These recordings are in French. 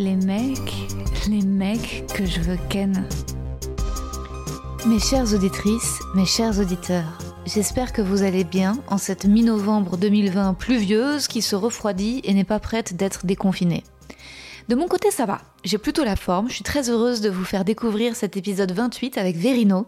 Les mecs, les mecs que je veux ken. Mes chères auditrices, mes chers auditeurs, j'espère que vous allez bien en cette mi-novembre 2020 pluvieuse qui se refroidit et n'est pas prête d'être déconfinée. De mon côté, ça va. J'ai plutôt la forme. Je suis très heureuse de vous faire découvrir cet épisode 28 avec Verino.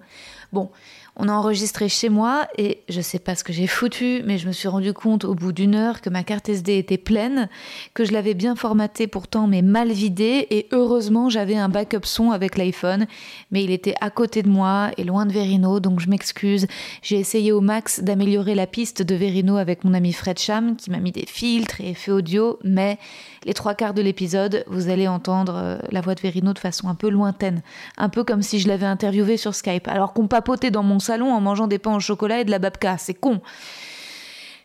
Bon, on a enregistré chez moi et je sais pas ce que j'ai foutu, mais je me suis rendu compte au bout d'une heure que ma carte SD était pleine, que je l'avais bien formatée pourtant mais mal vidée et heureusement j'avais un backup son avec l'iPhone, mais il était à côté de moi et loin de Verino donc je m'excuse. J'ai essayé au max d'améliorer la piste de Verino avec mon ami Fred Cham qui m'a mis des filtres et effets audio, mais les trois quarts de l'épisode, vous allez entendre euh, la voix de Verino de façon un peu lointaine, un peu comme si je l'avais interviewé sur Skype, alors qu'on papotait dans mon salon en mangeant des pains au chocolat et de la babka. C'est con.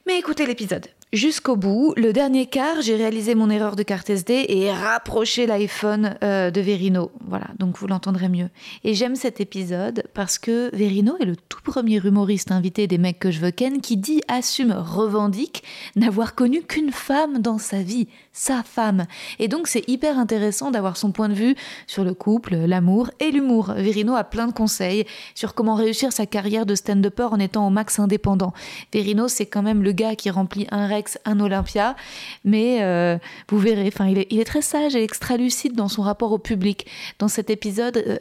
Mais écoutez l'épisode. Jusqu'au bout, le dernier quart, j'ai réalisé mon erreur de carte SD et rapproché l'iPhone euh, de Verino. Voilà, donc vous l'entendrez mieux. Et j'aime cet épisode parce que Verino est le tout premier humoriste invité des mecs que je veux ken qui dit, assume, revendique n'avoir connu qu'une femme dans sa vie, sa femme. Et donc c'est hyper intéressant d'avoir son point de vue sur le couple, l'amour et l'humour. Verino a plein de conseils sur comment réussir sa carrière de stand-upper en étant au max indépendant. Verino, c'est quand même le gars qui remplit un rêve un Olympia, mais euh, vous verrez, enfin, il est, très sage et extra lucide dans son rapport au public. Dans cet épisode, euh,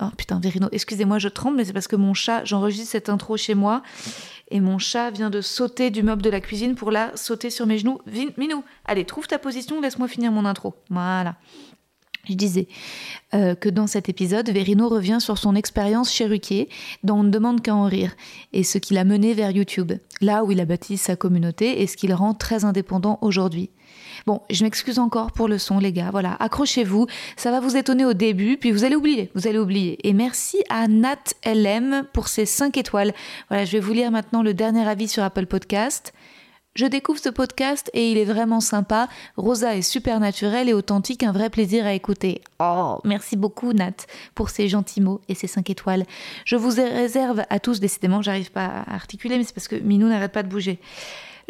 oh, putain, Verino, excusez-moi, je tremble, mais c'est parce que mon chat, j'enregistre cette intro chez moi, et mon chat vient de sauter du meuble de la cuisine pour la sauter sur mes genoux. Minou, allez, trouve ta position, laisse-moi finir mon intro. Voilà. Je disais euh, que dans cet épisode, Verino revient sur son expérience chez Ruquier, dont on ne demande qu'à en rire, et ce qui l'a mené vers YouTube, là où il a bâti sa communauté et ce qui le rend très indépendant aujourd'hui. Bon, je m'excuse encore pour le son, les gars. Voilà, accrochez-vous. Ça va vous étonner au début, puis vous allez oublier. Vous allez oublier. Et merci à Nat LM pour ses 5 étoiles. Voilà, je vais vous lire maintenant le dernier avis sur Apple Podcast. Je découvre ce podcast et il est vraiment sympa. Rosa est super naturelle et authentique, un vrai plaisir à écouter. Oh, merci beaucoup Nat pour ces gentils mots et ces 5 étoiles. Je vous réserve à tous, décidément, j'arrive pas à articuler, mais c'est parce que Minou n'arrête pas de bouger.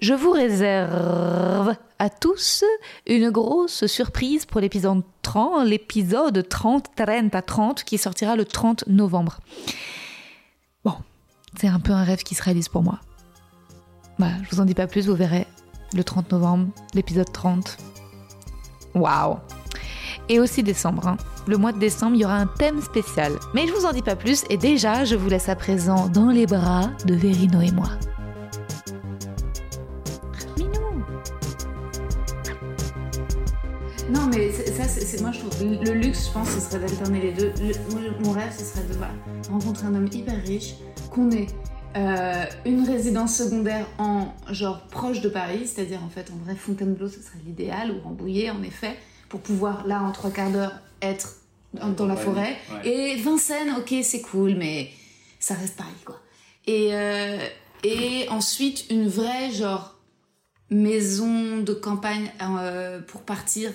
Je vous réserve à tous une grosse surprise pour l'épisode 30, l'épisode 30, 30 à 30, qui sortira le 30 novembre. Bon, c'est un peu un rêve qui se réalise pour moi. Bah, je vous en dis pas plus, vous verrez le 30 novembre, l'épisode 30. Waouh Et aussi décembre. Hein. Le mois de décembre, il y aura un thème spécial. Mais je vous en dis pas plus et déjà, je vous laisse à présent dans les bras de Verino et moi. Ça, c'est moi, je trouve. Le luxe, je pense, ce serait d'alterner les deux. mon rêve, ce serait de rencontrer un homme hyper riche, qu'on ait euh, une résidence secondaire en genre proche de Paris, c'est-à-dire en fait en vrai Fontainebleau ce serait l'idéal ou Rambouillet en effet, pour pouvoir là en trois quarts d'heure être dans, la forêt. Et Vincennes, ok c'est cool, mais ça reste Paris quoi. Et, euh, et ensuite une vraie genre maison de campagne euh, pour partir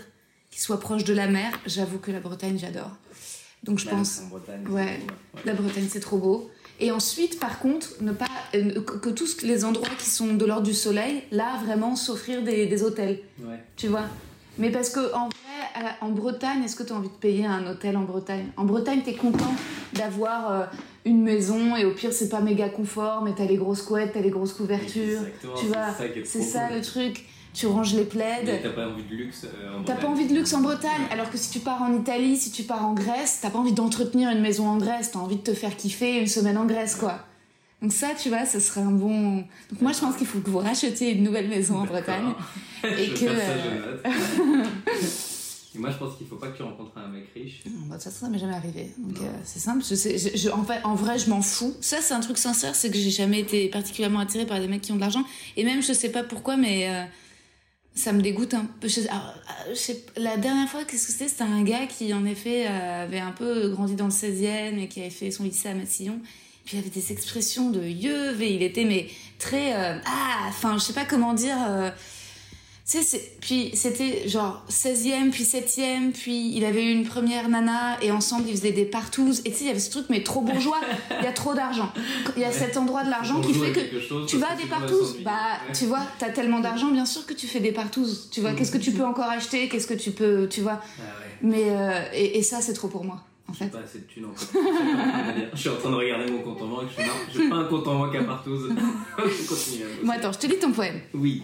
qui soit proche de la mer. J'avoue que la Bretagne j'adore. Donc je pense, ouais, la Bretagne c'est trop beau. Et ensuite, par contre, ne pas euh, que tous les endroits qui sont de l'ordre du soleil, là vraiment s'offrir des, des, hôtels. Ouais. Tu vois? Mais parce que en vrai, en Bretagne, est-ce que tu as envie de payer un hôtel en Bretagne? En Bretagne, tu es content d'avoir euh, une maison et au pire, c'est pas méga confort, mais tu as les grosses couettes, tu as les grosses couvertures. Tu vois, c'est ça, ça le truc tu ranges les plaides. t'as pas envie de luxe euh, en Bretagne. T'as pas envie de luxe en Bretagne. Alors que si tu pars en Italie, si tu pars en Grèce, t'as pas envie d'entretenir une maison en Grèce, t'as envie de te faire kiffer une semaine en Grèce, quoi. Donc ça, tu vois, ce serait un bon... Donc moi, je pense qu'il faut que vous rachetiez une nouvelle maison en Bretagne. et que... et moi, je pense qu'il faut pas que tu rencontres un mec riche. Bah, ça, ça m'est jamais arrivé. Donc euh, c'est simple. Je je, en, fait, en vrai, je m'en fous. Ça, c'est un truc sincère, c'est que j'ai jamais été particulièrement attirée par des mecs qui ont de l'argent. Et même, je sais pas pourquoi, mais... Euh, ça me dégoûte un peu. Alors, euh, je sais- la dernière fois, qu'est-ce que c'était? C'était un gars qui, en effet, euh, avait un peu grandi dans le 16e et qui avait fait son lycée à Massillon. Puis il avait des expressions de yeuve et il était, mais très. euh, ah, enfin, je sais pas comment dire. euh, tu sais, puis c'était genre 16e, puis 7e, puis il avait eu une première nana et ensemble ils faisaient des partouzes. Et tu sais, il y avait ce truc, mais trop bourgeois, il y a trop d'argent. Il y a cet endroit de l'argent qui fait que chose, tu vas à des s'ennuyer. bah tu vois, t'as tellement d'argent, bien sûr que tu fais des partouzes. Tu vois, qu'est-ce que tu peux encore acheter, qu'est-ce que tu peux, tu vois? Ah ouais. Mais euh, et, et ça c'est trop pour moi, en fait. pas assez de thunes encore. Je suis en train de regarder mon compte en banque. Je suis non, j'ai pas un compte en banque à partouze. je continue. Bon attends, je te lis ton poème. Oui.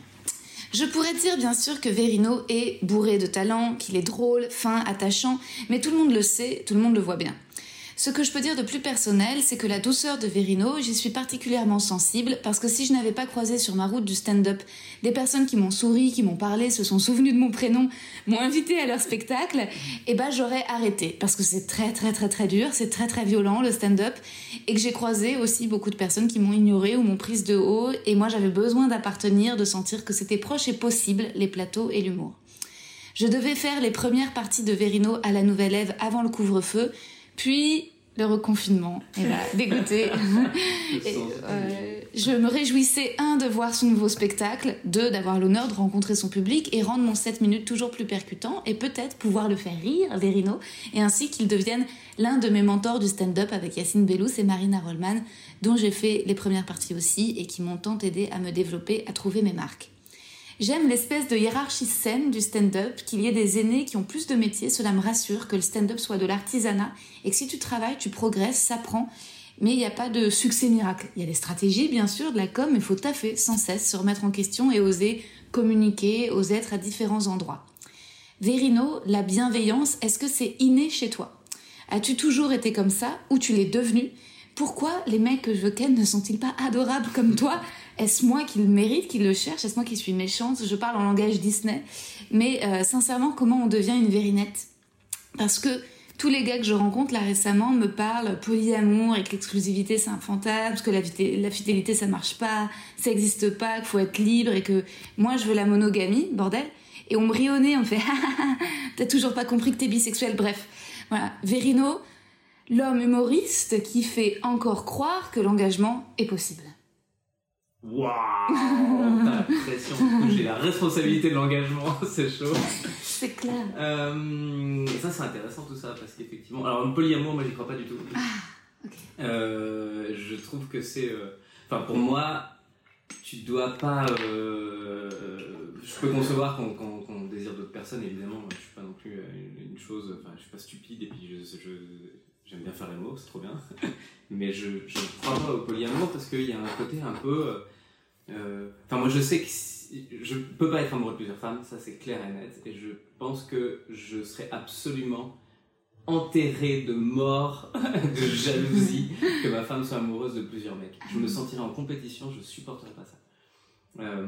Je pourrais dire bien sûr que Verino est bourré de talent, qu'il est drôle, fin, attachant, mais tout le monde le sait, tout le monde le voit bien. Ce que je peux dire de plus personnel, c'est que la douceur de Verino, j'y suis particulièrement sensible parce que si je n'avais pas croisé sur ma route du stand-up des personnes qui m'ont souri, qui m'ont parlé, se sont souvenues de mon prénom, m'ont invité à leur spectacle, eh ben j'aurais arrêté parce que c'est très très très très dur, c'est très très violent le stand-up et que j'ai croisé aussi beaucoup de personnes qui m'ont ignoré ou m'ont prise de haut et moi j'avais besoin d'appartenir, de sentir que c'était proche et possible les plateaux et l'humour. Je devais faire les premières parties de Verino à la Nouvelle Ève avant le couvre-feu, puis le reconfinement. Et bah, dégoûté. Je Et, euh, je me réjouissais, un, de voir son nouveau spectacle, deux, d'avoir l'honneur de rencontrer son public et rendre mon 7 minutes toujours plus percutant et peut-être pouvoir le faire rire, Verino, et ainsi qu'il devienne l'un de mes mentors du stand-up avec Yacine Bellous et Marina Rollman, dont j'ai fait les premières parties aussi et qui m'ont tant aidé à me développer, à trouver mes marques. J'aime l'espèce de hiérarchie saine du stand-up, qu'il y ait des aînés qui ont plus de métiers, cela me rassure, que le stand-up soit de l'artisanat, et que si tu travailles, tu progresses, ça prend, mais il n'y a pas de succès miracle. Il y a des stratégies, bien sûr, de la com, mais il faut taffer sans cesse, se remettre en question et oser communiquer, oser être à différents endroits. Verino, la bienveillance, est-ce que c'est inné chez toi? As-tu toujours été comme ça ou tu l'es devenu? Pourquoi les mecs que je ken ne sont-ils pas adorables comme toi? Est-ce moi qui le mérite, qui le cherche? Est-ce moi qui suis méchante? Je parle en langage Disney. Mais euh, sincèrement, comment on devient une vérinette? Parce que tous les gars que je rencontre là récemment me parlent polyamour et que l'exclusivité c'est un fantasme, que la, fidélité ça marche pas, ça existe pas, qu'il faut être libre et que moi je veux la monogamie, bordel. Et on me rit au nez, on me fait t'as toujours pas compris que t'es bisexuel, bref. Voilà, Verino, l'homme humoriste qui fait encore croire que l'engagement est possible. Waouh T'as la pression. Du coup, J'ai la responsabilité de l'engagement. C'est chaud. C'est clair. Euh, et ça, c'est intéressant tout ça parce qu'effectivement. Alors, le polyamour, moi, j'y crois pas du tout. ok. Euh, je trouve que c'est. euh, Enfin, pour moi, tu dois pas. Je peux concevoir qu'on désire d'autres personnes, évidemment. Je suis pas non plus une, chose. Enfin, je suis pas stupide et puis je. je- J'aime bien faire l'amour, c'est trop bien. Mais je je crois pas au polyamour parce qu'il y a un côté un peu. Euh, Enfin, moi, je sais que si- je peux pas être amoureux de plusieurs femmes, ça c'est clair et net. Et je pense que je serais absolument enterré de mort, de jalousie, que ma femme soit amoureuse de plusieurs mecs. Je me sentirais en compétition, je supporterais pas ça. Euh,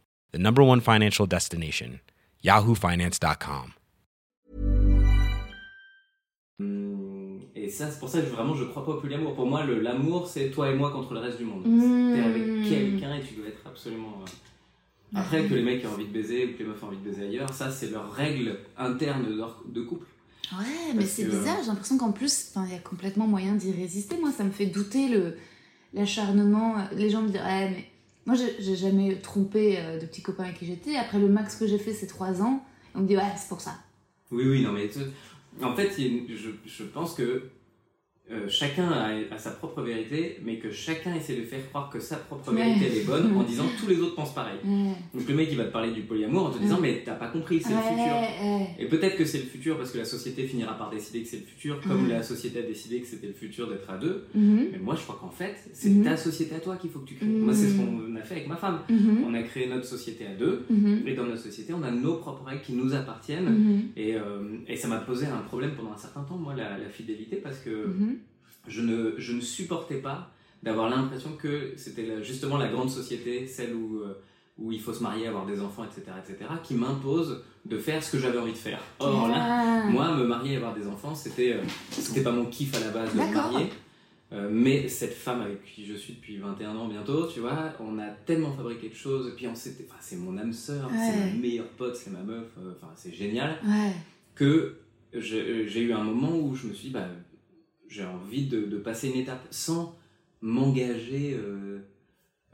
the number one financial destination, yahoofinance.com. et ça, c'est pour ça que je- vraiment je crois pas au polyamour. Pour moi, l'amour, c'est toi et moi contre le reste du monde. Mmh. T'es avec quelqu'un et tu dois être absolument. euh, Après, que les mecs aient envie de baiser ou que les meufs aient envie de baiser ailleurs, ça, c'est leur règle interne de, leur- de couple. Ouais, mais c'est que- bizarre, j'ai l'impression qu'en plus, enfin, il y a complètement moyen d'y résister. Moi, ça me fait douter le l'acharnement. Les gens me disent, ouais, mais moi, j'ai jamais trompé euh, de petits copains avec qui j'étais. Après, le max que j'ai fait, c'est 3 ans. On me dit, ouais, c'est pour ça. Oui, oui, non, mais en fait, je pense que euh, chacun a, a sa propre vérité, mais que chacun essaie de faire croire que sa propre Ouais. vérité elle est bonne en disant tous les autres pensent pareil. Ouais. Donc le mec il va te parler du polyamour en te disant mais t'as pas compris, c'est le futur. Et peut-être que c'est le futur parce que la société finira par décider que c'est le futur, comme Mhm. la société a décidé que c'était le futur d'être à deux. Mhm. Mais moi je crois qu'en fait, c'est Mhm. ta société à toi qu'il faut que tu crées. Mhm. Moi c'est ce qu'on a fait avec ma femme. Mhm. On a créé notre société à deux, Mhm. et dans notre société on a nos propres règles qui nous appartiennent. Mhm. Et, euh, et ça m'a posé un problème pendant un certain temps, moi, la, la fidélité, parce que Mhm. Je, ne, je ne supportais pas d'avoir l'impression que c'était justement la grande société, celle où, euh, où il faut se marier, avoir des enfants, etc., etc., qui m'impose de faire ce que j'avais envie de faire. Or là, Ah. moi, me marier et avoir des enfants, c'était euh, c'était pas mon kiff à la base de me marier. Euh, mais cette femme avec qui je suis depuis 21 ans bientôt, tu vois, on a tellement fabriqué de choses, et puis on s'était, enfin c'est mon âme sœur, c'est ma meilleure pote, c'est ma meuf, euh, enfin c'est génial Ouais. que j'ai eu un moment où je me suis dit, bah, j'ai envie de, de passer une étape sans m'engager. euh,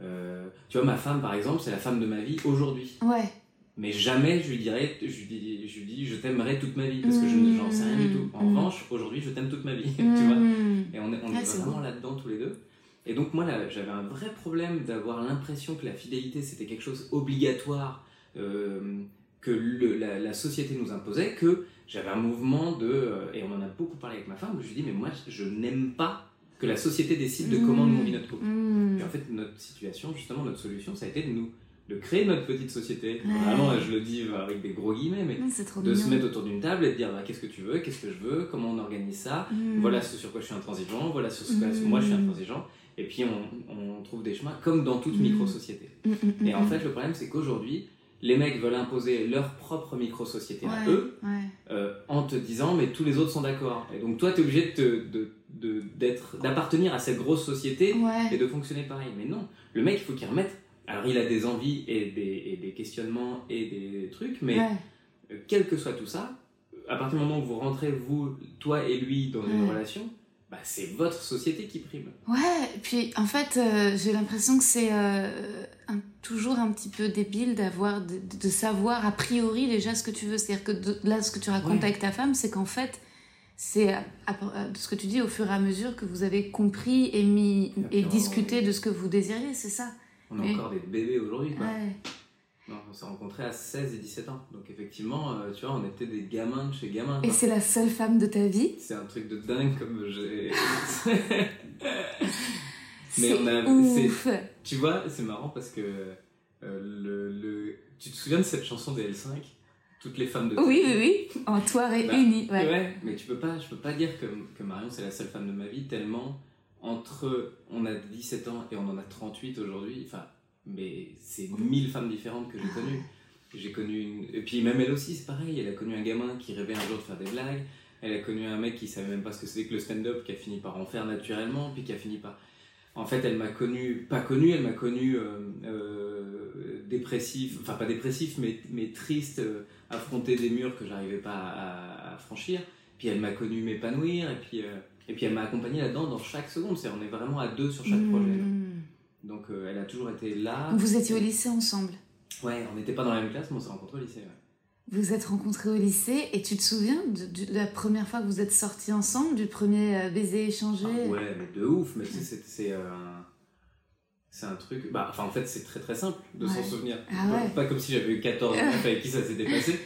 euh, tu vois, ma femme, par exemple, c'est la femme de ma vie aujourd'hui. Ouais. Mais jamais je lui dirais, je lui dis, je, lui dis, je t'aimerais toute ma vie, parce que je ne- j'en sais rien du tout. En Mm. revanche, aujourd'hui, je t'aime toute ma vie, tu vois. Mhm. Et on est, on Ah, est vraiment là-dedans tous les deux. Et donc moi, j'avais un vrai problème d'avoir l'impression que la fidélité, c'était quelque chose obligatoire, euh, que le- la, la société nous imposait, que j'avais un mouvement de... euh, et on en a beaucoup parlé avec ma femme, où je lui dis, mais moi, je n'aime pas que la société décide de comment nous on vit notre couple. Mhm. Et en fait, notre situation, justement, notre solution, ça a été de nous de créer notre petite société. Ouais. Vraiment, je le dis avec des gros guillemets, mais trop de mignon. se mettre autour d'une table et de dire bah, qu'est-ce que tu veux, qu'est-ce que je veux, comment on organise ça, Mhm. voilà ce sur quoi je suis intransigeant, voilà sur ce que Mm. moi je suis intransigeant, et puis on, on trouve des chemins comme dans toute micro-société. Et en fait, le problème c'est qu'aujourd'hui, les mecs veulent imposer leur propre micro-société à eux ouais. euh, en te disant mais tous les autres sont d'accord. Et donc toi, tu es obligé de te- de- de- d'appartenir à cette grosse société Ouais. et de fonctionner pareil. Mais non, le mec, il faut qu'il remette. Alors il a des envies et des, et des questionnements et des trucs, mais euh, quel que soit tout ça, à partir du moment où vous rentrez, vous, toi et lui, dans une relation, bah, c'est votre société qui prime. Ouais, et puis en fait, euh, j'ai l'impression que c'est euh, un- toujours un petit peu débile d'avoir, de, de savoir a priori déjà ce que tu veux. C'est-à-dire que de- là, ce que tu racontes Ouais. avec ta femme, c'est qu'en fait, c'est à- de ce que tu dis au fur et à mesure que vous avez compris et mis et discuté de ce que vous désiriez, c'est ça. On a Oui. encore des bébés aujourd'hui. quoi. Ouais. Non, on s'est rencontrés à 16 et 17 ans. Donc effectivement, euh, tu vois, on était des gamins de chez gamins. Et c'est la seule femme de ta vie? C'est un truc de dingue comme j'ai... Mais C'est on a- ouf. Tu vois, c'est marrant parce que euh, le, le... Tu te souviens de cette chanson des L5 Toutes les femmes de Oui, oui, oui. En toi Bah. Ouais. Ouais, mais tu peux pas, je peux pas dire que, que Marion c'est la seule femme de ma vie tellement entre on a 17 ans et on en a 38 aujourd'hui, enfin, mais c'est mille femmes différentes que j'ai connues. J'ai connu une... Et puis même elle aussi, c'est pareil, elle a connu un gamin qui rêvait un jour de faire des blagues, elle a connu un mec qui savait même pas ce que c'était que le stand-up, qui a fini par en faire naturellement, puis qui a fini par... En fait, elle m'a connu, pas connu, elle m'a connu euh, euh, dépressif, enfin pas dépressif, mais, mais triste, euh, affronter des murs que j'arrivais pas à, à franchir. Puis elle m'a connu m'épanouir, et puis, et puis elle m'a accompagné là-dedans dans chaque seconde. C'est on est vraiment à deux sur chaque projet. Mmh. Donc elle a toujours été là. Vous étiez au lycée ensemble? Ouais, on n'était pas dans la même classe, mais on s'est rencontrés au lycée. ouais. Vous êtes rencontrés au lycée et tu te souviens de, de la première fois que vous êtes sortis ensemble, du premier euh, baiser échangé? Ah ouais, mais de ouf, mais c'est- euh, un. Truc. Bah, enfin, en fait, c'est très très simple de s'en Ouais. souvenir. Ah pas, ouais. pas comme si j'avais eu 14 ans avec qui ça s'était passé.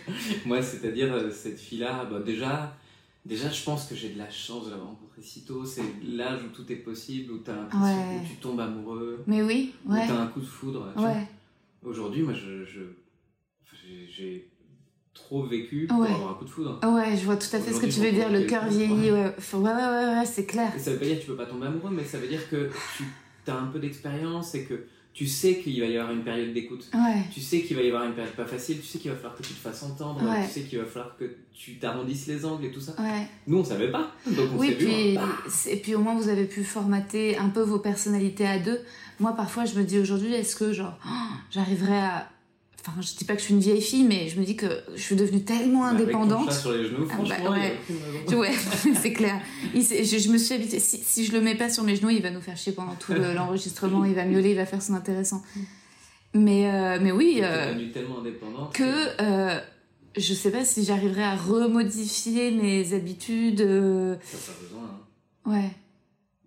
Moi, c'est-à-dire, euh, cette fille-là, bah, déjà, déjà, je pense que j'ai de la chance de l'avoir rencontrée si tôt. C'est l'âge où tout est possible, où, Ouais. où tu tombes amoureux, Mais oui, où ouais. t'as un coup de foudre. Ouais, Aujourd'hui, moi, je, j'ai trop vécu pour Ouais. avoir un coup de foudre. ouais, je vois tout à fait ce que tu veux dire, le cœur vieillit, ouais. Ouais, ouais, ouais, ouais, c'est clair. Et ça veut pas dire que tu peux pas tomber amoureux, mais ça veut dire que tu as un peu d'expérience et que tu sais qu'il va y avoir une période d'écoute. Ouais, Tu sais qu'il va y avoir une période pas facile, tu sais qu'il va falloir que tu te fasses entendre, Ouais. tu sais qu'il va falloir que tu t'arrondisses les angles et tout ça. ouais. Nous, on savait pas. Donc on Oui, vu. puis, on- bah, et puis au moins vous avez pu formater un peu vos personnalités à deux. Moi, parfois, je me dis aujourd'hui, est-ce que genre, oh, j'arriverais à. Enfin, je dis pas que je suis une vieille fille, mais je me dis que je suis devenue tellement avec ton indépendante. chat sur les genoux, Ah, bah, franchement, a ouais. Ouais, c'est clair. Il je, je me suis habituée. Si, si je le mets pas sur mes genoux, il va nous faire chier pendant tout le- l'enregistrement. il va miauler, il va faire son intéressant. Mais, euh, mais oui, T'es euh, devenue tellement indépendante que euh, je sais pas si j'arriverai à remodifier mes habitudes. euh, ça n'a pas besoin. hein. Ouais.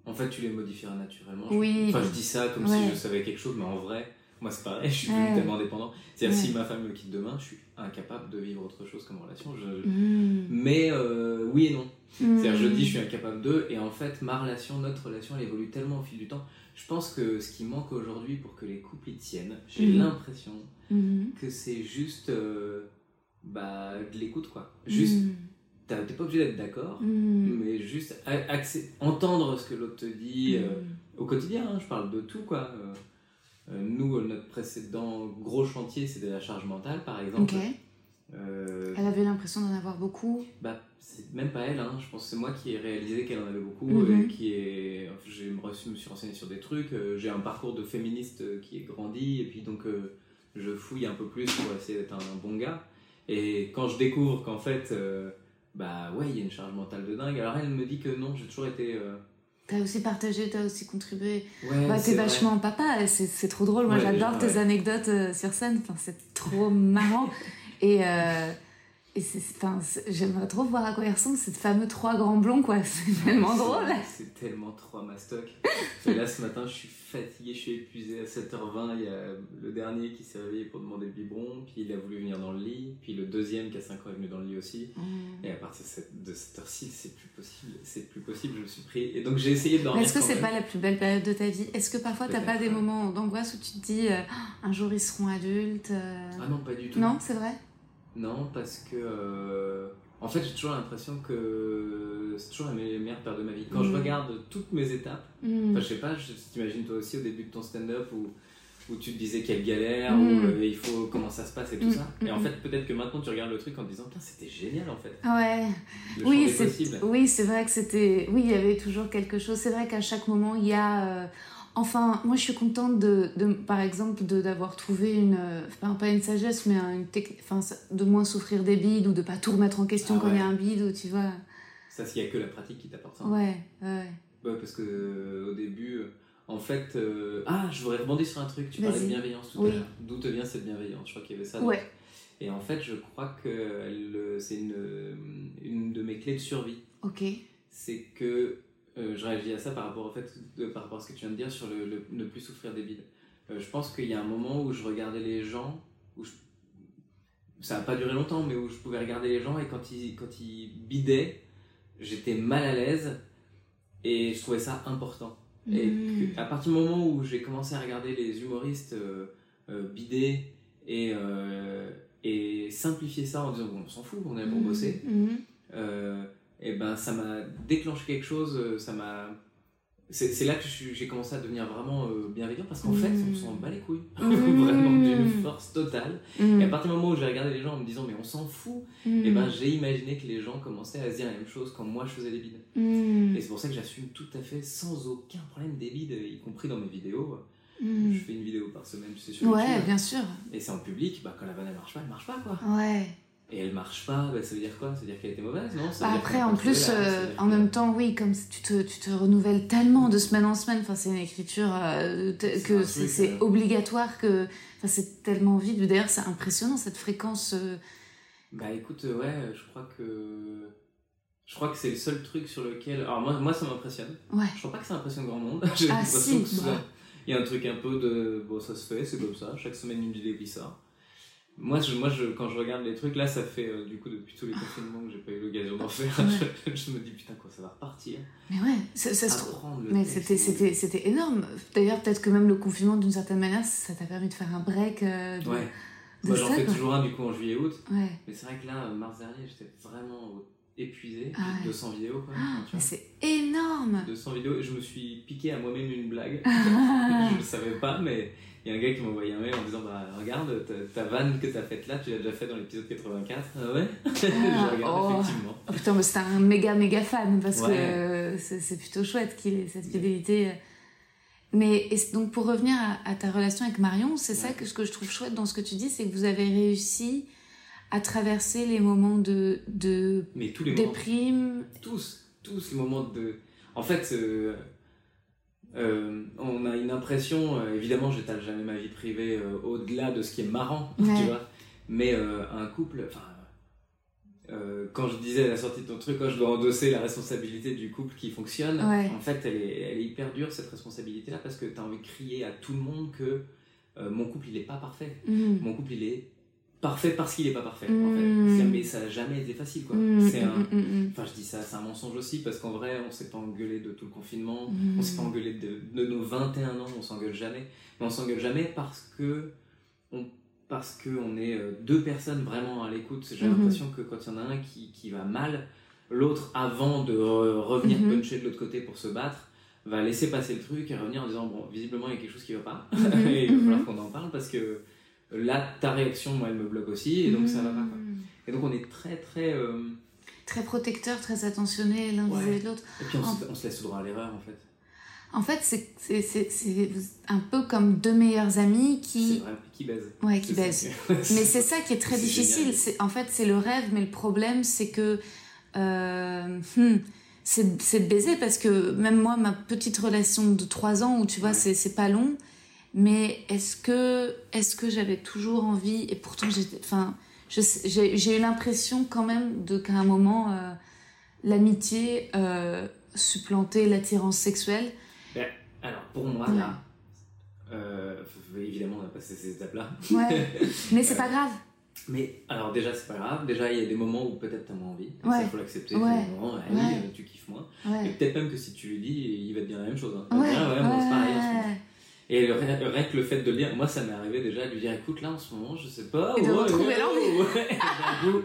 En fait, tu les modifieras naturellement. Oui. Enfin, je dis ça comme Ouais. si je savais quelque chose, mais en vrai, moi c'est pareil, je suis Ouais. tellement dépendant. C'est-à-dire, Ouais. si ma femme me quitte demain, je suis incapable de vivre autre chose comme relation. Je- Mm. Mais euh, oui et non. Mm. C'est-à-dire, je dis, je suis incapable d'eux, et en fait, ma relation, notre relation, elle évolue tellement au fil du temps. Je pense que ce qui manque aujourd'hui pour que les couples y tiennent, j'ai Mhm. l'impression que c'est juste euh, bah, de l'écoute, quoi. Juste, Mm. t'es pas obligé d'être d'accord, Mm. mais juste entendre ce que l'autre te dit euh, Mm. au quotidien. hein, je parle de tout, quoi. Euh, nous, euh, notre précédent gros chantier, c'était la charge mentale, par exemple. Euh, Elle avait l'impression d'en avoir beaucoup. bah, c'est même pas elle, hein. je pense que c'est moi qui ai réalisé qu'elle en avait beaucoup et qui est. enfin, j'ai me suis renseigné sur des trucs. euh, j'ai un parcours de féministe qui est grandi et puis donc euh, je fouille un peu plus pour essayer d'être un bon gars. Et quand je découvre qu'en fait, euh, bah ouais, il y a une charge mentale de dingue, alors elle me dit que non, j'ai toujours été. T'as aussi partagé, t'as aussi contribué. ouais, Bah, t'es vrai. vachement papa, c'est trop drôle. Moi, Ouais, j'adore ouais. tes anecdotes euh, sur scène. Enfin, c'est trop marrant. et euh, et c'est- enfin, j'aimerais trop voir à quoi ils ressemblent, ces fameux trois grands blonds, quoi. C'est tellement drôle. C'est tellement trop à mastoc. Et là, ce matin, je suis fatigué, je suis épuisé. À 7h20, il y a le dernier qui s'est réveillé pour demander le biberon, puis il a voulu venir dans le lit, puis le deuxième qui a 5 ans est venu dans le lit aussi. Et à partir de cette, de cette heure-ci, c'est plus possible, c'est plus possible, je me suis pris. Et donc j'ai essayé de dormir. Est-ce que c'est pas la plus belle période de ta vie? Est-ce que parfois t'as pas des moments d'angoisse où tu te dis euh, un jour ils seront adultes euh, Ah non, pas du tout. Non, c'est vrai? Non, parce que. euh, En fait, j'ai toujours l'impression que c'est toujours la me- meilleure période de ma vie. Quand je Mhm. regarde toutes mes étapes, Mm. Je sais pas, je t'imagine toi aussi au début de ton stand-up où, où tu te disais quelle galère, Mm. où euh, il faut comment ça se passe et tout Mm, ça. mm, Et en mm. fait, peut-être que maintenant tu regardes le truc en te disant, putain, c'était génial en fait. Ouais. Le Oui, c'est oui, c'est vrai que c'était. Oui, il y avait toujours quelque chose. C'est vrai qu'à chaque moment, il y a. euh, Enfin, moi, je suis contente de, de par exemple, d'avoir trouvé une, euh, enfin, pas une sagesse, mais un- une technique, enfin, ça- de moins souffrir des bides ou de pas tout remettre en question Ah quand il y a un bide ou tu vois. Ça, s'il y a que la pratique qui t'apporte ça. Ouais, ouais. Ouais, parce que euh, au début, euh, en fait, euh, ah, je voudrais rebondir sur un truc. Tu parlais de bienveillance tout Oui. à l'heure. D'où te vient cette bienveillance? Je crois qu'il y avait ça. Ouais. Et en fait, je crois que c'est une, une de mes clés de survie. Ok. c'est que euh, je réagis à ça par rapport au fait de- par rapport à ce que tu viens de dire sur le, le- ne plus souffrir des bides. Euh, je pense qu'il y a un moment où je regardais les gens, où je- ça n'a pas duré longtemps, mais où je pouvais regarder les gens et quand ils, quand ils bidaient, j'étais mal à l'aise et je trouvais ça important. Et Mm. que- à partir du moment où j'ai commencé à regarder les humoristes euh, euh, bider et, et simplifier ça en disant bon, on s'en fout, on est là pour Mhm. bosser, Mhm. Et ben ça m'a déclenché quelque chose, euh, ça m'a. C'est là que j'ai commencé à devenir vraiment euh, bienveillant parce qu'en Mm. fait, on s'en bat les couilles. Mm. vraiment d'une force totale. Mhm. Et à partir du moment où j'ai regardé les gens en me disant, mais on s'en fout, Mhm. et ben j'ai imaginé que les gens commençaient à se dire la même chose quand moi je faisais les bides. Mhm. Et c'est pour ça que j'assume tout à fait sans aucun problème des bides, y compris dans mes vidéos. Je fais une vidéo par semaine, tu sais, sur Ouais, YouTube. bien sûr. Et c'est en public, bah, quand la vanne elle marche pas, elle marche pas quoi. Ouais. Et elle marche pas, bah, ça veut dire quoi? Ça veut dire qu'elle était mauvaise, non? Ça veut Bah dire après, en plus, euh, en même temps, oui, comme tu te, tu te renouvelles tellement de semaine en semaine, enfin, c'est une écriture euh, que c'est euh. obligatoire, que enfin, c'est tellement vite. D'ailleurs, c'est impressionnant cette fréquence. euh, Bah écoute, ouais, je crois que. Je crois que c'est le seul truc sur lequel. Alors moi, moi ça m'impressionne. Ouais. Je crois pas que ça impressionne grand monde. J'ai Ah, l'impression si, que ça- bah. Il y a un truc un peu de. Bon, ça se fait, c'est comme ça. Chaque semaine, une vidéo qui sort. Moi, je, moi je, quand je regarde les trucs, là, ça fait euh, du coup depuis tous les confinements que j'ai pas eu l'occasion d'en faire. Je, je me dis putain, quoi, ça va repartir. Mais ouais, ça, ça se trouve. Mais c'était, c'était, c'était énorme. D'ailleurs, peut-être que même le confinement, d'une certaine manière, ça t'a permis de faire un break. euh, de, Ouais. de Moi, j'en fais toujours un du coup en juillet-août. Ouais. Mais c'est vrai que là, mars dernier, j'étais vraiment épuisé. Ah ouais. 200 vidéos, quoi. Ah, mais c'est énorme. 200 vidéos et je me suis piqué à moi-même une blague. je le savais pas, mais il y a un gars qui m'a envoyé un mail en disant Bah, regarde, ta, ta vanne que t'as faite là, tu l'as déjà fait dans l'épisode 84. Ah ouais? Je regarde, oh. effectivement. Oh, putain, mais c'était un méga méga fan parce Ouais. que euh, c'est c'est plutôt chouette qu'il ait cette fidélité. Mais et donc pour revenir à, à ta relation avec Marion, c'est ça que ce que je trouve chouette dans ce que tu dis, c'est que vous avez réussi à traverser les moments de, de Mais tous les moments, déprime. tous, tous les moments de. En fait, euh, euh, on a une impression, euh, évidemment, j'étale jamais ma vie privée euh, au-delà de ce qui est marrant, Ouais. tu vois. Mais euh, un couple, enfin. quand je disais à la sortie de ton truc, quand je dois endosser la responsabilité du couple qui fonctionne, Ouais. en fait, elle est, elle est hyper dure cette responsabilité-là parce que tu as envie de crier à tout le monde que mon couple il est pas parfait. Mm. Mon couple il est parfait parce qu'il est pas parfait. En fait. Mais ça a jamais été facile quoi. Mm, C'est un. mm, mm, mm. Enfin, je dis ça, c'est un mensonge aussi parce qu'en vrai, on s'est pas engueulé de tout le confinement. On s'est pas engueulé de, de nos 21 ans, on s'engueule jamais. Mais on s'engueule jamais parce que on, parce que on est euh, deux personnes vraiment à l'écoute. J'ai l'impression que quand il y en a un qui, qui va mal, l'autre, avant de re- revenir puncher de l'autre côté pour se battre, va laisser passer le truc et revenir en disant Bon, visiblement, il y a quelque chose qui va pas. Et il va falloir qu'on en parle parce que là, ta réaction, moi, elle me bloque aussi. Et donc, ça va pas. Quoi. Mm. Et donc, on est très, très. euh, Très protecteur, très attentionné l'un Ouais. vis-à-vis de l'autre. Et puis, on, En- se, on se laisse le droit à l'erreur, en fait. En fait, c'est- c'est c'est- c'est un peu comme deux meilleurs amis C'est qui, vrai, qui baise. ouais, qui C'est baisent. Mais c'est ça qui est très C'est difficile. C'est En fait, c'est le rêve, mais le problème, c'est que euh, hmm, c'est c'est de baiser parce que même moi, ma petite relation de trois ans où tu vois, Ouais. c'est c'est pas long, mais est-ce que, est que j'avais toujours envie et pourtant j'ai eu l'impression quand même de qu'à un moment, euh, l'amitié euh, supplantait l'attirance sexuelle. Alors, pour moi, Ouais. là, euh, évidemment, on a passé ces étapes-là. Ouais, mais c'est pas grave. Mais alors, déjà, c'est pas grave. Déjà, il y a des moments où peut-être t'as moins envie. Et Ouais. Ça, faut l'accepter. Ouais. Ah Ouais. tu kiffes moins. Et peut-être même que si tu lui dis, il va te dire la même chose. Hein. Ouais, dire, ouais, c'est pareil Et le, rien que le fait de le dire, moi ça m'est arrivé déjà de lui dire écoute là en ce moment je sais pas. Et de ouais, retrouver l'envie. Ouais, d'un coup,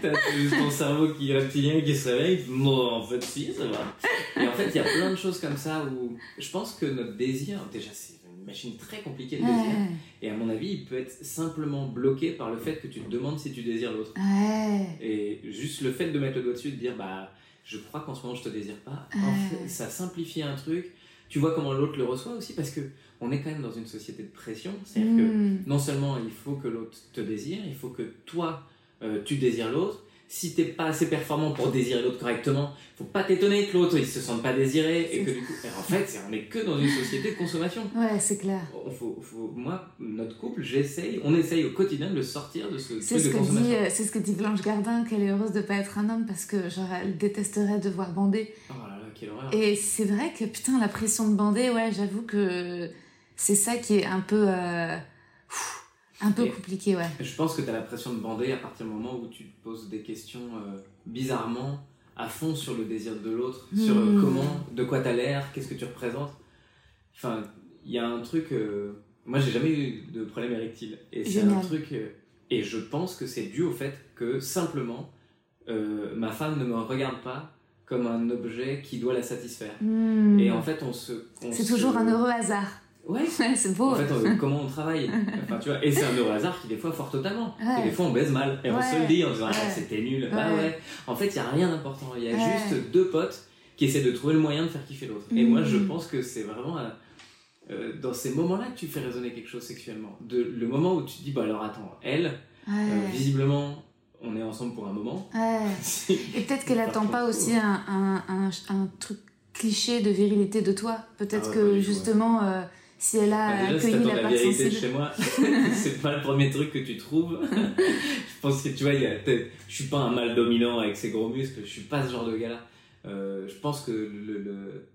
t'as juste ton cerveau qui est reptilien qui se réveille, bon en fait si ça va. Et en fait il y a plein de choses comme ça où je pense que notre désir, déjà c'est une machine très compliquée de désir, Ouais. et à mon avis il peut être simplement bloqué par le fait que tu te demandes si tu désires l'autre. Ouais. Et juste le fait de mettre le doigt dessus et de dire bah je crois qu'en ce moment je te désire pas, en Ouais. fait, ça simplifie un truc. Tu vois comment l'autre le reçoit aussi parce que on est quand même dans une société de pression. C'est-à-dire que Mm. non seulement il faut que l'autre te désire, il faut que toi euh, tu désires l'autre. Si t'es pas assez performant pour désirer l'autre correctement, faut pas t'étonner que l'autre il se sente pas désiré et que du coup, en fait, on est que dans une société de consommation. Ouais, c'est clair. On faut, faut- moi, notre couple, j'essaye, on essaye au quotidien de le sortir de ce C'est ce, de que consommation. dit, euh, c'est ce que dit Blanche Gardin, qu'elle est heureuse de pas être un homme parce que genre, elle détesterait devoir bander. Oh là, quelle horreur. Et c'est vrai que putain, la pression de bander, ouais, j'avoue que c'est ça qui est un peu, euh, un peu Et- compliqué, ouais. Je pense que tu as l'impression de bander à partir du moment où tu te poses des questions euh, bizarrement à fond sur le désir de l'autre, sur euh, Hmm. comment, de quoi tu as l'air, qu'est-ce que tu représentes. Enfin, il y a un truc. moi, j'ai jamais eu de problème érectile. Et c'est un truc. et je pense que c'est dû au fait que simplement, ma femme ne me regarde pas comme un objet qui doit la satisfaire. Hmm. Et en fait, on se. on c'est se- toujours un heureux hasard. Ouais, c'est beau. en fait, on- comment on travaille. Enfin, tu vois, et c'est un heureux hasard qui, des fois, fort totalement. Ouais. Et des fois, on baise mal. Et on se le dit en disant, ah, Ouais. c'était nul. Bah Ouais. En fait, il n'y a rien d'important. Il y a juste deux potes qui essaient de trouver le moyen de faire kiffer l'autre. Et moi, je pense que c'est vraiment euh, euh, dans ces moments-là que tu fais résonner quelque chose sexuellement. De, le moment où tu te dis, bah alors attends, elle, euh, visiblement, on est ensemble pour un moment. Ouais. Et peut-être qu'elle attend pas aussi un, un, un, un truc cliché de virilité de toi. Peut-être Ah ouais, que justement, euh, si elle a Bah, déjà, accueilli la la de sensible. chez moi, c'est pas le premier truc que tu trouves. je pense que tu vois, il y a peut-être- je suis pas un mâle dominant avec ses gros muscles, je suis pas ce genre de gars-là. Euh, je pense que le, le-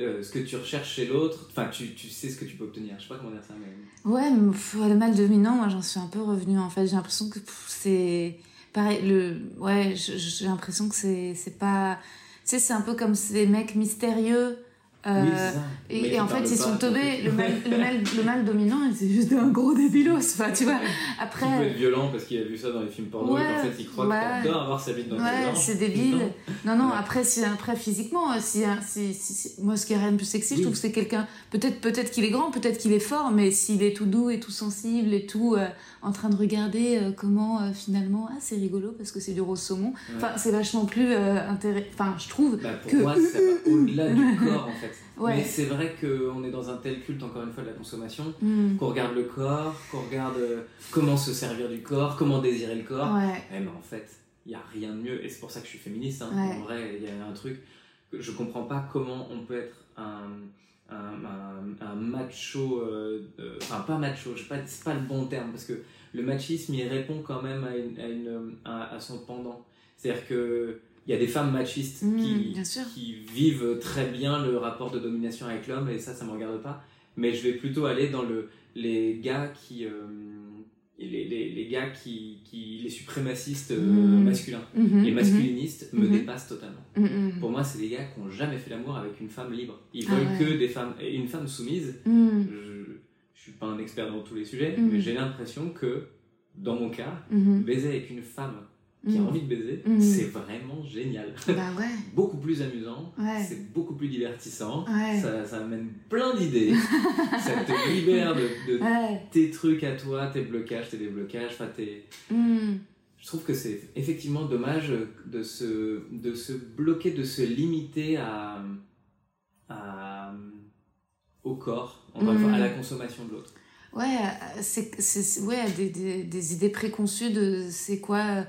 euh, ce que tu recherches chez l'autre, enfin, tu, tu sais ce que tu peux obtenir. Je sais pas comment dire ça, mais. Ouais, le mal dominant, moi j'en suis un peu revenue en fait. J'ai l'impression que c'est. Pareil, le. Ouais, j'ai l'impression que c'est pas. Tu sais, c'est un peu comme ces mecs mystérieux. Euh, oui, et, en fait, ils sont teubés. Le mal, le, mal, le mal dominant, c'est juste un gros débilos. Enfin, tu vois. Qui peut Après. être violent parce qu'il a vu ça dans les films porno et qu'en fait il croit ouais. que avoir sa bite dans Ouais, c'est débile. Non. Non, non, Ouais. après, si, après physiquement, euh, si, si, si- si- moi, ce qui est rien de plus sexy, je trouve que c'est quelqu'un. Peut-être peut qu'il est grand, peut-être qu'il est fort, mais s'il est tout doux et tout sensible et tout euh, en train de regarder euh, comment euh, finalement, ah, c'est rigolo parce que c'est du rose saumon. Enfin, c'est vachement plus euh, intéressant. Enfin, je trouve. Bah, pour que- moi, ça va au-delà du corps en fait. Ouais. Mais c'est vrai qu'on est dans un tel culte, encore une fois, de la consommation, Hmm, qu'on regarde le corps, qu'on regarde euh, comment se servir du corps, comment désirer le corps. Ouais. Eh, mais en fait, il n'y a rien de mieux. Et c'est pour ça que je suis féministe. hein. Ouais. En vrai, il y a un truc que je comprends pas comment on peut être un, un, un, macho, euh, euh, enfin pas macho, je pas, c'est pas le bon terme parce que le machisme il répond quand même à, une, à, une, à, son pendant. C'est-à-dire que il y a des femmes machistes Mmh, qui, vivent très bien le rapport de domination avec l'homme et ça, ça me regarde pas. Mais je vais plutôt aller dans le, les gars qui, euh, les, les, les gars qui, qui, les suprémacistes euh, Mmh. masculins, Mhm, les masculinistes me Mhm. dépassent totalement. mhm. Pour moi, c'est des gars qui n'ont jamais fait l'amour avec une femme libre. Ils Ah veulent ouais. que des femmes. Une femme soumise, je, je suis pas un expert dans tous les sujets, mais j'ai l'impression que, dans mon cas, baiser avec une femme qui a mhm. envie de baiser, Mhm. c'est vraiment génial. Bah ouais. beaucoup plus amusant, Ouais. c'est beaucoup plus divertissant, Ouais. ça, ça amène plein d'idées, ça te libère de, tes trucs à toi, tes blocages, tes déblocages, enfin tes... Mhm. Je trouve que c'est effectivement dommage de se, de se bloquer, de se limiter à, à- au corps, à la consommation de l'autre. Ouais, euh, c'est ouais, des, des, des idées préconçues de c'est quoi euh,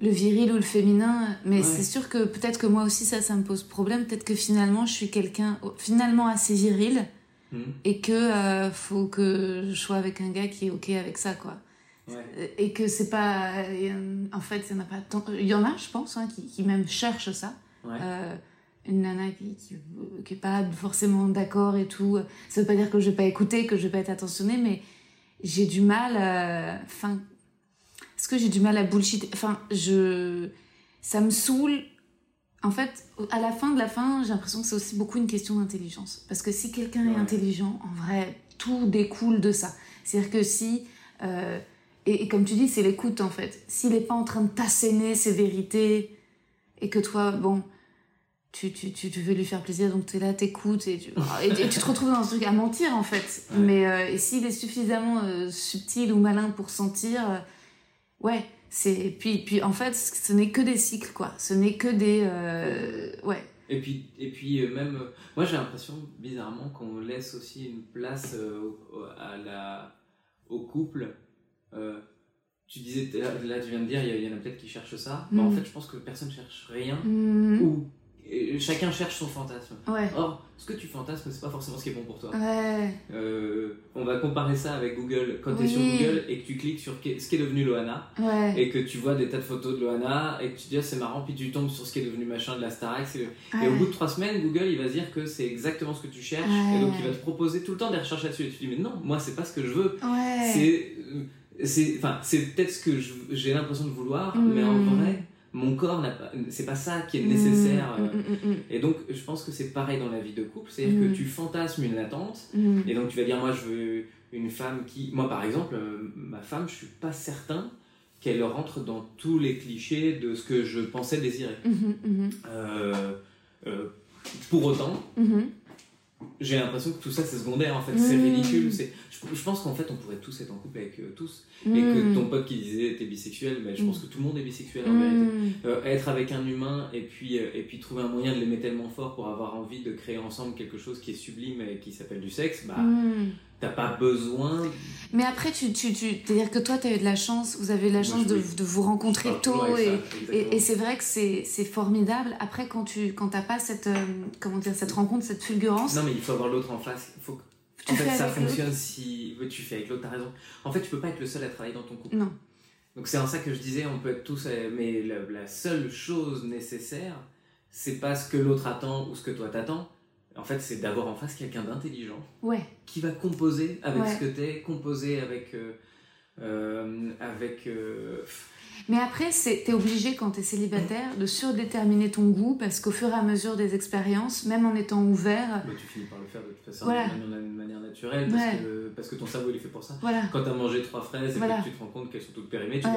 le viril ou le féminin. Mais Ouais. c'est sûr que peut-être que moi aussi ça, ça me pose problème. Peut-être que finalement je suis quelqu'un finalement assez viril Mhm. et que euh, faut que je sois avec un gars qui est ok avec ça quoi. Ouais. Et que c'est pas. euh, En fait, il y en a pas tant. Il y en a, je pense, hein, qui, qui même cherchent ça. Ouais. Euh, une nana qui, qui, qui est pas forcément d'accord et tout. Ça veut pas dire que je vais pas écouter, que je vais pas être attentionnée, mais j'ai du mal. Enfin. Est-ce que j'ai du mal à bullshit? Enfin, je. Ça me saoule. En fait, à la fin de la fin, j'ai l'impression que c'est aussi beaucoup une question d'intelligence. Parce que si quelqu'un est intelligent, en vrai, tout découle de ça. C'est-à-dire que si. euh, et, et comme tu dis, c'est l'écoute en fait. S'il n'est pas en train de t'asséner ses vérités et que toi, bon, tu, tu, tu, tu veux lui faire plaisir, donc tu es là, t'écoutes et tu, et, et tu te retrouves dans un truc à mentir en fait. Ouais. Mais euh, et s'il est suffisamment euh, subtil ou malin pour sentir, ouais, c'est. Puis, puis en fait, ce n'est que des cycles quoi. Ce n'est que des. euh, ouais. Et puis, et puis euh, même, euh, moi j'ai l'impression bizarrement qu'on laisse aussi une place à la, au couple. Euh, tu disais, là, là, tu viens de dire, il y, en a peut-être qui cherchent ça. Bah, en Mm. fait, je pense que personne cherche rien. Ou et chacun cherche son fantasme. Ouais. Or, ce que tu fantasmes, c'est pas forcément ce qui est bon pour toi. Ouais. Euh, on va comparer ça avec Google. Quand tu es Oui. sur Google et que tu cliques sur ce qui est devenu Loana, Ouais. et que tu vois des tas de photos de Loana, et que tu te dis, ah, c'est marrant, puis tu tombes sur ce qui est devenu machin de la Starac. Et Ouais. au bout de trois semaines, Google, il va se dire que c'est exactement ce que tu cherches, et donc il va te proposer tout le temps des recherches là-dessus. Et tu te dis, mais non, moi, c'est pas ce que je veux. C'est, euh, c'est, enfin, c'est peut-être ce que j'ai l'impression de vouloir, Mm. mais en vrai, mon corps n'a pas, c'est pas ça qui est nécessaire. Mm, euh, mm, mm, Et donc, je pense que c'est pareil dans la vie de couple, c'est-à-dire Mm. que tu fantasmes une attente, mm. et donc tu vas dire, moi, je veux une femme qui, moi, par exemple, euh, ma femme, je suis pas certain qu'elle rentre dans tous les clichés de ce que je pensais désirer. Mhm, mhm, Euh, euh, pour autant, mhm. J'ai l'impression que tout ça c'est secondaire en fait, c'est Mm. ridicule. C'est, je, je pense qu'en fait on pourrait tous être en couple avec euh, tous. Et que Mm. ton pote qui disait t'es bisexuel, mais je Mm. pense que tout le monde est bisexuel en vérité. Mm. Euh, être avec un humain et puis, euh, et puis trouver un moyen de l'aimer tellement fort pour avoir envie de créer ensemble quelque chose qui est sublime et qui s'appelle du sexe, bah Mm. T'as pas besoin. Mais après, tu, tu, tu, c'est-à-dire que toi, tu as eu de la chance, vous avez eu de la chance de, vous rencontrer toujours tôt et, c'est vrai que c'est, formidable. Après, quand tu quand t'as pas cette, euh, comment dire, cette rencontre, cette fulgurance, Non mais il faut avoir l'autre en face. Faut que- en fait ça fonctionne si tu fais avec l'autre, t'as raison. En fait tu peux pas être le seul à travailler dans ton couple. Non. Donc c'est en ça que je disais, on peut être tous, euh, mais la, la seule chose nécessaire, c'est pas ce que l'autre attend ou ce que toi t'attends. En fait, c'est d'avoir en face quelqu'un d'intelligent Ouais. qui va composer avec Ouais. ce que t'es, composer avec, euh, euh, avec. euh, Mais après, t'es obligé quand t'es célibataire de surdéterminer ton goût parce qu'au fur et à mesure des expériences, même en étant ouvert, bah, tu finis par le faire de toute façon Voilà. d'une manière, naturelle parce, Ouais. que, parce que ton cerveau il est fait pour ça. voilà. Quand t'as mangé trois fraises et Voilà. que tu te rends compte qu'elles sont toutes périmées, tu vas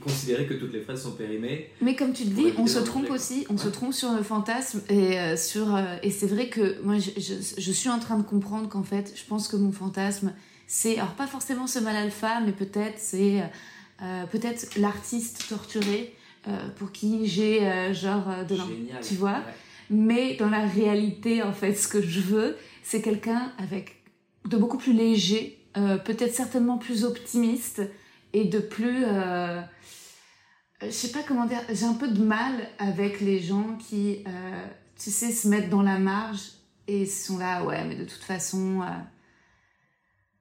considérer que toutes les fraises sont périmées. Mais comme tu le dis, on se trompe aussi, on se trompe sur le fantasme et euh, sur euh, et c'est vrai que moi je, je, je suis en train de comprendre qu'en fait, je pense que mon fantasme c'est alors pas forcément ce mal alpha, mais peut-être c'est euh, peut-être l'artiste torturé pour qui j'ai genre de tu vois Ouais. mais dans la réalité, en fait, ce que je veux, c'est quelqu'un avec de beaucoup plus léger, peut-être certainement plus optimiste et de plus. euh, je sais pas comment dire. J'ai un peu de mal avec les gens qui, euh, tu sais, se mettent dans la marge Et sont là, ouais, mais de toute façon, euh,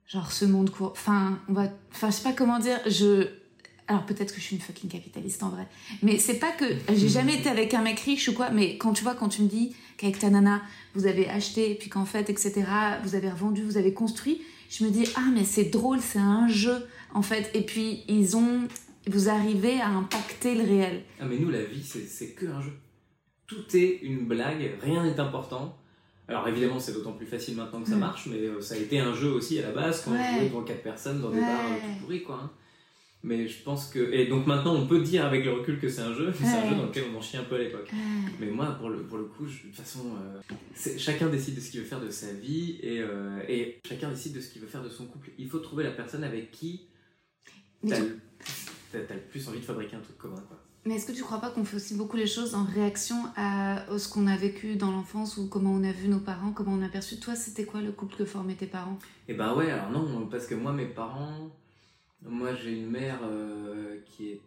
genre ce monde court. Enfin, on va. Enfin, je sais pas comment dire. Je. Alors peut-être que je suis une fucking capitaliste en vrai. Mais c'est pas que j'ai jamais été avec un mec riche ou quoi. Mais quand tu vois, quand tu me dis qu'avec ta nana, vous avez acheté, puis qu'en fait, etc., vous avez revendu, vous avez construit, je me dis, ah, mais c'est drôle, c'est un jeu, en fait. Et puis, ils ont. Vous arrivez à impacter le réel. Ah, mais nous, la vie, c'est que un jeu. Tout est une blague, rien n'est important. Alors évidemment, c'est d'autant plus facile maintenant que ça Mm. marche, mais euh, ça a été un jeu aussi à la base quand on jouait devant quatre personnes dans des Ouais. bars euh, tout pourris, quoi. hein. Mais je pense que. Et donc maintenant, on peut dire avec le recul que c'est un jeu, mais c'est un jeu dans lequel on en chie un peu à l'époque. Mais moi, pour le, pour le coup, je- de toute façon, euh, chacun décide de ce qu'il veut faire de sa vie et, euh, et chacun décide de ce qu'il veut faire de son couple. Il faut trouver la personne avec qui t'as tu- le, plus envie de fabriquer un truc commun. Quoi. Mais est-ce que tu crois pas qu'on fait aussi beaucoup les choses en réaction à ce qu'on a vécu dans l'enfance ou comment on a vu nos parents, comment on a perçu? Toi, c'était quoi le couple que formaient tes parents? Et ben ouais, alors non, parce que moi, mes parents, moi j'ai une mère euh, qui est.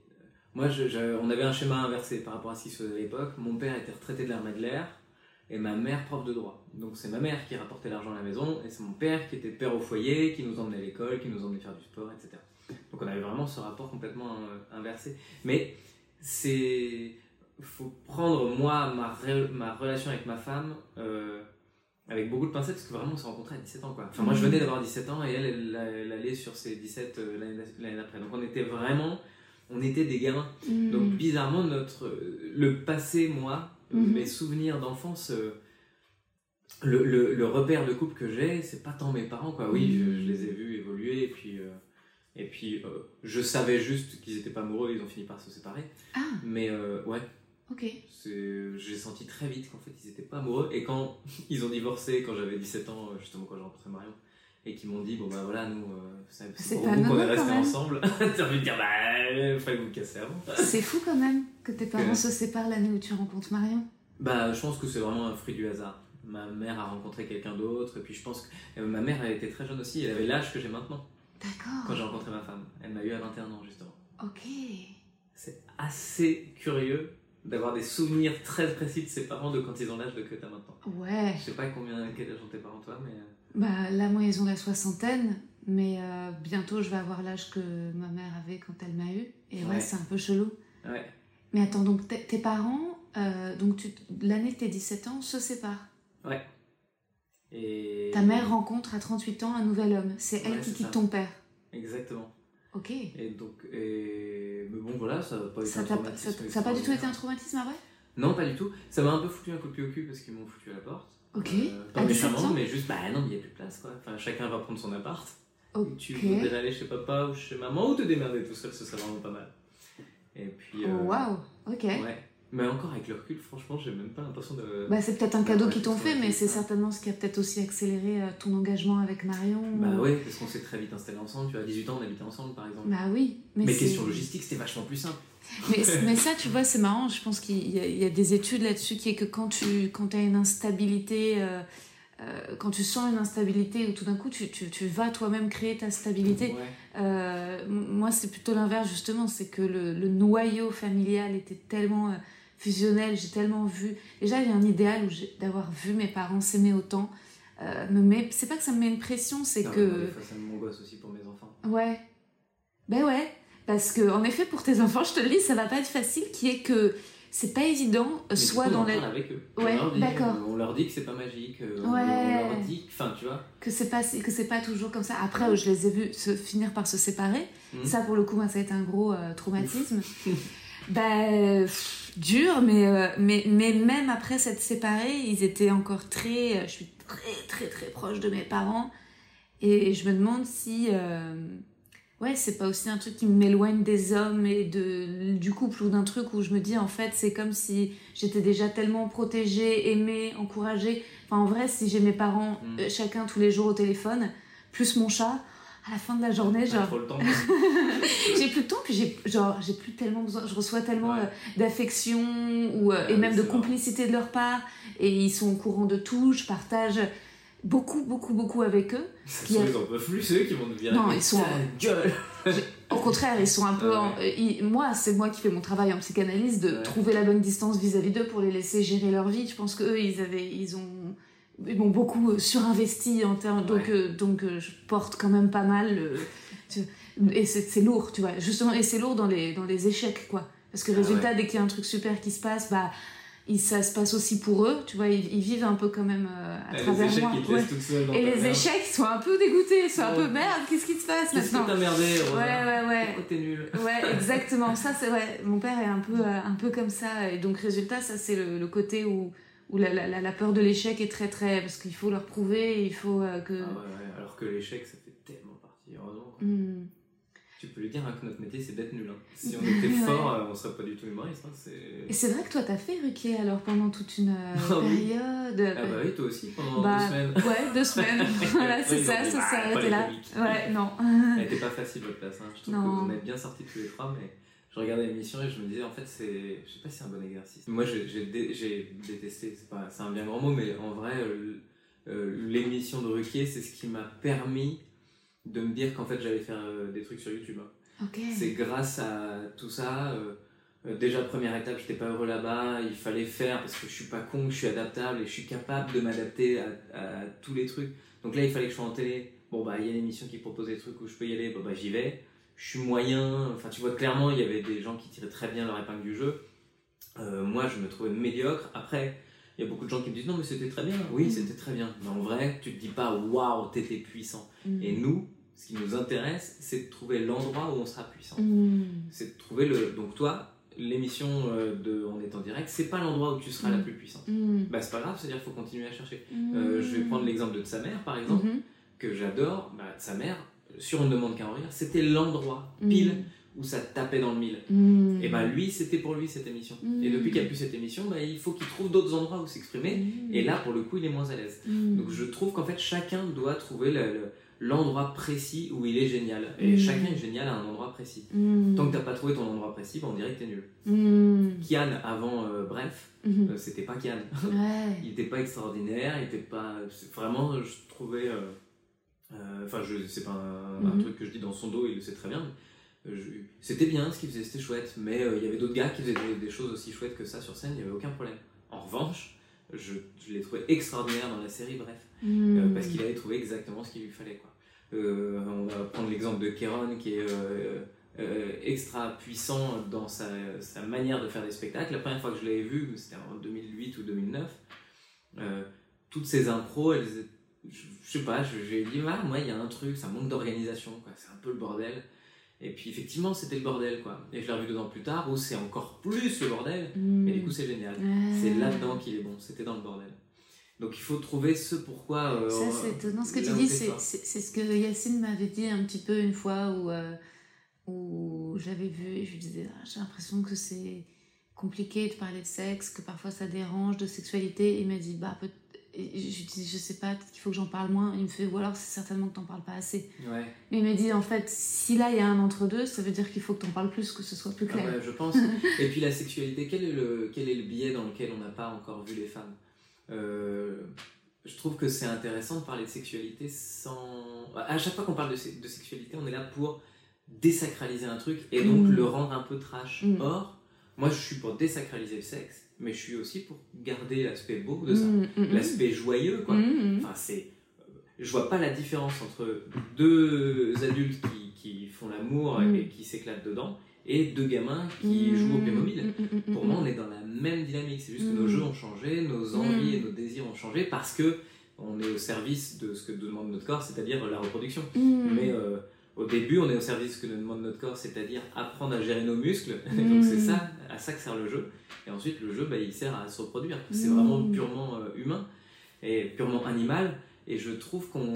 Moi, je- je- on avait un schéma inversé par rapport à ce qui se faisait à l'époque. Mon père était retraité de l'armée de l'air et ma mère prof de droit. Donc c'est ma mère qui rapportait l'argent à la maison et c'est mon père qui était père au foyer, qui nous emmenait à l'école, qui nous emmenait faire du sport, etc. Donc on avait vraiment ce rapport complètement euh, inversé. Mais c'est. faut prendre moi, ma, ma relation avec ma femme. euh, avec beaucoup de pincettes parce que vraiment on s'est rencontrés à 17 ans quoi. Enfin moi je venais d'avoir 17 ans et elle elle, elle allait sur ses 17 euh, l'année d'après. Donc on était vraiment on était des gamins. Donc Hmm. bizarrement notre le passé moi Mhm. mes souvenirs d'enfance le, le, le repère de couple que j'ai c'est pas tant mes parents quoi. Oui, je, je les ai vus évoluer et puis euh, et puis euh, je savais juste qu'ils étaient pas amoureux, ils ont fini par se séparer. Ah, Mais euh, ouais, ok. j'ai senti très vite qu'en fait ils étaient pas amoureux. Et quand ils ont divorcé quand j'avais 17 ans euh, justement quand j'ai rencontré Marion et qu'ils m'ont dit bon bah voilà nous euh, c'est pour vous qu'on est restés ensemble. T'as envie de dire bah fallait vous casser avant. C'est fou quand même que tes parents Que- se séparent l'année où tu rencontres Marion. bah je pense que c'est vraiment un fruit du hasard. Ma mère a rencontré quelqu'un d'autre et puis je pense que ma mère elle était très jeune aussi elle avait l'âge que j'ai maintenant quand D'accord. j'ai rencontré ma femme elle m'a eu à 21 ans justement Ok. c'est assez curieux d'avoir des souvenirs très précis de ses parents de quand ils ont l'âge de que t'as maintenant Ouais. je sais pas combien quel âge ont tes parents toi mais euh, Bah là, moi, ils ont la soixantaine, mais euh, bientôt, je vais avoir l'âge que ma mère avait quand elle m'a eu. Et ouais, Ouais. c'est un peu chelou. ouais Mais attends, donc tes parents, euh, donc l'année de tes 17 ans, se séparent. Ouais. Et... Ta mère rencontre à 38 ans un nouvel homme. C'est elle Ouais, qui quitte ça. ton père. Exactement. Ok. Et donc, et... mais bon, voilà, ça n'a pas été Ça un traumatisme ça- ça a pas du tout été un traumatisme, ouais Non, pas du tout. Ça m'a un peu foutu un coup de pied au cul parce qu'ils m'ont foutu à la porte. Ok. Euh, pas À 17 méchamment, mais juste, bah non, il n'y a plus de place, quoi. Enfin, chacun va prendre son appart. Ok. Tu voudrais aller chez papa ou chez maman ou te démerder tout seul, ce serait vraiment pas mal. Et puis. euh, Oh, Waouh. Ok. Ouais. Mais encore avec le recul, franchement, j'ai même pas l'impression de. Bah, c'est peut-être un cadeau qu'ils t'ont fait, mais c'est certainement ce qui a peut-être aussi accéléré euh, ton engagement avec Marion. Bah ouais, parce qu'on s'est très vite installés ensemble. Tu vois, à 18 ans, on habitait ensemble, par exemple. Bah oui. mais c'est- question logistique, c'était vachement plus simple. Mais, mais ça, tu vois, c'est marrant. Je pense qu'il y, a- il y a des études là-dessus qui est que quand tu quand as une instabilité, euh, euh, quand tu sens une instabilité ou tout d'un coup tu, tu, tu vas toi-même créer ta stabilité. Ouais. Euh, moi, c'est plutôt l'inverse justement. C'est que le, le noyau familial était tellement fusionnel. J'ai tellement vu. Déjà, il y a un idéal d'avoir vu mes parents s'aimer autant. Euh, me met... C'est pas que ça me met une pression, c'est mais que. des fois, ça m'angoisse aussi pour mes enfants. Ouais. Ben ouais. Parce que, en effet, pour tes enfants, je te le dis, ça va pas être facile, qui est que c'est pas évident, euh, Mais soit coup, on dans en la... avec eux. Ouais, on d'accord. On leur dit que c'est pas magique. euh, on, Ouais. on leur dit, enfin, tu vois. que c'est pas que c'est pas toujours comme ça. Après, euh, je les ai vus se finir par se séparer. Mhm. Ça, pour le coup, ça a été un gros euh, traumatisme. ben dur, mais, euh, mais mais même après s'être séparés, ils étaient encore très. euh, je suis très très très proche de mes parents, et je me demande si. euh, Ouais, c'est pas aussi un truc qui m'éloigne des hommes et de, du couple ou d'un truc où je me dis en fait c'est comme si j'étais déjà tellement protégée, aimée, encouragée. Enfin en vrai si j'ai mes parents Mm. euh, chacun tous les jours au téléphone, plus mon chat, à la fin de la journée genre trop le temps. j'ai plus de temps puis j'ai genre j'ai plus tellement besoin, je reçois tellement Ouais. euh, d'affection ou euh, et même de vrai. complicité de leur part et ils sont au courant de tout, je partage beaucoup beaucoup beaucoup avec eux. Ils en peuvent plus, c'est eux qui vont nous virer. Non, ils sont- ta gueule Au contraire, ils sont un peu. Ah en- euh, ils- moi, c'est moi qui fais mon travail en psychanalyse de Ouais. trouver la bonne distance vis-à-vis d'eux pour les laisser gérer leur vie. Je pense qu'eux, ils avaient, ils ont ils m'ont beaucoup euh, surinvesti en termes. Donc, Ouais. euh, donc euh, je porte quand même pas mal. euh, tu- et c'est lourd, tu vois. Justement, et c'est lourd dans les, dans les échecs, quoi. Parce que Ah résultat, ouais. dès qu'il y a un truc super qui se passe, bah. il- ça se passe aussi pour eux, tu vois, ils, ils vivent un peu quand même à les travers échecs, moi. ils te Ouais. laissent toute seule dans Et les merde. échecs, sont un peu dégoûtés, sont un peu merde, qu'est-ce qui se passe Qu'est-ce que maintenant t'as merdé, Ouais, ouais, ouais. Pourquoi t'es nul Ouais, exactement. Ça, c'est vrai. Mon père est un peu, un peu comme ça. Et donc, résultat, ça, c'est le, le côté où, où la, la, la- peur de l'échec est très, très. Parce qu'il faut leur prouver, il faut euh, que. Ah ouais, ouais, alors que l'échec, ça fait tellement partie, heureusement. quoi. Tu peux lui dire hein, que notre métier, c'est d'être nul. hein. Si on était fort, euh, on serait pas du tout humoriste. hein, Et c'est... c'est vrai que toi, t'as fait Ruquier alors pendant toute une euh, Ah période. Ah bah oui, toi aussi, pendant Bah, deux semaines. Ouais, deux semaines. voilà, c'est ça, dit, ça s'est arrêté là. Ouais, non. Elle était pas facile votre place. Hein. Je trouve Non. que vous en êtes bien sortis tous les trois, mais je regardais l'émission et je me disais en fait c'est, je sais pas si c'est un bon exercice. Moi j'ai, j'ai, dé- j'ai détesté, c'est pas, c'est un bien grand mot, mais en vrai euh, euh, l'émission de Ruquier c'est ce qui m'a permis de me dire qu'en fait j'allais faire euh, des trucs sur YouTube. hein. C'est grâce à tout ça. euh, déjà première étape, j'étais pas heureux là-bas. Il fallait faire parce que je suis pas con, je suis adaptable et je suis capable de m'adapter à, à tous les trucs. Donc là, il fallait que je sois en télé. Bon bah il y a une émission qui propose des trucs où je peux y aller. Bon bah j'y vais. Je suis moyen. Enfin tu vois clairement, il y avait des gens qui tiraient très bien leur épingle du jeu. Euh, moi, je me trouvais médiocre. Après. Il y a beaucoup de gens qui me disent non mais c'était très bien. Oui Mhm. c'était très bien. Mais en vrai tu te dis pas waouh t'étais puissant. Hmm. Et nous, ce qui nous intéresse, c'est de trouver l'endroit où on sera puissant. Hmm. C'est de trouver le. Donc, toi, l'émission euh, de On est en direct, c'est pas l'endroit où tu seras la plus puissante. Bah, c'est pas grave, c'est-à-dire qu'il faut continuer à chercher. Euh, je vais prendre l'exemple de sa mère, par exemple, Mhm. que j'adore. Bah, sa mère, sur On ne demande qu'à rire, c'était l'endroit pile où ça tapait dans le mille. Hmm. Et bah, lui, c'était pour lui cette émission. Mm. Et depuis qu'il a plus cette émission, bah, il faut qu'il trouve d'autres endroits où s'exprimer. Et là, pour le coup, il est moins à l'aise. Donc je trouve qu'en fait chacun doit trouver le- le- l'endroit précis où il est génial. Et Mm. chacun est génial à un endroit précis. Tant que t'as pas trouvé ton endroit précis, bah, on dirait que t'es nul. Kian avant euh, bref, Mhm. euh, c'était pas Kian. Ouais. il était pas extraordinaire, il était pas. Vraiment, je trouvais. euh, Enfin, je c'est pas un, un Mhm. truc que je dis dans son dos, il le sait très bien. euh, C'était bien ce qu'il faisait, c'était chouette, mais euh, il y avait d'autres gars qui faisaient des, des choses aussi chouettes que ça sur scène, il n'y avait aucun problème. En revanche, je, je l'ai trouvé extraordinaire dans la série, bref. Euh, Hmm. parce qu'il avait trouvé exactement ce qu'il lui fallait. Quoi. Euh, on va prendre l'exemple de Kéron qui est euh, euh, extra puissant dans sa, sa manière de faire des spectacles. La première fois que je l'avais vu, c'était en 2008 ou 2009, euh, toutes ces impros, elles, je, je sais pas, j'ai dit, ah, moi il y a un truc, ça manque d'organisation, quoi. c'est un peu le bordel. Et puis effectivement, c'était le bordel. quoi. Et je l'ai revu deux ans plus tard où c'est encore plus le bordel, Hmm. mais du coup c'est génial. C'est là-dedans qu'il est bon, c'était dans le bordel. Donc il faut trouver ce pourquoi. euh, Ça, c'est étonnant. Ce que tu dis, c'est ce que Yacine m'avait dit un petit peu une fois où, euh, où je l'avais vu et je lui disais Ah, J'ai l'impression que c'est compliqué de parler de sexe, que parfois ça dérange, de sexualité. Et il m'a dit Bah, peut et je lui dis Je sais pas, peut-être qu'il faut que j'en parle moins. Il me fait Ou alors c'est certainement que t'en parles pas assez. Ouais. Et il m'a dit En fait, si là il y a un entre-deux, ça veut dire qu'il faut que t'en parles plus, que ce soit plus Ah clair. bah, je pense. Et puis la sexualité, quel est le, quel est le biais dans lequel on n'a pas encore vu les femmes? Euh, Je trouve que c'est intéressant de parler de sexualité sans. À chaque fois qu'on parle de, de sexualité, on est là pour désacraliser un truc et donc Mm. le rendre un peu trash. Mm. Or, moi je suis pour désacraliser le sexe, mais je suis aussi pour garder l'aspect beau de ça. Mm, mm, mm. L'aspect joyeux, quoi. Enfin, c'est. Je vois pas la différence entre deux adultes qui, qui font l'amour et qui s'éclatent dedans et deux gamins qui jouent au Playmobil. Pour moi, on est dans la même dynamique. C'est juste que nos jeux ont changé, nos envies et nos désirs ont changé parce que on est au service de ce que demande notre corps, c'est-à-dire la reproduction. Mais euh, au début, on est au service de ce que nous demande notre corps, c'est-à-dire apprendre à gérer nos muscles. Donc c'est ça, à ça que sert le jeu. Et ensuite, le jeu, bah, il sert à se reproduire. C'est Mm. vraiment purement euh, humain et purement animal. Et je trouve qu'on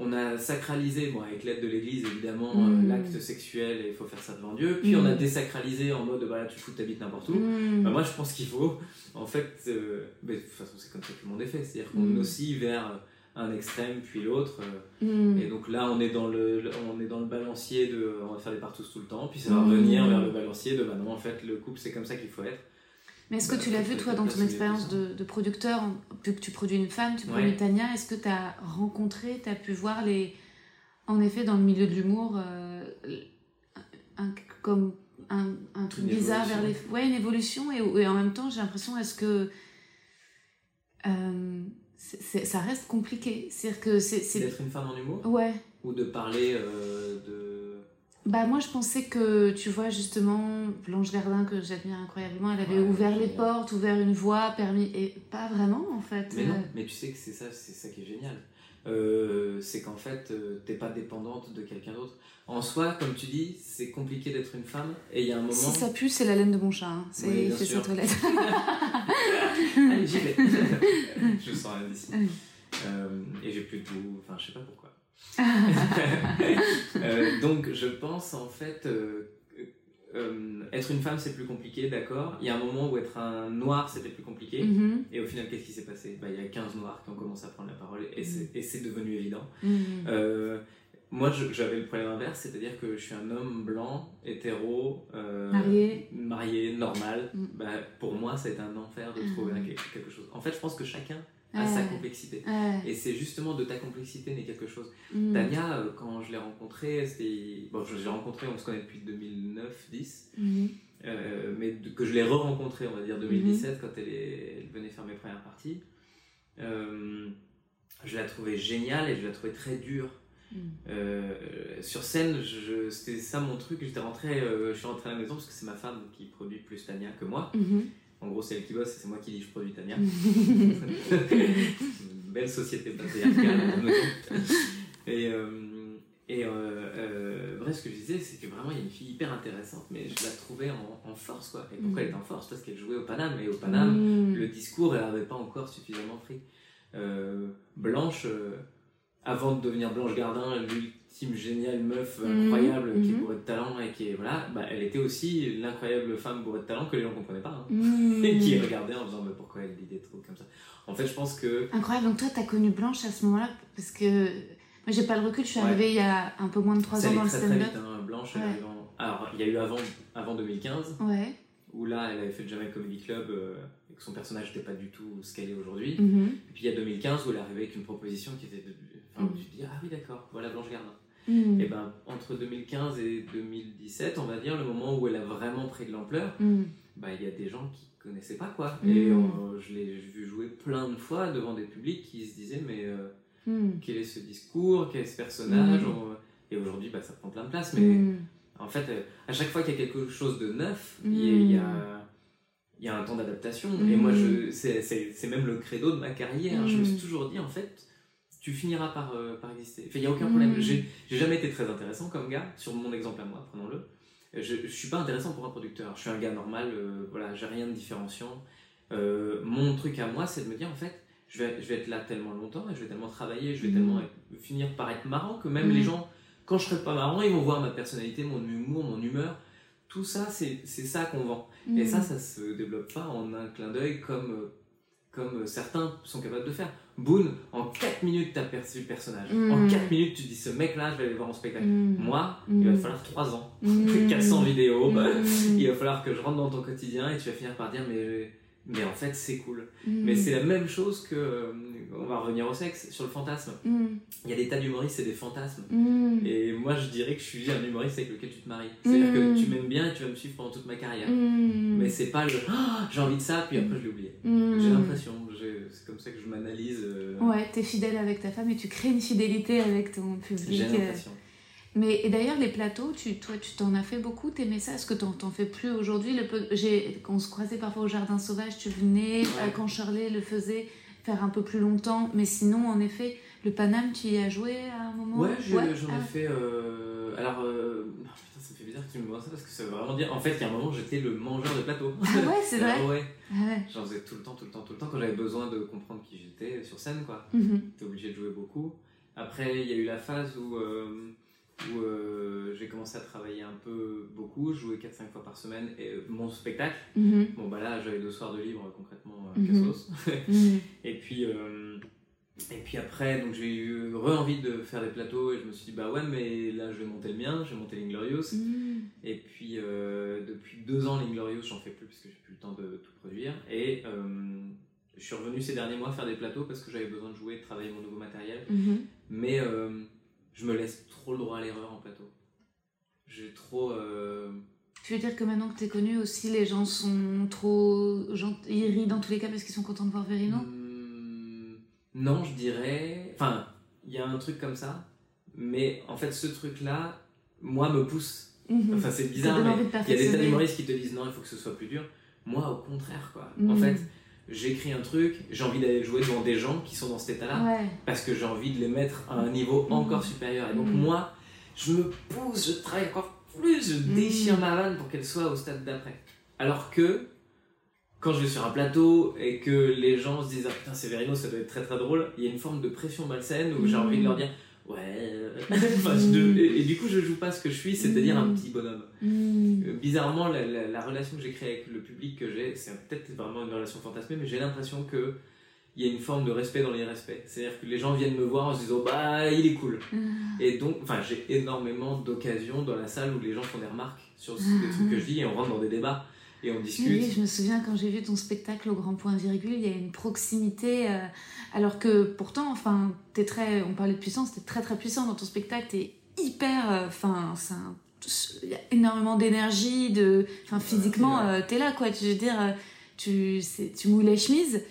on a sacralisé, bon, avec l'aide de l'Église évidemment, Mm. euh, l'acte sexuel et il faut faire ça devant Dieu. Puis on a désacralisé en mode, bah, là, tu fous ta bite n'importe où. Bah, moi, je pense qu'il faut, en fait, euh, de toute façon, c'est comme ça que le monde est fait. C'est-à-dire qu'on oscille vers un extrême puis l'autre. euh, Mm. et donc là, on est dans le, on est dans le balancier de, on va faire des partous tout le temps, puis ça va Mm. revenir vers le balancier de, bah non, en fait, le couple, c'est comme ça qu'il faut être. Mais est-ce que Bah, tu l'as vu, toi, dans ton expérience de, de producteur, vu que tu produis une femme, tu produis Ouais. Tania, est-ce que tu as rencontré, tu as pu voir les. En effet, dans le milieu de l'humour, euh, un, comme un, un truc Une bizarre vers les. Ouais, une évolution, et, et en même temps, j'ai l'impression, est-ce que. euh, ça reste compliqué. C'est-à-dire que c'est. D'être une femme en humour Ouais. Ou de parler euh, de. Bah moi je pensais que, tu vois, justement, Blanche Gardin, que j'admire incroyablement, elle avait Ouais, ouvert les portes, ouvert une voie, permis... Et pas vraiment, en fait. Mais non, Euh, mais tu sais que c'est ça, c'est ça qui est génial. Euh, c'est qu'en fait, euh, t'es pas dépendante de quelqu'un d'autre. En soi, comme tu dis, c'est compliqué d'être une femme, et il y a un moment. Si ça pue, c'est la laine de mon chat. hein. C'est Oui, il bien fait sûr. sa toilette. Allez, j'y vais. je sens rien d'ici. Euh, et j'ai plus de goût, enfin, je sais pas pourquoi. Euh, donc, je pense en fait. Euh, être une femme, c'est plus compliqué, d'accord. Il y a un moment où être un noir, c'était plus compliqué. Mhm. Et au final, qu'est-ce qui s'est passé? Bah, Il y a 15 noirs qui ont commencé à prendre la parole et Mm. c'est c'est devenu évident. Mhm. Euh, moi, j'avais le problème inverse, c'est-à-dire que je suis un homme blanc, hétéro, euh, Marié. marié, normal. Bah, pour moi, ça a été un enfer de trouver quelque chose. En fait, je pense que chacun Ouais. sa complexité. Et c'est justement de ta complexité n'est quelque chose. Mhm. Tania, euh, quand je l'ai rencontrée, c'était. Bon, je l'ai rencontrée, on se connaît depuis 2009-10. Mhm. Euh, mais que je l'ai re-rencontrée, on va dire 2017, quand elle, est, elle venait faire mes premières parties. Euh, je la trouvais géniale et je la trouvais très dure. Mhm. Euh, sur scène, je- c'était ça mon truc. J'étais rentré, je suis rentré à la maison parce que c'est ma femme qui produit plus Tania que moi. Mhm. En gros, c'est elle qui bosse et c'est moi qui dis je produis Tania. Une belle société patriarcale. et euh, et euh, euh, bref, ce que je disais, c'est que vraiment, il y a une fille hyper intéressante, mais je la trouvais en, en force, quoi. Et pourquoi Mm. elle est en force? Parce qu'elle jouait au Paname, et au Paname, Mhm. le discours, elle n'avait pas encore suffisamment pris. Euh, Blanche, euh, avant de devenir Blanche Gardin, l'ultime géniale meuf Mhm, incroyable qui est mhm. bourrée de talent et qui est voilà, bah, elle était aussi l'incroyable femme bourrée de talent que les gens comprenaient pas. hein. Mhm. Et qui regardaient en disant mais pourquoi elle dit des trucs comme ça. En fait, je pense que Incroyable, donc toi t'as connu Blanche à ce moment-là? Parce que moi j'ai pas le recul, je suis Ouais. arrivée il y a un peu moins de 3 ça ans dans le très très stand-up. hein. Blanche, elle Ouais. en- alors il y a eu avant, avant 2015 Ouais. où là elle avait fait le Jamel Comedy Club euh, et que son personnage n'était pas du tout ce qu'elle est aujourd'hui. Et puis il y a 2015 où elle est arrivée avec une proposition qui était. De... Enfin, Mhm. tu te dis, ah oui, d'accord, voilà Blanche Gardin. Mhm. Et ben entre 2015 et 2017, on va dire, le moment où elle a vraiment pris de l'ampleur, Mhm. bah, il y a des gens qui connaissaient pas quoi. Et euh, je l'ai vu jouer plein de fois devant des publics qui se disaient, mais euh, quel est ce discours, quel est ce personnage. On- Et aujourd'hui, bah, ça prend plein de place, mais. En fait, euh, à chaque fois qu'il y a quelque chose de neuf, Mm. il y a- il y, a, un temps d'adaptation. Et Mm. moi, je, c'est, même le credo de ma carrière. Je me suis Mm. toujours dit, en fait, tu finiras par, euh, par exister. Enfin, il n'y a aucun Mm. problème. J'ai, j'ai jamais été très intéressant comme gars, sur mon exemple à moi, prenons-le. Je ne suis pas intéressant pour un producteur. Je suis un gars normal, euh, voilà, j'ai rien de différenciant. Euh, mon truc à moi, c'est de me dire, en fait, je vais, je vais être là tellement longtemps et je vais tellement travailler, je vais Mm. tellement être- finir par être marrant que même Mm. les gens, quand je serai pas marrant, ils vont voir ma personnalité, mon humour, mon humeur. Tout ça, c'est ça qu'on vend. Et Mhm. ça, ça se développe pas en un clin d'œil comme, euh, comme certains sont capables de faire. Boone, en 4 minutes, tu as perçu le personnage. Mm. En 4 minutes, tu dis ce mec-là, je vais aller le voir en spectacle. Mhm. Moi, Mm. il va te falloir 3 ans. Mhm. 400 vidéos. bah. Il va falloir que je rentre dans ton quotidien et tu vas finir par dire mais, mais en fait c'est cool. Mhm. Mais c'est la même chose que, euh, on va revenir au sexe, sur le fantasme. Mhm. Il y a des tas d'humoristes et des fantasmes. Mhm. Et moi, je dirais que je suis un humoriste avec lequel tu te maries. C'est-à-dire Mm. que tu m'aimes bien et tu vas me suivre pendant toute ma carrière. Mais c'est pas le Ah, j'ai envie de ça, puis après je l'ai oublié. J'ai l'impression, c'est comme ça que je m'analyse. euh, Ouais, t'es fidèle avec ta femme et tu crées une fidélité avec ton public. J'ai euh. Mais et d'ailleurs, les plateaux, tu, toi, tu t'en as fait beaucoup, t'aimais ça? Est-ce que t'en, t'en fais plus aujourd'hui? Le peu, j'ai, Quand on se croisait parfois au Jardin Sauvage, tu venais, Ouais. euh, quand Shirley le faisait, faire un peu plus longtemps. Mais sinon, en effet, le Paname, tu y as joué à un moment? Ouais, j'ai- j'en Ah. ai fait. euh, Alors, euh, ah, putain, ça me fait bizarre que tu me demandes ça parce que ça veut vraiment dire. En fait, il y a un moment, j'étais le mangeur de plateau. Ah ouais, c'est vrai? Ah ouais. Ah ouais. J'en faisais tout le temps, tout le temps, tout le temps quand j'avais besoin de comprendre qui j'étais sur scène, quoi. Mhm. T'es obligé de jouer beaucoup. Après, il y a eu la phase où, euh, où euh, j'ai commencé à travailler un peu beaucoup. Jouais 4-5 fois par semaine et euh, mon spectacle. Mhm. Bon, bah là, j'avais deux soirs de libre concrètement à. Cassos. Mhm. et puis. euh, et puis après, donc j'ai eu re-envie de faire des plateaux et je me suis dit, bah ouais, mais là je vais monter le mien, je vais monter l'Inglorious. Mhm. Et puis euh, depuis deux ans, l'Inglorious, j'en fais plus parce que j'ai plus le temps de tout produire. Et euh, je suis revenu ces derniers mois faire des plateaux parce que j'avais besoin de jouer, de travailler mon nouveau matériel. Mais euh, je me laisse trop le droit à l'erreur en plateau. J'ai trop. euh, Tu veux dire que maintenant que t'es connu aussi, les gens sont trop. Gens... Ils rient dans tous les cas parce qu'ils sont contents de voir Verino? Hmm, Non, je dirais. Enfin, il y a un truc comme ça, mais en fait, ce truc-là, moi, me pousse. Mhm. Enfin, c'est bizarre, mais il y a des tas d'humoristes qui te disent non, il faut que ce soit plus dur. Moi, au contraire, quoi. En Mhm. fait, j'écris un truc, j'ai envie d'aller jouer devant des gens qui sont dans cet état-là Ouais. parce que j'ai envie de les mettre à un niveau Mhm. encore supérieur. Et donc, Mhm. moi, je me pousse, je travaille encore plus, je Mhm. déchire ma vanne pour qu'elle soit au stade d'après. Alors que quand je vais sur un plateau et que les gens se disent ah putain c'est Verino ça doit être très très drôle il y a une forme de pression malsaine où j'ai envie de leur dire ouais euh, Enfin, je- et, et du coup je joue pas ce que je suis c'est-à-dire un Mhm. petit bonhomme. Mhm. Euh, bizarrement la, la- la relation que j'ai créée avec le public que j'ai c'est peut-être vraiment une relation fantasmée mais j'ai l'impression que il y a une forme de respect dans l'irrespect. C'est-à-dire que les gens viennent me voir en se disant bah il est cool. Et donc enfin j'ai énormément d'occasions dans la salle où les gens font des remarques sur ce- les trucs que je dis et on rentre dans des débats et on discute Oui, je me souviens quand j'ai vu ton spectacle au Grand Point Virgule, il y a une proximité, euh, alors que pourtant, enfin, t'es très, on parlait de puissance, t'es très très puissant dans ton spectacle, t'es hyper, euh, enfin, un- il y a énormément d'énergie, de, enfin, physiquement, euh, t'es là, quoi. Tu veux dire, euh, tu, tu mouilles les chemises.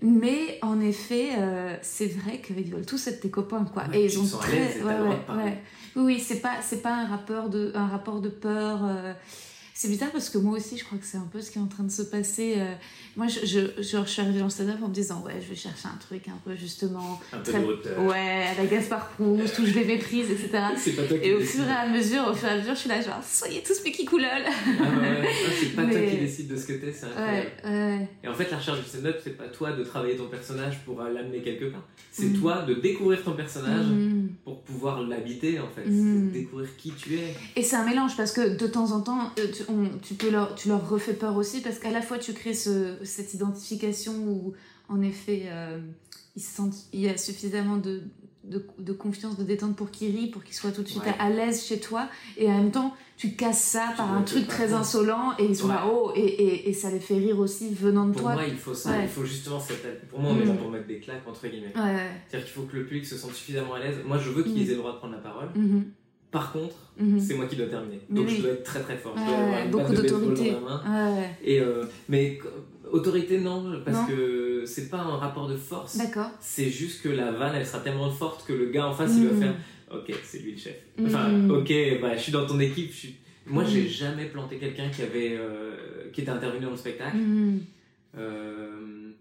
Mais en effet, euh, c'est vrai qu'ils veulent tous être tes copains, quoi. Ouais, et ils ont très, ouais. Oui, oui, c'est pas, c'est pas un rapport de, un rapport de peur. euh, c'est bizarre parce que moi aussi, je crois que c'est un peu ce qui est en train de se passer. euh, moi, je, je, je, suis arrivée dans le stand-up en me disant, ouais, je vais chercher un truc un peu justement. un peu très- de hauteur Ouais, à la Gaspard Proust, où je les méprise, etc. pas toi Et au décides. fur et à mesure, au fur et à mesure, je suis là, genre, soyez tous mes kikoulol. Ah ouais, ouais. Ah, c'est pas toi Mais- qui décide de ce que t'es, c'est incroyable. Ouais, ouais. Et en fait, la recherche du stand-up, c'est pas toi de travailler ton personnage pour euh, l'amener quelque part. C'est Mhm. toi de découvrir ton personnage Mhm. pour pouvoir l'habiter, en fait. C'est découvrir qui tu es. Et c'est un mélange parce que de temps en temps, euh, tu, on- tu peux leur, tu leur refais peur aussi parce qu'à la fois tu crées ce, cette identification où en effet euh, ils se sentent, il y a suffisamment de, de, de confiance, de détente pour qu'ils rient, pour qu'ils soient tout de suite Ouais. à, à l'aise chez toi et en même temps tu casses ça Tu par un truc très insolent et ils sont là oh et, et, et ça les fait rire aussi venant de Pour toi. moi, il faut ça. Ouais. Il faut justement cette. Pour moi, on est là Mhm. pour mettre des claques, entre guillemets. C'est-à-dire qu'il faut que le public se sente suffisamment à l'aise. Moi, je veux qu'ils Mhm. aient le droit de prendre la parole. Mhm, Par contre, mhm. c'est moi qui dois terminer. Donc, oui. je dois être très très fort. Je Ouais, dois avoir une beaucoup d'autorité. Ouais. Et, euh, mais co- autorité, non, parce Non. que c'est pas un rapport de force. D'accord. C'est juste que la vanne, elle sera tellement forte que le gars en face, il va Mhm. faire Ok, c'est lui le chef. Enfin, Mhm. ok, bah, je suis dans ton équipe. Je suis... Moi, j'ai jamais planté quelqu'un qui avait euh, qui était intervenu dans le spectacle. Euh,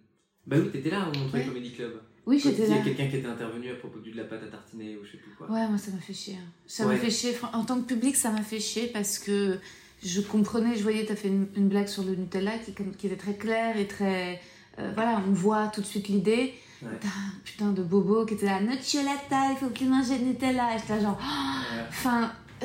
Bah oui, t'étais là au Montreuil Ouais. Comedy Club. Oui, j'étais Il y là. a quelqu'un qui était intervenu à propos du de la pâte à tartiner ou je sais plus quoi. Ouais, moi ça m'a fait chier. hein. Ça Ouais. m'a fait chier. En tant que public, ça m'a fait chier parce que je comprenais, je voyais, t'as fait une, une blague sur le Nutella qui, qui était très claire et très. euh, voilà, on voit tout de suite l'idée. Ouais. Putain de bobo qui était là, Nutella, il faut plus manger de Nutella. Et j'étais là, genre. Ouais.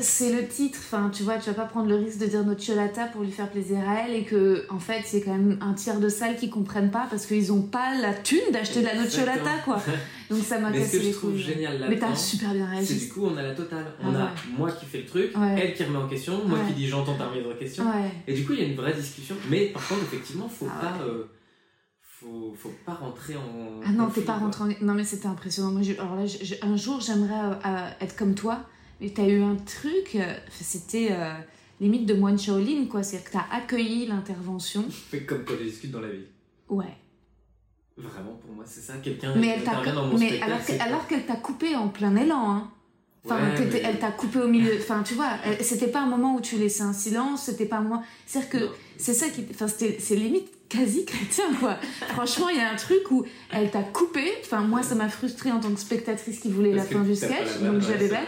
C'est le titre. Enfin, tu vois, tu vas pas prendre le risque de dire Nutella pour lui faire plaisir à elle et que, en fait, c'est quand même un tiers de salle qui comprennent pas parce qu'ils ont pas la thune d'acheter de la Exactement. quoi. Donc ça m'a Mais ce que je trouve couilles. génial Mais t'as super bien c'est réagi. du coup, on a la totale. Ah On a ouais. moi qui fais le truc, Ouais. elle qui remet en question, moi Ouais. qui dis j'entends ta remise en question. Et du coup, il y a une vraie discussion. Mais par contre, effectivement, faut Ah pas. euh, faut, faut pas rentrer en. Ah non, t'es pas rentré en... Non, mais c'était impressionnant. Moi, alors là, un jour, j'aimerais euh, être comme toi. Mais t'as eu un truc, euh, c'était euh, limite de moine Shaolin, quoi. C'est-à-dire que t'as accueilli l'intervention. Comme quand je discute dans la vie. Ouais. Vraiment, pour moi, c'est ça. Quelqu'un Mais, elle t'a... intervient dans mon mais alors, que- qu'elle t'a coupé en plein élan, hein. Enfin, Ouais, t'étais- mais- elle t'a coupé au milieu. Enfin, tu vois, c'était pas un moment où tu laissais un silence, c'était pas un moment. C'est-à-dire que c'est ça qui. Enfin, c'est limite quasi chrétien, quoi. Franchement, il y a un truc où elle t'a coupé. Enfin, moi, ça m'a frustrée en tant que spectatrice qui voulait Parce la fin du sketch, donc j'avais vrai.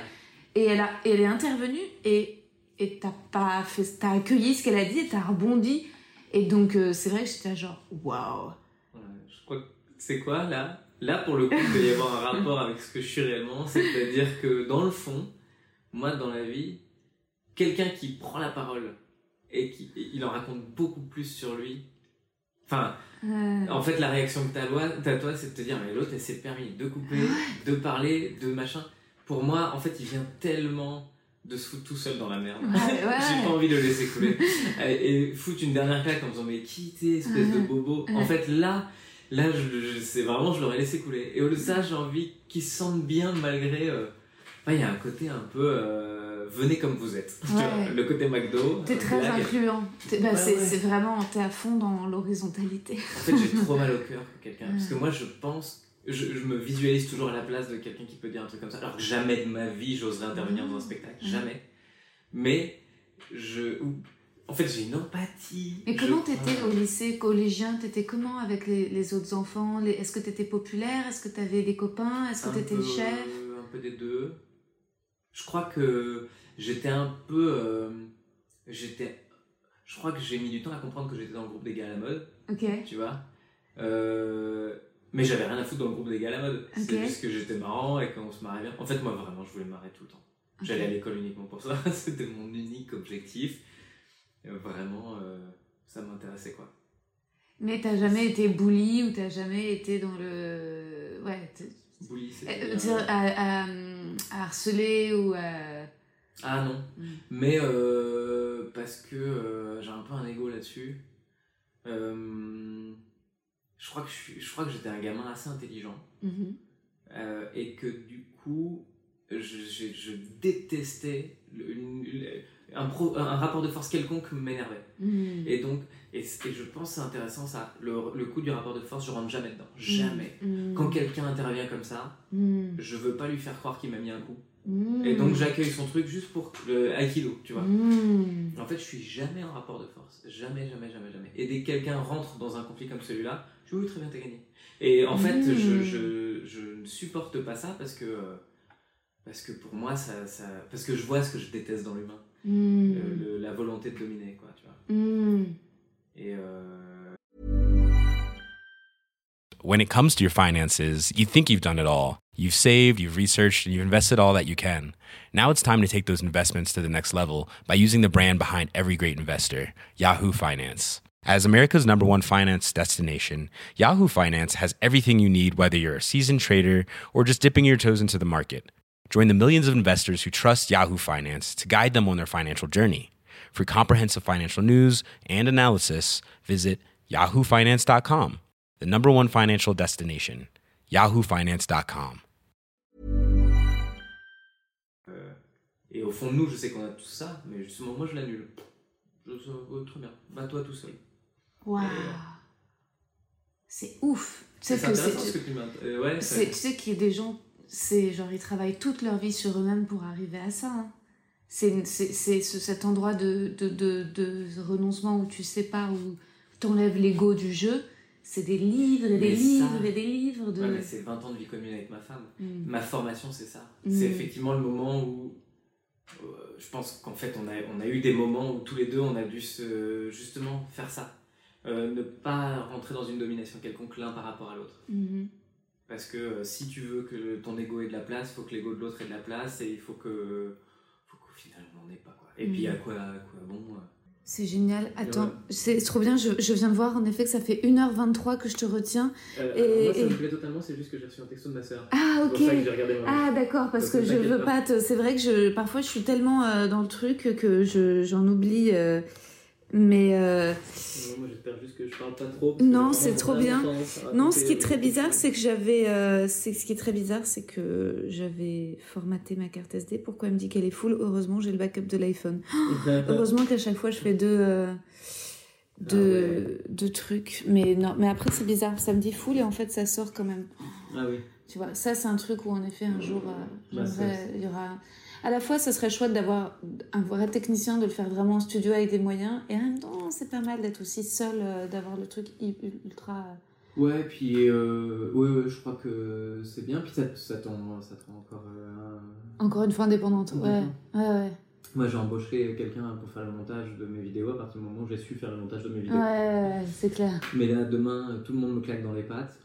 Et elle, a, elle est intervenue et et t'as pas fait. T'as accueilli ce qu'elle a dit et t'as rebondi. Et donc, euh, c'est vrai que j'étais genre, waouh. Ouais, je crois que c'est quoi là? Là, pour le coup, il doit y avoir un rapport avec ce que je suis réellement. C'est-à-dire que dans le fond, moi, dans la vie, quelqu'un qui prend la parole et qui et il en raconte beaucoup plus sur lui. Enfin, Euh, en fait, la réaction que t'as toi, t'as toi, c'est de te dire, mais l'autre, elle s'est permis de couper, de parler, de machin. Pour moi, en fait, il vient tellement de se foutre tout seul dans la merde. ouais, ouais. J'ai pas envie de le laisser couler. et, et foutre une dernière claque en disant mais qui t'es espèce de bobo. En fait là, là je, je- c'est vraiment je l'aurais laissé couler. Et au lieu de ça j'ai envie qu'ils se sentent bien malgré. euh, enfin, Il y a un côté un peu euh, venez comme vous êtes. Ouais. Le côté McDo. T'es euh, très blague. incluant. Bah, Ouais, c'est ouais. c'est vraiment, t'es à fond dans l'horizontalité. En fait j'ai trop mal au cœur que quelqu'un. Parce que moi je pense je, je me visualise toujours à la place de quelqu'un qui peut dire un truc comme ça, alors que jamais de ma vie j'oserais intervenir dans un spectacle, Mmh. jamais. Mais je, en fait, j'ai une empathie. Mais Je- comment t'étais au lycée collégien? T'étais comment avec les, les autres enfants? Les- Est-ce que t'étais populaire? Est-ce que t'avais des copains? Est-ce que t'étais le chef? Un peu des deux. Je crois que j'étais un peu. euh, j'étais. Je crois que j'ai mis du temps à comprendre que j'étais dans le groupe des gars à la mode, Ok. tu vois. Euh, mais j'avais rien à foutre dans le groupe des gars à la mode. C'est juste que j'étais marrant et qu'on se marrait bien. En fait, moi, vraiment, je voulais marrer tout le temps. J'allais à l'école uniquement pour ça. C'était mon unique objectif. Vraiment, euh, ça m'intéressait quoi. Mais t'as jamais été bully ou t'as jamais été dans le. Ouais. Bully, c'était, euh, à, à- à harceler ou à. Ah non. Mm. Mais euh, parce que j'ai un peu un ego là-dessus. Euh, je crois que je, suis- je crois que j'étais un gamin assez intelligent Mhm. euh, et que du coup je, je- je détestais le- une- le- un, pro- un rapport de force quelconque m'énervait. Mhm. Et donc, et, et je pense que c'est intéressant ça, le, le coup du rapport de force, je rentre jamais dedans, jamais. Mhm. Quand quelqu'un intervient comme ça, je veux pas lui faire croire qu'il m'a mis un coup. Et donc j'accueille son truc juste pour le aikido, tu vois. En fait, je suis jamais en rapport de force. Jamais, jamais, jamais, jamais. Et dès que quelqu'un rentre dans un conflit comme celui-là, je oui, très bien, t'as gagné. Et en fait, je, je, je ne supporte pas ça parce que, euh, parce que pour moi, ça, ça, parce que je vois ce que je déteste dans l'humain. Mhm. Euh, le- la volonté de dominer, quoi, tu vois. Mhm. Et euh, When it comes to your finances, you think you've done it all. You've saved, you've researched, and you've invested all that you can. Now it's time to take those investments to the next level by using the brand behind every great investor, Yahoo Finance. As America's number one finance destination, Yahoo Finance has everything you need, whether you're a seasoned trader or just dipping your toes into the market. Join the millions of investors who trust Yahoo Finance to guide them on their financial journey. For comprehensive financial news and analysis, visit yahoofinance.com, the number one financial destination, yahoofinance.com. et au fond de nous, je sais qu'on a tout ça, mais justement, moi, je l'annule. Je, très bien. Bats-toi tout seul. Waouh. C'est ouf. C'est intéressant ce que tu euh, ouais, Tu sais qu'il y a des gens, c'est genre ils travaillent toute leur vie sur eux-mêmes pour arriver à ça. hein. C'est c'est- c'est ce- cet endroit de, de, de, de renoncement où tu sépares, où t'enlèves l'ego du jeu. C'est des livres et des Mais ça- livres et des livres de. Ouais, mais c'est 20 ans de vie commune avec ma femme. Mm. Ma formation, c'est ça. Mm. C'est effectivement le moment où. euh, je pense qu'en fait, on a, on a eu des moments où tous les deux, on a dû se, justement faire ça. Euh, ne pas rentrer dans une domination quelconque l'un par rapport à l'autre. Mhm. Parce que euh, si tu veux que ton ego ait de la place, il faut que l'ego de l'autre ait de la place et il faut que. faut qu'au final, on n'en ait pas. Quoi. Et puis, Mm. à quoi, à quoi bon euh, C'est génial. Attends, Ouais. c'est trop bien. Je, je viens de voir en effet que ça fait 1h23 que je te retiens. Euh, Et- moi, ça et- me plaît totalement, c'est juste que j'ai reçu un texto de ma soeur. Ah, ok. regardé. Ah d'accord parce que je veux pas. te... c'est vrai que je parfois je suis tellement euh, dans le truc que je j'en oublie euh, mais euh, moi, j'espère juste que je parle pas trop. Non, c'est trop bien. non ce qui est très bizarre c'est que j'avais euh, ce qui est très bizarre c'est que j'avais formaté ma carte SD pourquoi elle me dit qu'elle est full heureusement j'ai le backup de l'iPhone heureusement qu'à chaque fois je fais deux euh, deux, deux trucs mais non mais après c'est bizarre ça me dit full et en fait ça sort quand même Ah oui. tu vois, ça c'est un truc où en effet un jour, euh, Bah, il y aura. À la fois, ça serait chouette d'avoir un vrai technicien, de le faire vraiment en studio avec des moyens, et en même temps, c'est pas mal d'être aussi seul, euh, d'avoir le truc ultra. Ouais, puis euh, ouais, ouais, je crois que c'est bien. Puis ça, ça t'en ça te rend encore. euh, Encore une fois indépendante. Ouais, ouais. Moi, j'ai embauché quelqu'un pour faire le montage de mes vidéos à partir du moment où j'ai su faire le montage de mes vidéos. Ouais, c'est clair. Mais là, demain, tout le monde me claque dans les pattes.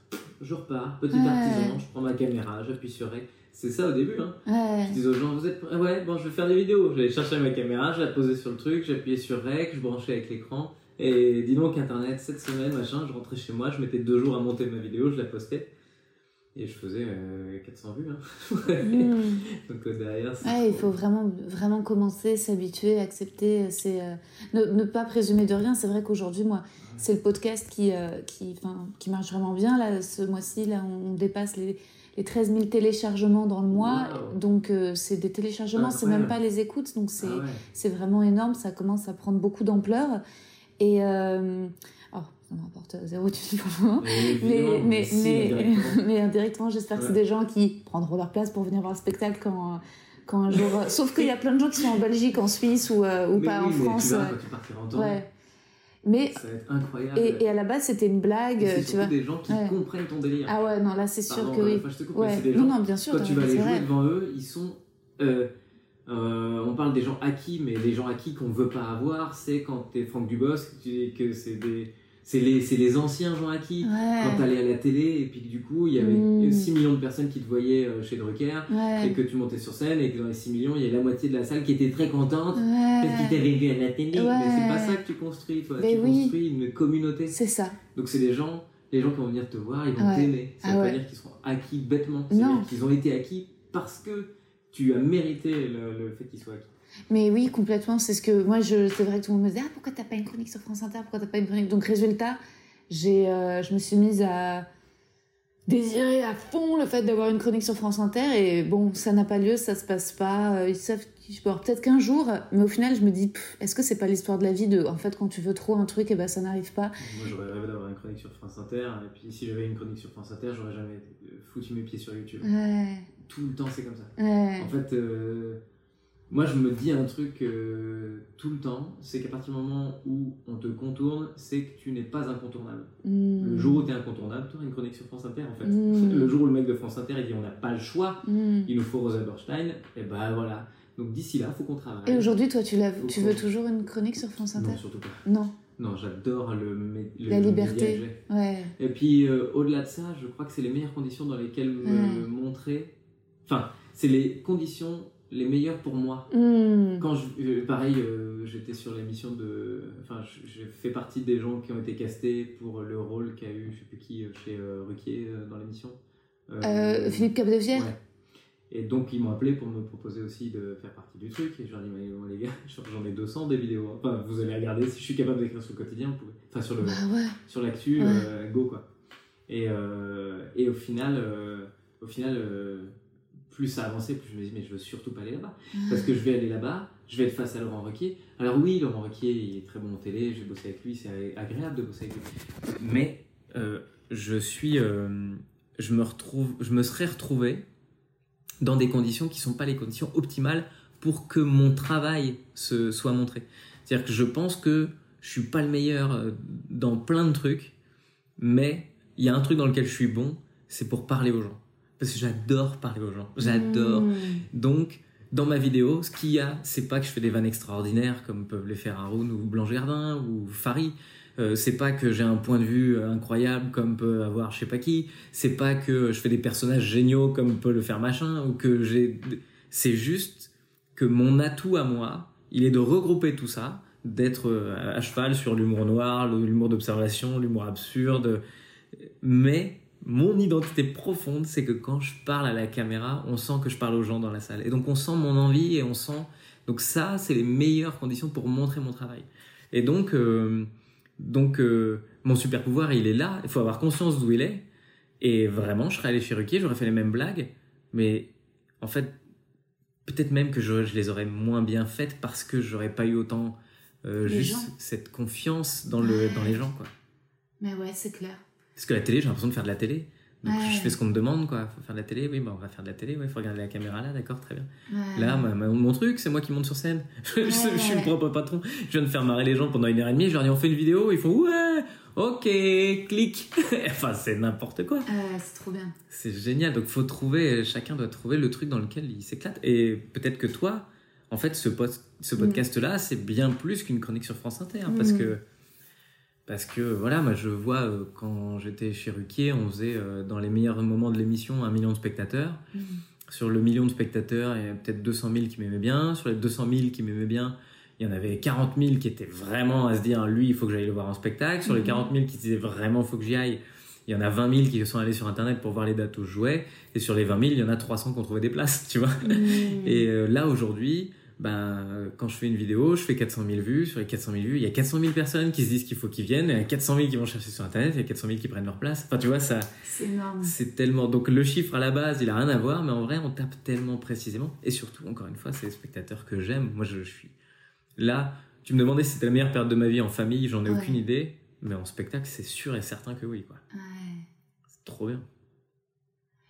Je repars, petit Ouais. artisan, je prends ma caméra, j'appuie sur Rec. C'est ça au début, hein. Ouais. Je dis aux gens, vous êtes prêts? Ouais, bon, je vais faire des vidéos. J'allais chercher ma caméra, je la posais sur le truc, j'appuyais sur Rec, je branchais avec l'écran. Et dis donc, Internet, cette semaine, machin, je rentrais chez moi, je mettais deux jours à monter ma vidéo, je la postais. Et je faisais euh, 400 vues. Hein. Hmm. Donc euh, derrière, c'est. Ouais, il faut vraiment, vraiment commencer, s'habituer, accepter. C'est euh, ne, ne pas présumer de rien. C'est vrai qu'aujourd'hui, moi, c'est le podcast qui, euh, qui, qui marche vraiment bien. Là, ce mois-ci, là, on dépasse les, les 13 000 téléchargements dans le mois. Wow. Donc, euh, c'est des téléchargements, c'est même pas les écoutes. Donc, c'est Ah ouais. vraiment énorme. Ça commence à prendre beaucoup d'ampleur. Et euh, alors, ça me rapporte zéro thunes pour le moment. Et Mais, mais, si, mais, indirectement. mais indirectement, j'espère que c'est des gens qui prendront leur place pour venir voir le spectacle quand, quand un jour. Sauf qu'il y a plein de gens qui sont en Belgique, en Suisse ou, euh, ou Mais pas oui, en mais France. Tu verras, euh, quand tu partiras en tournée, ouais. Mais, ça va être incroyable. et, et à la base, c'était une blague, c'est tu surtout vois. des gens qui Ouais. comprennent ton délire. Ah ouais, non, là, c'est sûr Pardon, que oui. euh, enfin, je te coupe, mais Ouais. c'est des Non, gens, non, bien sûr. quand tu vas les jouer vrai. devant eux, ils sont. euh, euh, on parle des gens acquis, mais les gens acquis qu'on veut pas avoir, c'est quand t'es Franck tu dis que c'est des. C'est les, c'est les anciens gens acquis. Quand Ouais. t'allais à la télé, et puis que du coup, il y avait Mm. 6 millions de personnes qui te voyaient euh, chez Drucker, et Ouais. que tu montais sur scène, et que dans les 6 millions, il y a la moitié de la salle qui était très contente, parce qu'ils Ouais. t'avaient vu à la télé. Ouais. Mais c'est pas ça que tu construis, toi. Mais tu oui. construis une communauté. C'est ça. Donc c'est des gens, les gens qui vont venir te voir, ils vont Ouais. t'aimer. Ça Ah veut ouais. pas dire qu'ils seront acquis bêtement. C'est-à-dire qu'ils ont été acquis parce que tu as mérité le, le fait qu'ils soient acquis. Mais oui, complètement. C'est ce que moi, je, c'est vrai que tout le monde me disait Ah, pourquoi t'as pas une chronique sur France Inter? Pourquoi t'as pas une chronique? Donc, résultat, j'ai, euh, je me suis mise à désirer à fond le fait d'avoir une chronique sur France Inter. Et bon, ça n'a pas lieu, ça se passe pas. Euh, Ils savent qu'ils je peux peut-être qu'un jour, mais au final, je me dis Est-ce que c'est pas l'histoire de la vie de En fait, quand tu veux trop un truc, et ben ça n'arrive pas. Moi j'aurais rêvé d'avoir une chronique sur France Inter, et puis si j'avais une chronique sur France Inter, j'aurais jamais foutu mes pieds sur YouTube. Ouais, Tout le temps c'est comme ça. ouais. En fait, euh, moi je me dis un truc euh, tout le temps, c'est qu'à partir du moment où on te contourne, c'est que tu n'es pas incontournable. Hmm. Le jour où tu es incontournable, tu auras une chronique sur France Inter en fait. Mm. Le jour où le mec de France Inter il dit on n'a pas le choix, Hmm. il nous faut Rosa Berstein, et ben voilà. Donc d'ici là, faut qu'on travaille. Et aujourd'hui, toi, tu, Faut veux toujours une chronique sur France Inter Non, surtout pas. Non. Non, j'adore le, le La liberté. Ouais. Et puis euh, au-delà de ça, je crois que c'est les meilleures conditions dans lesquelles me montrer. Enfin, c'est les conditions les meilleures pour moi. Hmm. Quand je, euh, pareil, euh, j'étais sur l'émission de. Enfin, j'ai fait partie des gens qui ont été castés pour le rôle qu'a eu, je sais plus qui, euh, chez euh, Ruquier euh, dans l'émission. Philippe Capdevière Ouais. Et donc ils m'ont appelé pour me proposer aussi de faire partie du truc. Et je leur ai dit, mais bon, les gars, j'en ai 200 des vidéos. Enfin, vous allez regarder, si je suis capable d'écrire sur le quotidien, vous pouvez. Enfin, sur le, Bah ouais. sur l'actu, Ouais. go quoi. Et, et au final, au final plus ça avançait, plus je me dis, mais je veux surtout pas aller là-bas. Parce que je vais aller là-bas, je vais être face à Laurent Requier. Alors oui, Laurent Requier, il est très bon en télé, j'ai bossé avec lui, c'est agréable de bosser avec lui. Mais euh, je suis, euh, je me retrouve, je me serais retrouvé dans des conditions qui sont pas les conditions optimales pour que mon travail se soit montré. C'est-à-dire que je pense que je suis pas le meilleur euh, dans plein de trucs, mais il y a un truc dans lequel je suis bon, c'est pour parler aux gens. Parce que j'adore parler aux gens. J'adore. Hmm. Donc, dans ma vidéo, ce qu'il y a, c'est pas que je fais des vannes extraordinaires comme peuvent les faire Haroun ou Blanche Gardin ou Fari. Euh, c'est pas que j'ai un point de vue euh, incroyable comme peut avoir je sais pas qui. C'est pas que je fais des personnages géniaux comme peut le faire machin ou que j'ai. C'est juste que mon atout à moi, il est de regrouper tout ça, d'être euh, à cheval sur l'humour noir, l'humour d'observation, l'humour absurde. Mais mon identité profonde, c'est que quand je parle à la caméra, on sent que je parle aux gens dans la salle. Et donc on sent mon envie et on sent... Donc ça, c'est les meilleures conditions pour montrer mon travail. Et donc, euh, donc euh, mon super pouvoir, il est là. Il faut avoir conscience d'où il est. Et vraiment, je serais allé chez Ruquier, j'aurais fait les mêmes blagues. Mais en fait, peut-être même que je, je les aurais moins bien faites parce que j'aurais pas eu autant euh, Les juste gens. cette confiance dans, le, dans les gens. Quoi. Mais ouais, c'est clair. Parce que la télé, j'ai l'impression de faire de la télé. Donc Ouais. je fais ce qu'on me demande, quoi. Faut faire de la télé, oui, bah, on va faire de la télé, ouais, faut regarder la caméra là, d'accord, très bien. Ouais. Là, ma- ma- mon truc, c'est moi qui monte sur scène. je, je suis le propre patron. Je viens de faire marrer les gens pendant une heure et demie, je leur dis on fait une vidéo, ils font ouais, ok, clic. enfin, c'est n'importe quoi. Ouais, c'est trop bien. C'est génial. Donc faut trouver, chacun doit trouver le truc dans lequel il s'éclate. Et peut-être que toi, en fait, ce, ce Mm. podcast-là, c'est bien plus qu'une chronique sur France Inter. Parce Mm. que, parce que voilà, moi je vois euh, quand j'étais chez Ruquier, on faisait euh, dans les meilleurs moments de l'émission un million de spectateurs. Mm. Sur le million de spectateurs, il y a peut-être 200 000 qui m'aimaient bien. Sur les 200 000 qui m'aimaient bien, il y en avait 40 000 qui étaient vraiment à se dire lui, il faut que j'aille le voir en spectacle. Sur les Mhm. 40 000 qui disaient vraiment, il faut que j'y aille, il y en a 20 000 qui sont allés sur internet pour voir les dates où je jouais. Et sur les 20 000, il y en a 300 qui ont trouvé des places, tu vois. Mm. Et euh, là, aujourd'hui, ben, quand je fais une vidéo, je fais 400 000 vues. Sur les 400 000 vues, il y a 400 000 personnes qui se disent qu'il faut qu'ils viennent. Il y a 400 000 qui vont chercher sur Internet. Il y a 400 000 qui prennent leur place. Enfin, tu vois, ça, C'est énorme. c'est tellement. Donc, le chiffre à la base, il a rien à voir, mais en vrai, on tape tellement précisément. Et surtout, encore une fois, c'est les spectateurs que j'aime. Moi, je, je suis là. Tu me demandais si c'était la meilleure période de ma vie en famille, j'en ai Ouais. aucune idée. mais en spectacle, c'est sûr et certain que oui, quoi. Ouais. C'est trop bien.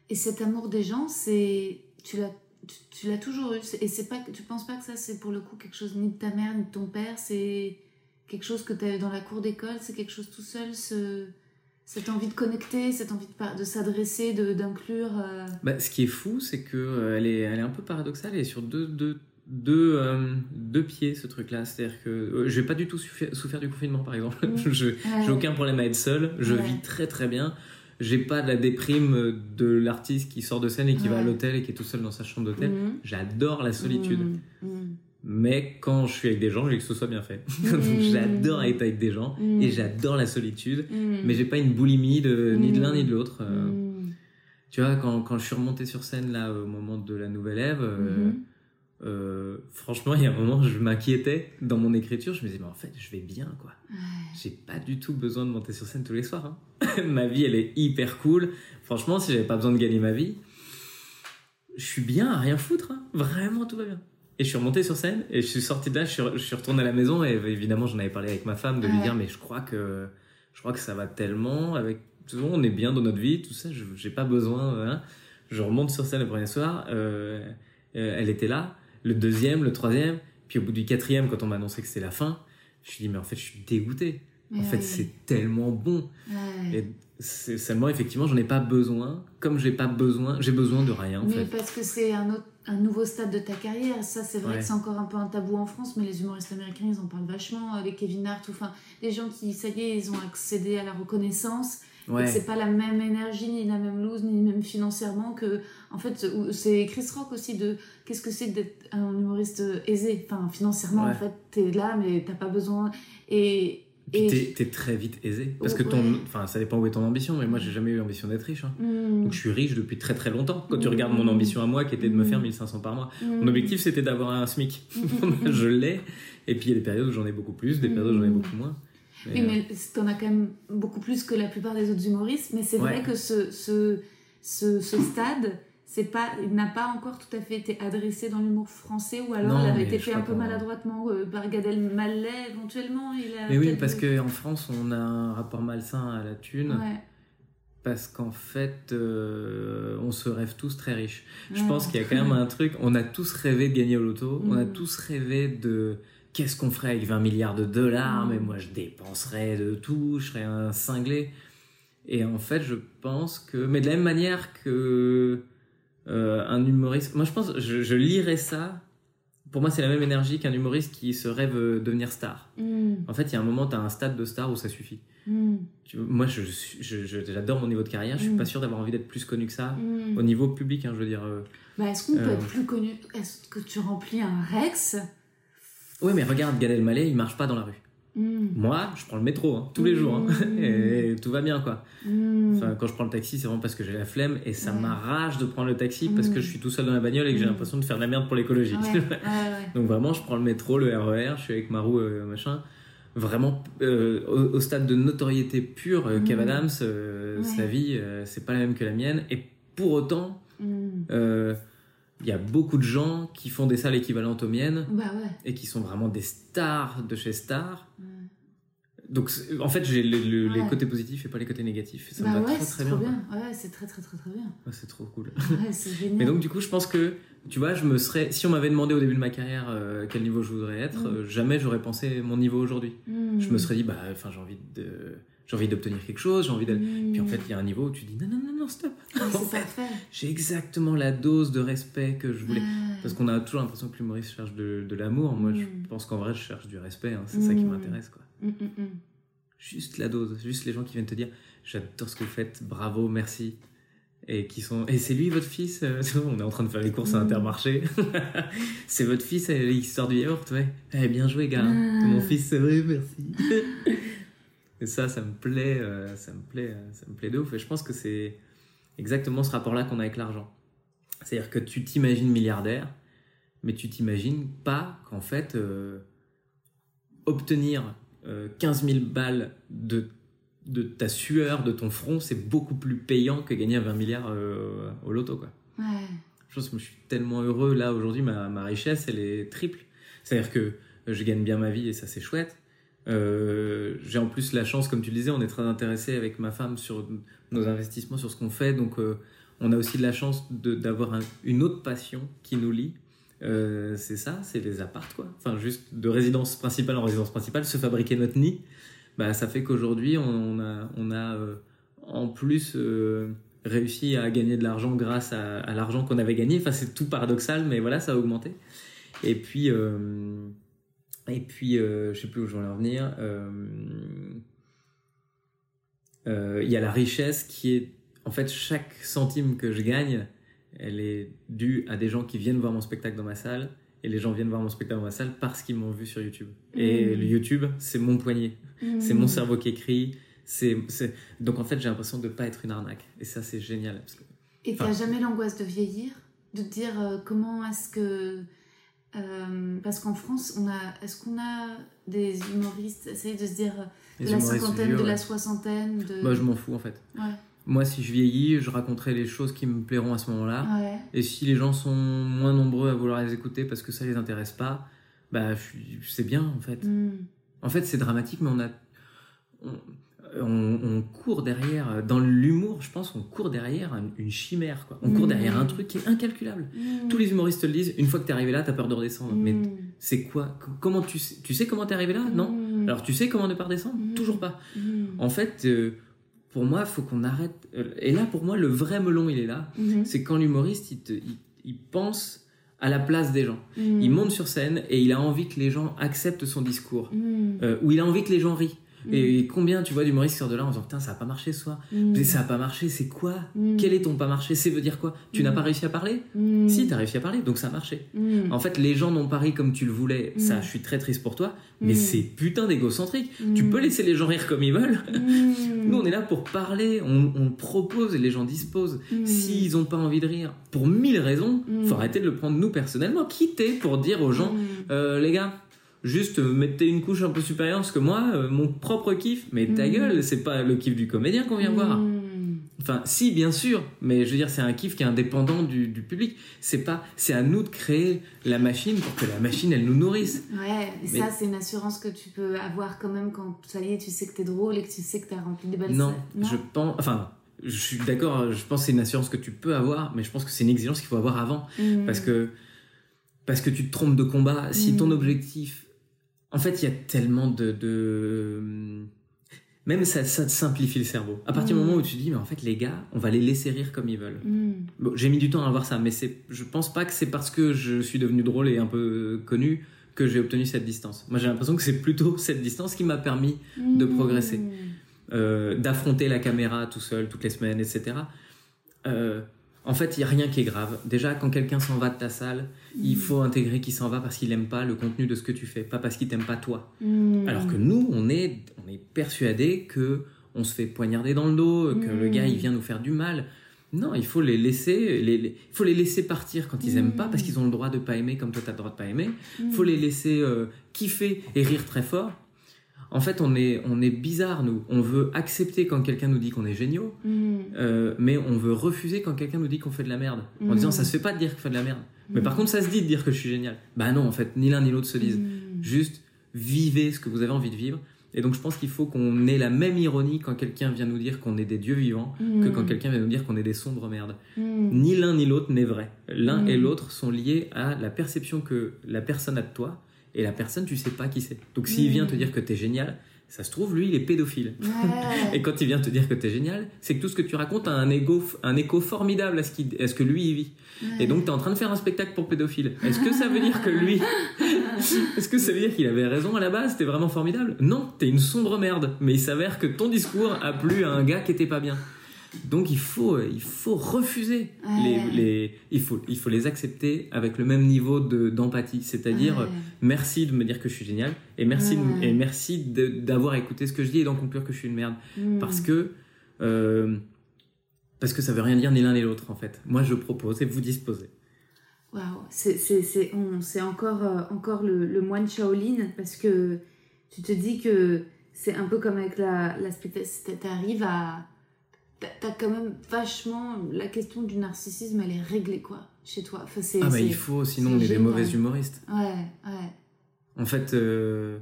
Et cet amour des gens, c'est tu l'as tu, tu l'as toujours eu. Et c'est pas tu penses pas que ça c'est pour le coup quelque chose ni de ta mère ni de ton père. C'est quelque chose que tu as eu dans la cour d'école. C'est quelque chose tout seul. Ce, cette envie de connecter, cette envie de, de s'adresser, de d'inclure. euh, Bah, ce qui est fou, c'est que euh, elle est, elle est un peu paradoxale. Elle est sur deux, deux, deux, euh, deux pieds, ce truc-là. C'est-à-dire que euh, j'ai pas du tout souffert, souffert du confinement, par exemple. Mm. Je- ouais. J'ai aucun problème à être seul. Je Ouais. vis très très bien. J'ai pas de la déprime de l'artiste qui sort de scène et qui va à l'hôtel et qui est tout seul dans sa chambre d'hôtel. Mhm. J'adore la solitude. Mhm. Mhm. Mais quand je suis avec des gens, j'ai que ce soit bien fait. Donc j'adore être avec des gens et j'adore la solitude. Mais j'ai pas une boulimie de, ni de l'un ni de l'autre. Euh. Tu vois, quand, quand je suis remonté sur scène là au moment de la nouvelle Ève, euh. Euh, franchement, il y a un moment, je m'inquiétais dans mon écriture. Je me disais, mais en fait, je vais bien quoi. Ouais. J'ai pas du tout besoin de monter sur scène tous les soirs. hein. ma vie, elle est hyper cool. Franchement, si j'avais pas besoin de gagner ma vie, je suis bien à rien foutre. hein. Vraiment, tout va bien. Et je suis remonté sur scène et je suis sorti de là, je suis, je suis retourné à la maison et évidemment, j'en avais parlé avec ma femme de lui Ouais. dire, mais je crois que je crois que ça va tellement avec tout le monde, on est bien dans notre vie, tout ça. je- J'ai pas besoin. hein. Je remonte sur scène le premier soir. euh, euh, elle était là. Le deuxième, le troisième. Puis au bout du quatrième, quand on m'a annoncé que c'était la fin, je me suis dit, mais en fait, je suis dégoûté. En fait, ouais. c'est tellement bon. Ouais. Et c'est seulement, effectivement, j'en ai pas besoin. Comme j'ai pas besoin, j'ai besoin de rien, en mais fait. parce que c'est un, autre, un nouveau stade de ta carrière. Ça, c'est vrai que c'est encore un peu un tabou en France, mais les humoristes américains, ils en parlent vachement. euh, Les Kevin Hart, enfin, les gens qui, ça y est, ils ont accédé à la reconnaissance. Et Ouais. c'est pas la même énergie, ni la même loose, ni même financièrement que. En fait, c'est Chris Rock aussi de. Qu'est-ce que c'est d'être un humoriste aisé? Enfin, financièrement, Ouais. en fait, t'es là, mais t'as pas besoin. Et. Puis et t'es, très vite aisé. Parce que ton, enfin, ça dépend où est ton ambition, mais moi, j'ai jamais eu l'ambition d'être riche. hein. Hmm. Donc, je suis riche depuis très très longtemps. Quand tu Mm. regardes mon ambition à moi, qui était de me faire Mm. 1500 par mois, mon objectif c'était d'avoir un SMIC. je l'ai. Et puis, il y a des périodes où j'en ai beaucoup plus, des périodes où j'en ai beaucoup moins. Oui, mais t'en as quand même beaucoup plus que la plupart des autres humoristes. Mais c'est vrai que ce, ce, ce, ce stade, c'est pas, il n'a pas encore tout à fait été adressé dans l'humour français, ou alors Non, il avait été fait un peu maladroitement euh, par Gad Elmaleh éventuellement. Il a Mais oui, parce qu'en France, on a un rapport malsain à la thune. Ouais. Parce qu'en fait, euh, on se rêve tous très riches. Je pense qu'il y a quand même un truc. On a tous rêvé de gagner au loto. On a Mm. tous rêvé de. Qu'est-ce qu'on ferait avec 20 milliards de dollars Mm. Mais moi, je dépenserais de tout. Je serais un cinglé. Et en fait, je pense que. Mais de la même manière que. euh, un humoriste. Moi, je pense. Je, je lirais ça. Pour moi, c'est la même énergie qu'un humoriste qui se rêve euh, devenir star. Mm. En fait, il y a un moment, tu as un stade de star où ça suffit. Mm. Tu- moi, je, je- j'adore mon niveau de carrière. Je suis Mm. pas sûr d'avoir envie d'être plus connu que ça. Au niveau public, hein, je veux dire. euh, Bah, est-ce qu'on peut Euh. être plus connu? Est-ce que tu remplis un Rex? Oui, mais regarde, Gad Elmaleh, il marche pas dans la rue. Mm. Moi, je prends le métro hein, tous les jours, hein, Mm. et tout va bien, quoi. Mm. Enfin, quand je prends le taxi, c'est vraiment parce que j'ai la flemme et ça Ouais. m'arrache de prendre le taxi parce que je suis tout seul dans la bagnole et que j'ai l'impression de faire de la merde pour l'écologie. Ouais, ouais, ouais. Donc vraiment, je prends le métro, le RER, je suis avec ma roue, euh, machin. Vraiment, euh, au, au stade de notoriété pure, euh. Kev Adams, euh, sa vie, c'est pas la même que la mienne. Et pour autant, il y a beaucoup de gens qui font des salles équivalentes aux miennes Bah ouais. et qui sont vraiment des stars de chez stars. Donc en fait, j'ai le- le- les côtés positifs et pas les côtés négatifs. Ça bah me va très très bien. bien. Ouais, c'est très très très très bien. c'est trop cool. Ouais, c'est génial. Mais donc du coup, je pense que tu vois, je me serais, si on m'avait demandé au début de ma carrière euh, quel niveau je voudrais être, Mm. euh, jamais j'aurais pensé mon niveau aujourd'hui. Mm. Je me serais dit bah, enfin, j'ai envie de, j'ai envie d'obtenir quelque chose, j'ai envie d'aller. Mm. Puis en fait, il y a un niveau où tu dis non non non non stop. Ouais, en fait, j'ai exactement la dose de respect que je voulais. Ouais. Parce qu'on a toujours l'impression que l'humoriste cherche de, de l'amour. Moi, je Mm. pense qu'en vrai, je cherche du respect. hein. C'est ça qui m'intéresse, quoi. Juste la dose, juste les gens qui viennent te dire j'adore ce que vous faites, bravo, merci. Et qui sont. Et c'est lui votre fils euh, On est en train de faire les courses à. Intermarché. c'est votre fils, euh, il sort du yaourt, ouais. Eh, bien joué, gars. Ah. Mon fils, c'est vrai, merci. et ça, ça me plaît, euh, ça me plaît, euh, ça me plaît de ouf. Et je pense que c'est exactement ce rapport-là qu'on a avec l'argent. C'est-à-dire que tu t'imagines milliardaire, mais tu t'imagines pas qu'en fait, euh, obtenir euh, 15 000 balles de, de ta sueur, de ton front, c'est beaucoup plus payant que gagner 20 milliards euh, au loto. Quoi. Ouais. Je pense que je suis tellement heureux. Là, aujourd'hui, ma, ma richesse, elle est triple. C'est-à-dire que je gagne bien ma vie et ça, c'est chouette. Euh, j'ai en plus la chance, comme tu le disais, on est très intéressé avec ma femme sur nos investissements, sur ce qu'on fait. Donc, euh, on a aussi de la chance d'avoir un- une autre passion qui nous lie. Euh, c'est ça, c'est les appartes, quoi. Enfin, juste de résidence principale en résidence principale, se fabriquer notre nid. Bah, ça fait qu'aujourd'hui, on, a, en plus réussi à gagner de l'argent grâce à, à l'argent qu'on avait gagné. Enfin, c'est tout paradoxal, mais voilà, ça a augmenté. Et puis, et puis, euh, je sais plus où je vais en venir. Euh, euh, Il y a la richesse qui est, en fait, chaque centime que je gagne, elle est due à des gens qui viennent voir mon spectacle dans ma salle. Et les gens viennent voir mon spectacle dans ma salle parce qu'ils m'ont vu sur YouTube. Et Mhm. le YouTube, c'est mon poignet. C'est mon cerveau qui écrit. C'est, c'est... Donc en fait, j'ai l'impression de ne pas être une arnaque. Et ça, c'est génial. Parce que... Et t'as Enfin- jamais l'angoisse de vieillir? De te dire euh, comment est-ce que. Euh, parce qu'en France, on a, est-ce qu'on a des humoristes Essayer de se dire euh, de Les la cinquantaine, vieux, de la soixantaine, de. Moi, je m'en fous en fait. Ouais. Moi, si je vieillis, je raconterai les choses qui me plairont à ce moment-là. Ouais. Et si les gens sont moins nombreux à vouloir les écouter parce que ça les intéresse pas, bah, c'est bien en fait. Mm. En fait, c'est dramatique, mais on a. On, on- on court derrière. Dans l'humour, je pense, on court derrière un- une chimère. Quoi. On court derrière un truc qui est incalculable. Mm. Tous les humoristes te le disent, une fois que t'es arrivé là, t'as peur de redescendre. Mais Mm. c'est quoi? Comment tu sais Tu sais comment t'es arrivé là? Non? Mm. Alors tu sais comment ne pas redescendre? Toujours pas. En fait, euh, pour moi, faut qu'on arrête. euh, Et là, pour moi, le vrai melon, il est là. Mhm. C'est quand l'humoriste, il, te- il- il pense à la place des gens. Il monte sur scène et il a envie que les gens acceptent son discours. Euh, ou il a envie que les gens rient. Et combien tu vois d'humoristes qui sortent de là en disant Putain, ça a pas marché ce soir. Mm. Ça a pas marché, c'est quoi Mm. Quel est ton pas marché C'est veut dire quoi Tu n'as Mm. pas réussi à parler. Si, t'as réussi à parler, donc ça a marché. En fait, les gens n'ont pas ri comme tu le voulais. Ça, je suis très triste pour toi. Mais c'est putain d'égocentrique. Tu peux laisser les gens rire comme ils veulent. Nous, on est là pour parler, on, on propose et les gens disposent. S'ils n'ont pas envie de rire, pour mille raisons, faut arrêter de le prendre nous personnellement. Quitter pour dire aux gens, euh, les gars, juste mettez une couche un peu supérieure parce que moi, euh, mon propre kiff, mais ta Mm. gueule, c'est pas le kiff du comédien qu'on vient voir. Mm. Enfin, si, bien sûr, mais je veux dire, c'est un kiff qui est indépendant du, du public. C'est pas, c'est à nous de créer la machine pour que la machine, elle nous nourrisse. Ouais, et Mais- ça, c'est une assurance que tu peux avoir quand même quand ça y est, tu sais que t'es drôle et que tu sais que t'as rempli des belles Non, je pense, enfin, je suis d'accord, je pense que c'est une assurance que tu peux avoir, mais je pense que c'est une exigence qu'il faut avoir avant. Mm. Parce que, parce que tu te trompes de combat. Si ton objectif. En fait, il y a tellement de. de... Même ça, ça te simplifie le cerveau. À partir du Mm. moment où tu dis, mais en fait, les gars, on va les laisser rire comme ils veulent. Mm. Bon, j'ai mis du temps à voir ça, mais c'est, je pense pas que c'est parce que je suis devenu drôle et un peu connu que j'ai obtenu cette distance. Moi, j'ai l'impression que c'est plutôt cette distance qui m'a permis de Mm. progresser. euh, d'affronter la caméra tout seul toutes les semaines, etc. Euh, en fait, il n'y a rien qui est grave. Déjà, quand quelqu'un s'en va de ta salle, il Mm. faut intégrer qu'il s'en va parce qu'il n'aime pas le contenu de ce que tu fais, pas parce qu'il t'aime pas toi. Mm. Alors que nous, on est, on est persuadés que on se fait poignarder dans le dos, que Mm. le gars il vient nous faire du mal. Non, il faut les laisser, les, faut les laisser partir quand ils aiment Mm. pas, parce qu'ils ont le droit de pas aimer comme toi t'as le droit de pas aimer. Mm. Il faut les laisser euh, kiffer et rire très fort. En fait, on est, on est bizarre, nous. On veut accepter quand quelqu'un nous dit qu'on est géniaux, Mm. euh, mais on veut refuser quand quelqu'un nous dit qu'on fait de la merde. En Mm. disant, ça se fait pas de dire qu'on fait de la merde. Mais Mm. par contre, ça se dit de dire que je suis génial. Bah non, en fait, ni l'un ni l'autre se disent. Mm. Juste, vivez ce que vous avez envie de vivre. Et donc, je pense qu'il faut qu'on ait la même ironie quand quelqu'un vient nous dire qu'on est des dieux vivants que Mm. quand quelqu'un vient nous dire qu'on est des sombres merdes. Mm. Ni l'un ni l'autre n'est vrai. L'un Mm. et l'autre sont liés à la perception que la personne a de toi, et la personne, tu sais pas qui c'est. Donc s'il Mm. vient te dire que t'es génial, ça se trouve, lui, il est pédophile. Ouais. Et quand il vient te dire que t'es génial, c'est que tout ce que tu racontes a un, égo, un écho formidable à ce, qu'il- à ce que lui, il vit. Et donc, t'es en train de faire un spectacle pour pédophile. Est-ce que ça veut dire que lui... Est-ce que ça veut dire qu'il avait raison à la base? C'était vraiment formidable? Non, t'es une sombre merde. Mais il s'avère que ton discours a plu à un gars qui était pas bien. Donc il faut, euh, il faut refuser Ouais. les, les- il faut, il faut les accepter avec le même niveau de d'empathie, c'est-à-dire Ouais. euh, merci de me dire que je suis génial et merci de- et merci d'avoir écouté ce que je dis et d'en conclure que je suis une merde Mm. parce que euh, parce que ça veut rien dire ni l'un ni l'autre en fait. Moi je propose et vous disposez. Waouh, c'est c'est- c'est- on- c'est encore, euh, encore le, le moine Shaolin parce que tu te dis que c'est un peu comme avec la, la spectatrice. T'arrives à. T'as- quand même vachement. La question du narcissisme, elle est réglée, quoi, chez toi. Enfin, c'est, Ah bah il faut, sinon on est des mauvais humoristes. Ouais, ouais. En fait, euh,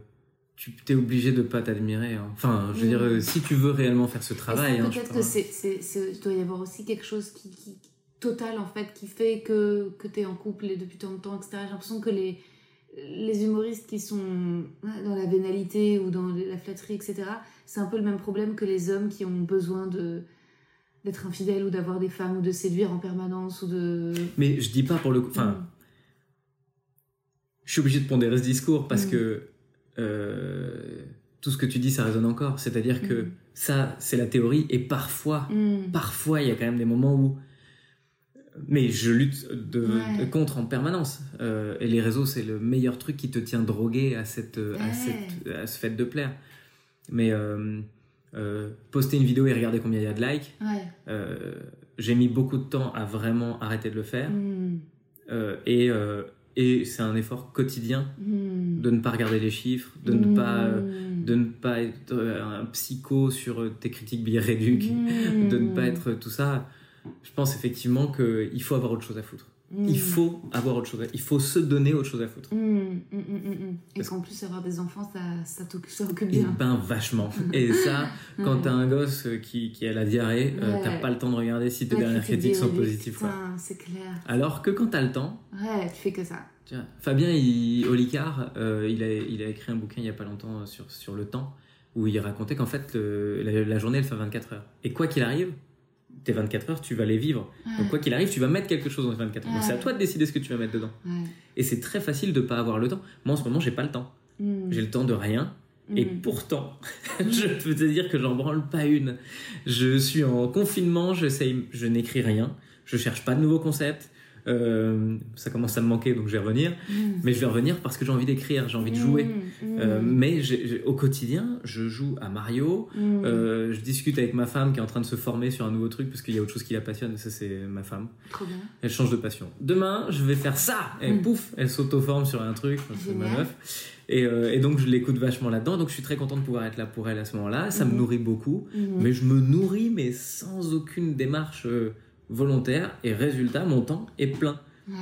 tu t'es obligé de pas t'admirer. hein. Enfin, je veux dire, euh, si tu veux réellement faire ce travail. Hein, peut-être que c'est, c'est, c'est- il doit y avoir aussi quelque chose qui, qui total en fait, qui fait que, que tu es en couple et depuis tant de temps, etc. J'ai l'impression que les, les humoristes qui sont dans la vénalité ou dans la flatterie, etc., c'est un peu le même problème que les hommes qui ont besoin de d'être infidèles ou d'avoir des femmes ou de séduire en permanence ou de... Mais je dis pas pour le coup. Enfin, Mm. je suis obligé de pondérer ce discours parce Mm. que euh, tout ce que tu dis, ça résonne encore. C'est-à-dire que Mm. ça, c'est la théorie et parfois, Mm. parfois, il y a quand même des moments où. Mais je lutte de, Ouais. de contre en permanence. Euh, et les réseaux, c'est le meilleur truc qui te tient drogué à, cette, à, cette, à ce fait de plaire. Mais euh, euh, poster une vidéo et regarder combien il y a de likes, Ouais. euh, j'ai mis beaucoup de temps à vraiment arrêter de le faire. Mm. Euh, et et c'est un effort quotidien Mm. de ne pas regarder les chiffres, de ne pas, euh, Mm. de ne pas être un psycho sur tes critiques billets réducs, Mm. de ne pas être tout ça. Je pense effectivement qu'il faut avoir autre chose à foutre. Il faut avoir autre chose à... Il faut se donner autre chose à foutre. Mm, mm, mm, mm, mm. Et Parce- qu'en plus, avoir des enfants, ça, ça t'occupe ça occupe Et bien. ben vachement. Et ça, quand t'as un gosse euh, qui, qui a la diarrhée, euh, Ouais. t'as pas le temps de regarder si tes Ouais, dernières critique critiques sont positives. c'est clair. Alors que quand t'as le temps, Ouais, tu fais que ça. Tiens, Fabien il, Olicard, euh, il, a, il a écrit un bouquin il y a pas longtemps sur, sur le temps, où il racontait qu'en fait, le- la, la journée, elle fait 24 heures. Et quoi qu'il arrive, tes 24 heures, tu vas les vivre. Donc quoi qu'il arrive, tu vas mettre quelque chose dans tes 24 heures. Donc c'est à toi de décider ce que tu vas mettre dedans. Ouais. Et c'est très facile de pas avoir le temps. Moi, en ce moment, j'ai pas le temps. Mm. J'ai le temps de rien. Et Mm. pourtant, je peux te dire que j'en branle pas une. Je suis en confinement, je n'écris rien, je cherche pas de nouveaux concepts. Euh, ça commence à me manquer, donc je vais revenir. Mm. Mais je vais revenir parce que j'ai envie d'écrire, j'ai envie de jouer. Mm, mm, Euh, mais au quotidien, je joue à Mario, euh, je discute avec ma femme qui est en train de se former sur un nouveau truc parce qu'il y a autre chose qui la passionne, et ça c'est ma femme. Trop bien. Elle change de passion. Demain, je vais faire ça Et pouf, elle s'auto-forme sur un truc, c'est ma meuf. Et, euh, et donc je l'écoute vachement là-dedans, donc je suis très content de pouvoir être là pour elle à ce moment-là. Ça me nourrit beaucoup, mais je me nourris mais sans aucune démarche euh, volontaire. Et résultat, mon temps est plein. Ouais.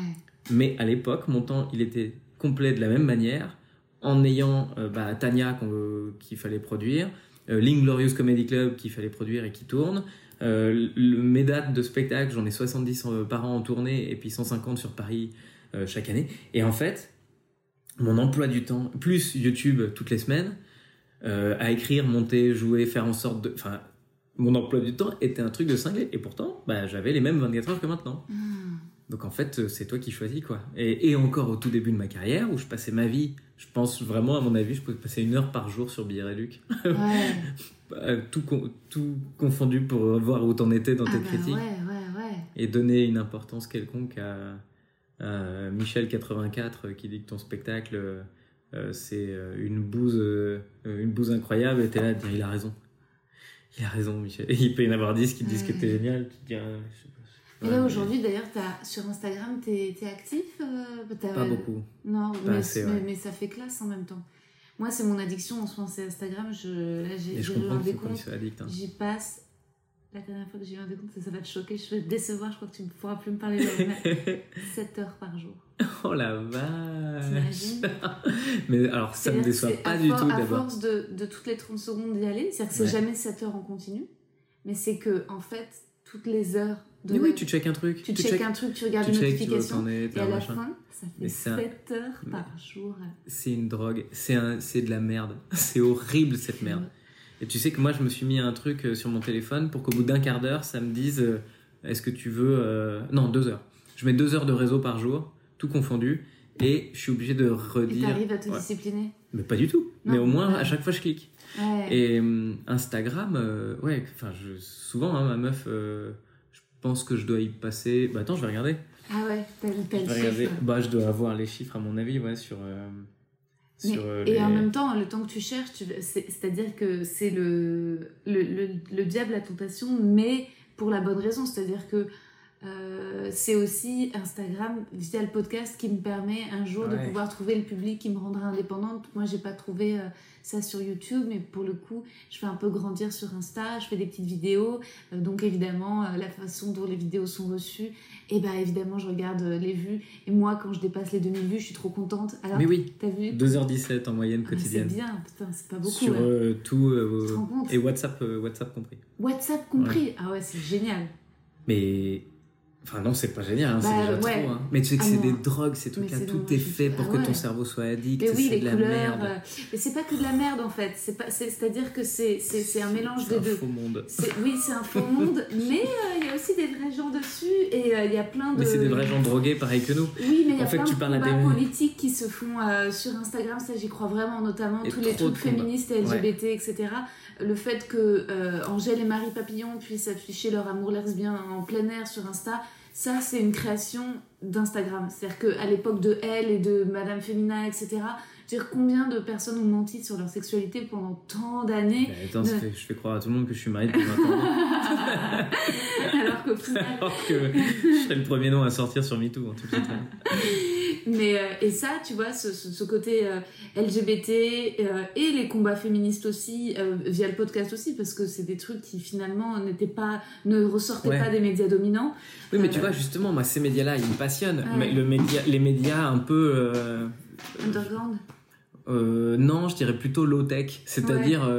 Mais à l'époque, mon temps, il était complet de la même manière, en ayant euh, bah, Tania euh, qu'il fallait produire, euh, l'Inglorious Comedy Club qu'il fallait produire et qui tourne, euh, le- mes dates de spectacle, j'en ai 70 euh, par an en tournée et puis 150 sur Paris euh, chaque année. Et en fait, mon emploi du temps, plus YouTube toutes les semaines, à écrire, monter, jouer, faire en sorte de... Enfin, mon emploi du temps était un truc de cinglé. Et pourtant, bah, j'avais les mêmes 24 heures que maintenant. Mm. Donc en fait, euh, c'est toi qui choisis quoi. Et, et encore au tout début de ma carrière, où je passais ma vie, je pense vraiment à mon avis, je pouvais passer une heure par jour sur Billet Réduc. Ouais. Euh, tout, con- tout confondu pour voir où t'en étais dans Ah tes bah critiques. ouais, ouais, ouais. Et donner une importance quelconque à, à Michel84 euh, qui dit que ton spectacle, euh, c'est une bouse, euh, une bouse incroyable. Et t'es là il a raison. Il a raison, Michel. Et il peut y en avoir 10 qui te disent que t'es génial. Tu te dis, ah, je sais pas. Et là aujourd'hui, d'ailleurs, sur Instagram, t'es es actif euh, Pas beaucoup. Non, Pas mais, assez, mais, ouais. mais ça fait classe en même temps. Moi, c'est mon addiction en ce moment, c'est Instagram. Je, là, j'ai je comprends addict. hein. J'y passe. La dernière fois que j'ai eu un décompte, ça, ça va te choquer, je vais te décevoir, je crois que tu ne pourras plus me parler de 7 heures par jour. oh la vache Mais alors, ça me déçoit c'est pas à du tout À d'abord. force de, de toutes les 30 secondes d'y aller, c'est-à-dire que c'est Ouais. jamais 7 heures en continu, mais c'est que, en fait, toutes les heures de Mais oui, tu checkes un truc. tu checkes un truc, tu regardes tu une tu où notification, es, et à la machin. fin, ça fait c'est un- 7 heures par jour. C'est une drogue. C'est un... c'est de la merde. C'est horrible cette merde. Et tu sais que moi, je me suis mis un truc euh, sur mon téléphone pour qu'au bout d'un quart d'heure, ça me dise euh, est-ce que tu veux. euh, Non, deux heures. Je mets deux heures de réseau par jour, tout confondu, et je suis obligé de Et redire. t'arrives à te Ouais. discipliner? Mais pas du tout. Non, Mais au moins, ouais. à chaque fois, je clique. Ouais. Et hum, Instagram, euh, ouais, enfin, je, souvent, hein, ma meuf, euh, je pense que je dois y passer. Bah attends, je vais regarder. Ah ouais, t'as le chiffre. Bah, je dois avoir les chiffres, à mon avis, ouais, sur. Euh, Mais- et en même temps, le temps que tu cherches, tu- c'est-à-dire que c'est le, le, le, le diable à tentation, mais pour la bonne raison. C'est-à-dire que euh, c'est aussi Instagram via le podcast qui me permet un jour de pouvoir trouver le public qui me rendra indépendante. Moi, j'ai pas trouvé euh, ça sur YouTube, mais pour le coup, je fais un peu grandir sur Insta, je fais des petites vidéos. Euh, donc, évidemment, la façon dont les vidéos sont reçues, et ben évidemment, je regarde les vues. Et moi, quand je dépasse les 2000 vues, je suis trop contente. Alors, Mais oui, t'as vu? 2h17 en moyenne Ah, mais C'est quotidienne. bien, putain, c'est pas beaucoup. sur ouais. euh, tout. et WhatsApp, WhatsApp compris. WhatsApp compris. Ah ouais, c'est génial. Mais. Enfin, non, c'est pas génial, hein, Bah, c'est déjà ouais. trop. hein. Mais tu sais que Ah c'est des drogues, ces trucs-là. c'est Tout est fait pour Ah que ouais. ton cerveau soit addict. Mais oui, c'est les de la couleurs. merde. euh, Mais c'est pas que de la merde en fait. C'est c'est- c'est-à-dire que c'est, c'est, c'est un mélange C'est des un deux. faux monde. C'est- oui, c'est un faux monde, mais euh, il y a aussi des vrais gens dessus et euh, il y a plein de. Mais c'est des vrais gens drogués, pareil que nous. Oui, mais il y a fait, plein tu de parles combats des- politiques qui se font sur Instagram, ça j'y crois vraiment, notamment Et tous les trucs de féministes et LGBT, etc. Le fait que euh, Angèle et Marie Papillon puissent afficher leur amour lesbien en plein air sur Insta, ça c'est une création d'Instagram. C'est-à-dire qu'à l'époque de Elle et de Madame Femina, etc., dire combien de personnes ont menti sur leur sexualité pendant tant d'années, attends, fait- je fais croire à tout le monde que je suis marié depuis 20 ans. alors qu'au final. Alors que je serais le premier nom à sortir sur MeToo. hein, tout suite. Mais, euh, et ça, tu vois, ce, ce- ce côté euh, LGBT euh, et les combats féministes aussi, via le podcast aussi, parce que c'est des trucs qui finalement n'étaient pas, ne ressortaient Ouais. pas des médias dominants. Oui, mais tu vois, justement, moi, ces médias-là, ils me passionnent. Ouais. Mais le média, les médias un peu. Underground. non, je dirais plutôt low-tech. C'est-à-dire.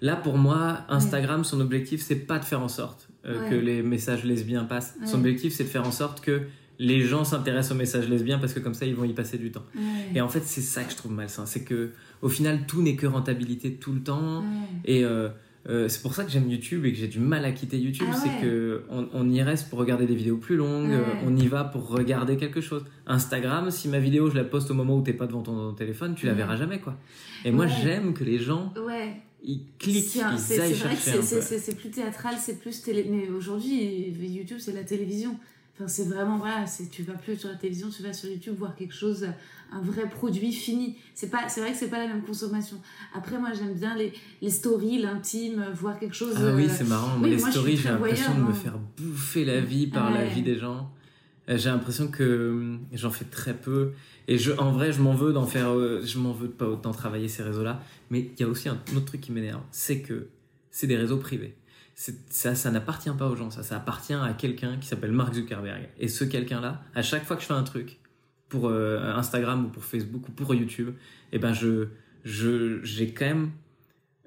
là, pour moi, Instagram, son objectif, c'est pas de faire en sorte euh, Ouais. que les messages lesbiens passent. Son objectif, c'est de faire en sorte que les gens s'intéressent aux messages lesbiens parce que comme ça, ils vont y passer du temps. Ouais. Et en fait, c'est ça que je trouve malsain. C'est que, au final, tout n'est que rentabilité tout le temps. Ouais. Et euh, euh, c'est pour ça que j'aime YouTube et que j'ai du mal à quitter YouTube. Ah ouais. C'est que on, on y reste pour regarder des vidéos plus longues, euh, on y va pour regarder quelque chose. Instagram, si ma vidéo je la poste au moment où t'es pas devant ton téléphone, tu la verras jamais quoi. Et moi j'aime que les gens Ouais. ils cliquent, C'est un- ils c'est- aillent c'est vrai que c'est plus théâtral, c'est plus télé. Mais aujourd'hui, YouTube, c'est la télévision. Enfin, c'est vraiment, voilà, c'est- tu vas plus sur la télévision, tu vas sur YouTube voir quelque chose, un vrai produit fini. C'est pas, c'est vrai que c'est pas la même consommation. Après, moi, j'aime bien les, les stories, l'intime, voir quelque chose. Ah oui, euh, c'est marrant. Oui, les moi, stories, j'ai l'impression de me hein. faire bouffer la vie par la vie des gens. Euh, J'ai l'impression que hum, j'en fais très peu. Et je, en vrai, je m'en veux d'en faire. euh, je m'en veux de pas autant travailler ces réseaux-là. Mais il y a aussi un autre truc qui m'énerve c'est que c'est des réseaux privés. Ça, ça n'appartient pas aux gens. Ça, ça appartient à quelqu'un qui s'appelle Mark Zuckerberg. Et ce quelqu'un-là, à chaque fois que je fais un truc pour euh, Instagram ou pour Facebook ou pour YouTube, eh ben je, je, j'ai quand même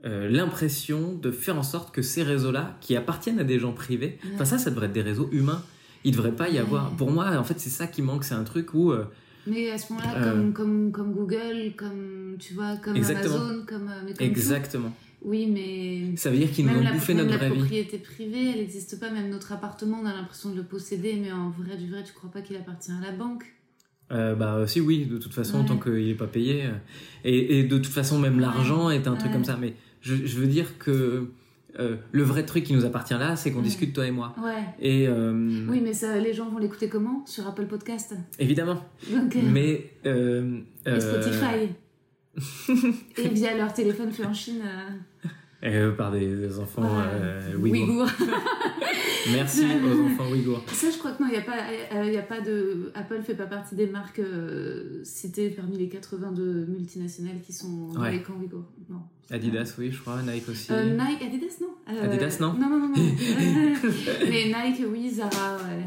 euh, l'impression de faire en sorte que ces réseaux-là, qui appartiennent à des gens privés, enfin ça, ça devrait être des réseaux humains. Il devrait pas y avoir. Pour moi, en fait, c'est ça qui manque. C'est un truc où euh, Mais à ce moment-là, Euh. comme, comme, comme Google, comme, tu vois, comme Exactement. Amazon, euh, comme exactement. Oui, mais Ça veut dire qu'ils nous ont la, bouffé notre la vraie vie. propriété privée, elle n'existe pas. Même notre appartement, on a l'impression de le posséder, mais en vrai, du vrai, tu crois pas qu'il appartient à la banque? Euh, bah si oui, de toute façon, Ouais. tant qu'il est pas payé. euh, Et, et de toute façon, même Ouais. l'argent est un truc comme ça. Mais je, je veux dire que euh, le vrai truc qui nous appartient là, c'est qu'on Ouais. discute toi et moi. Ouais. Et euh, Oui, mais ça, les gens vont l'écouter comment? Sur Apple Podcast? évidemment. Euh, Mais euh, et euh, Spotify. Et via leur téléphone fait en Chine. euh, euh, par des, des enfants voilà. euh, ouïghours. Ouïghours. Merci aux enfants ouïghours. Ça, je crois que non, il y a pas, euh, y a pas de. Apple fait pas partie des marques citées parmi les 82 multinationales qui sont dans Ouais. les camps ouïghours. Non. Adidas, oui, je crois. Nike aussi. Nike, Adidas, non Adidas, non Non, non, non, non. Mais Nike, oui, Zara, ouais.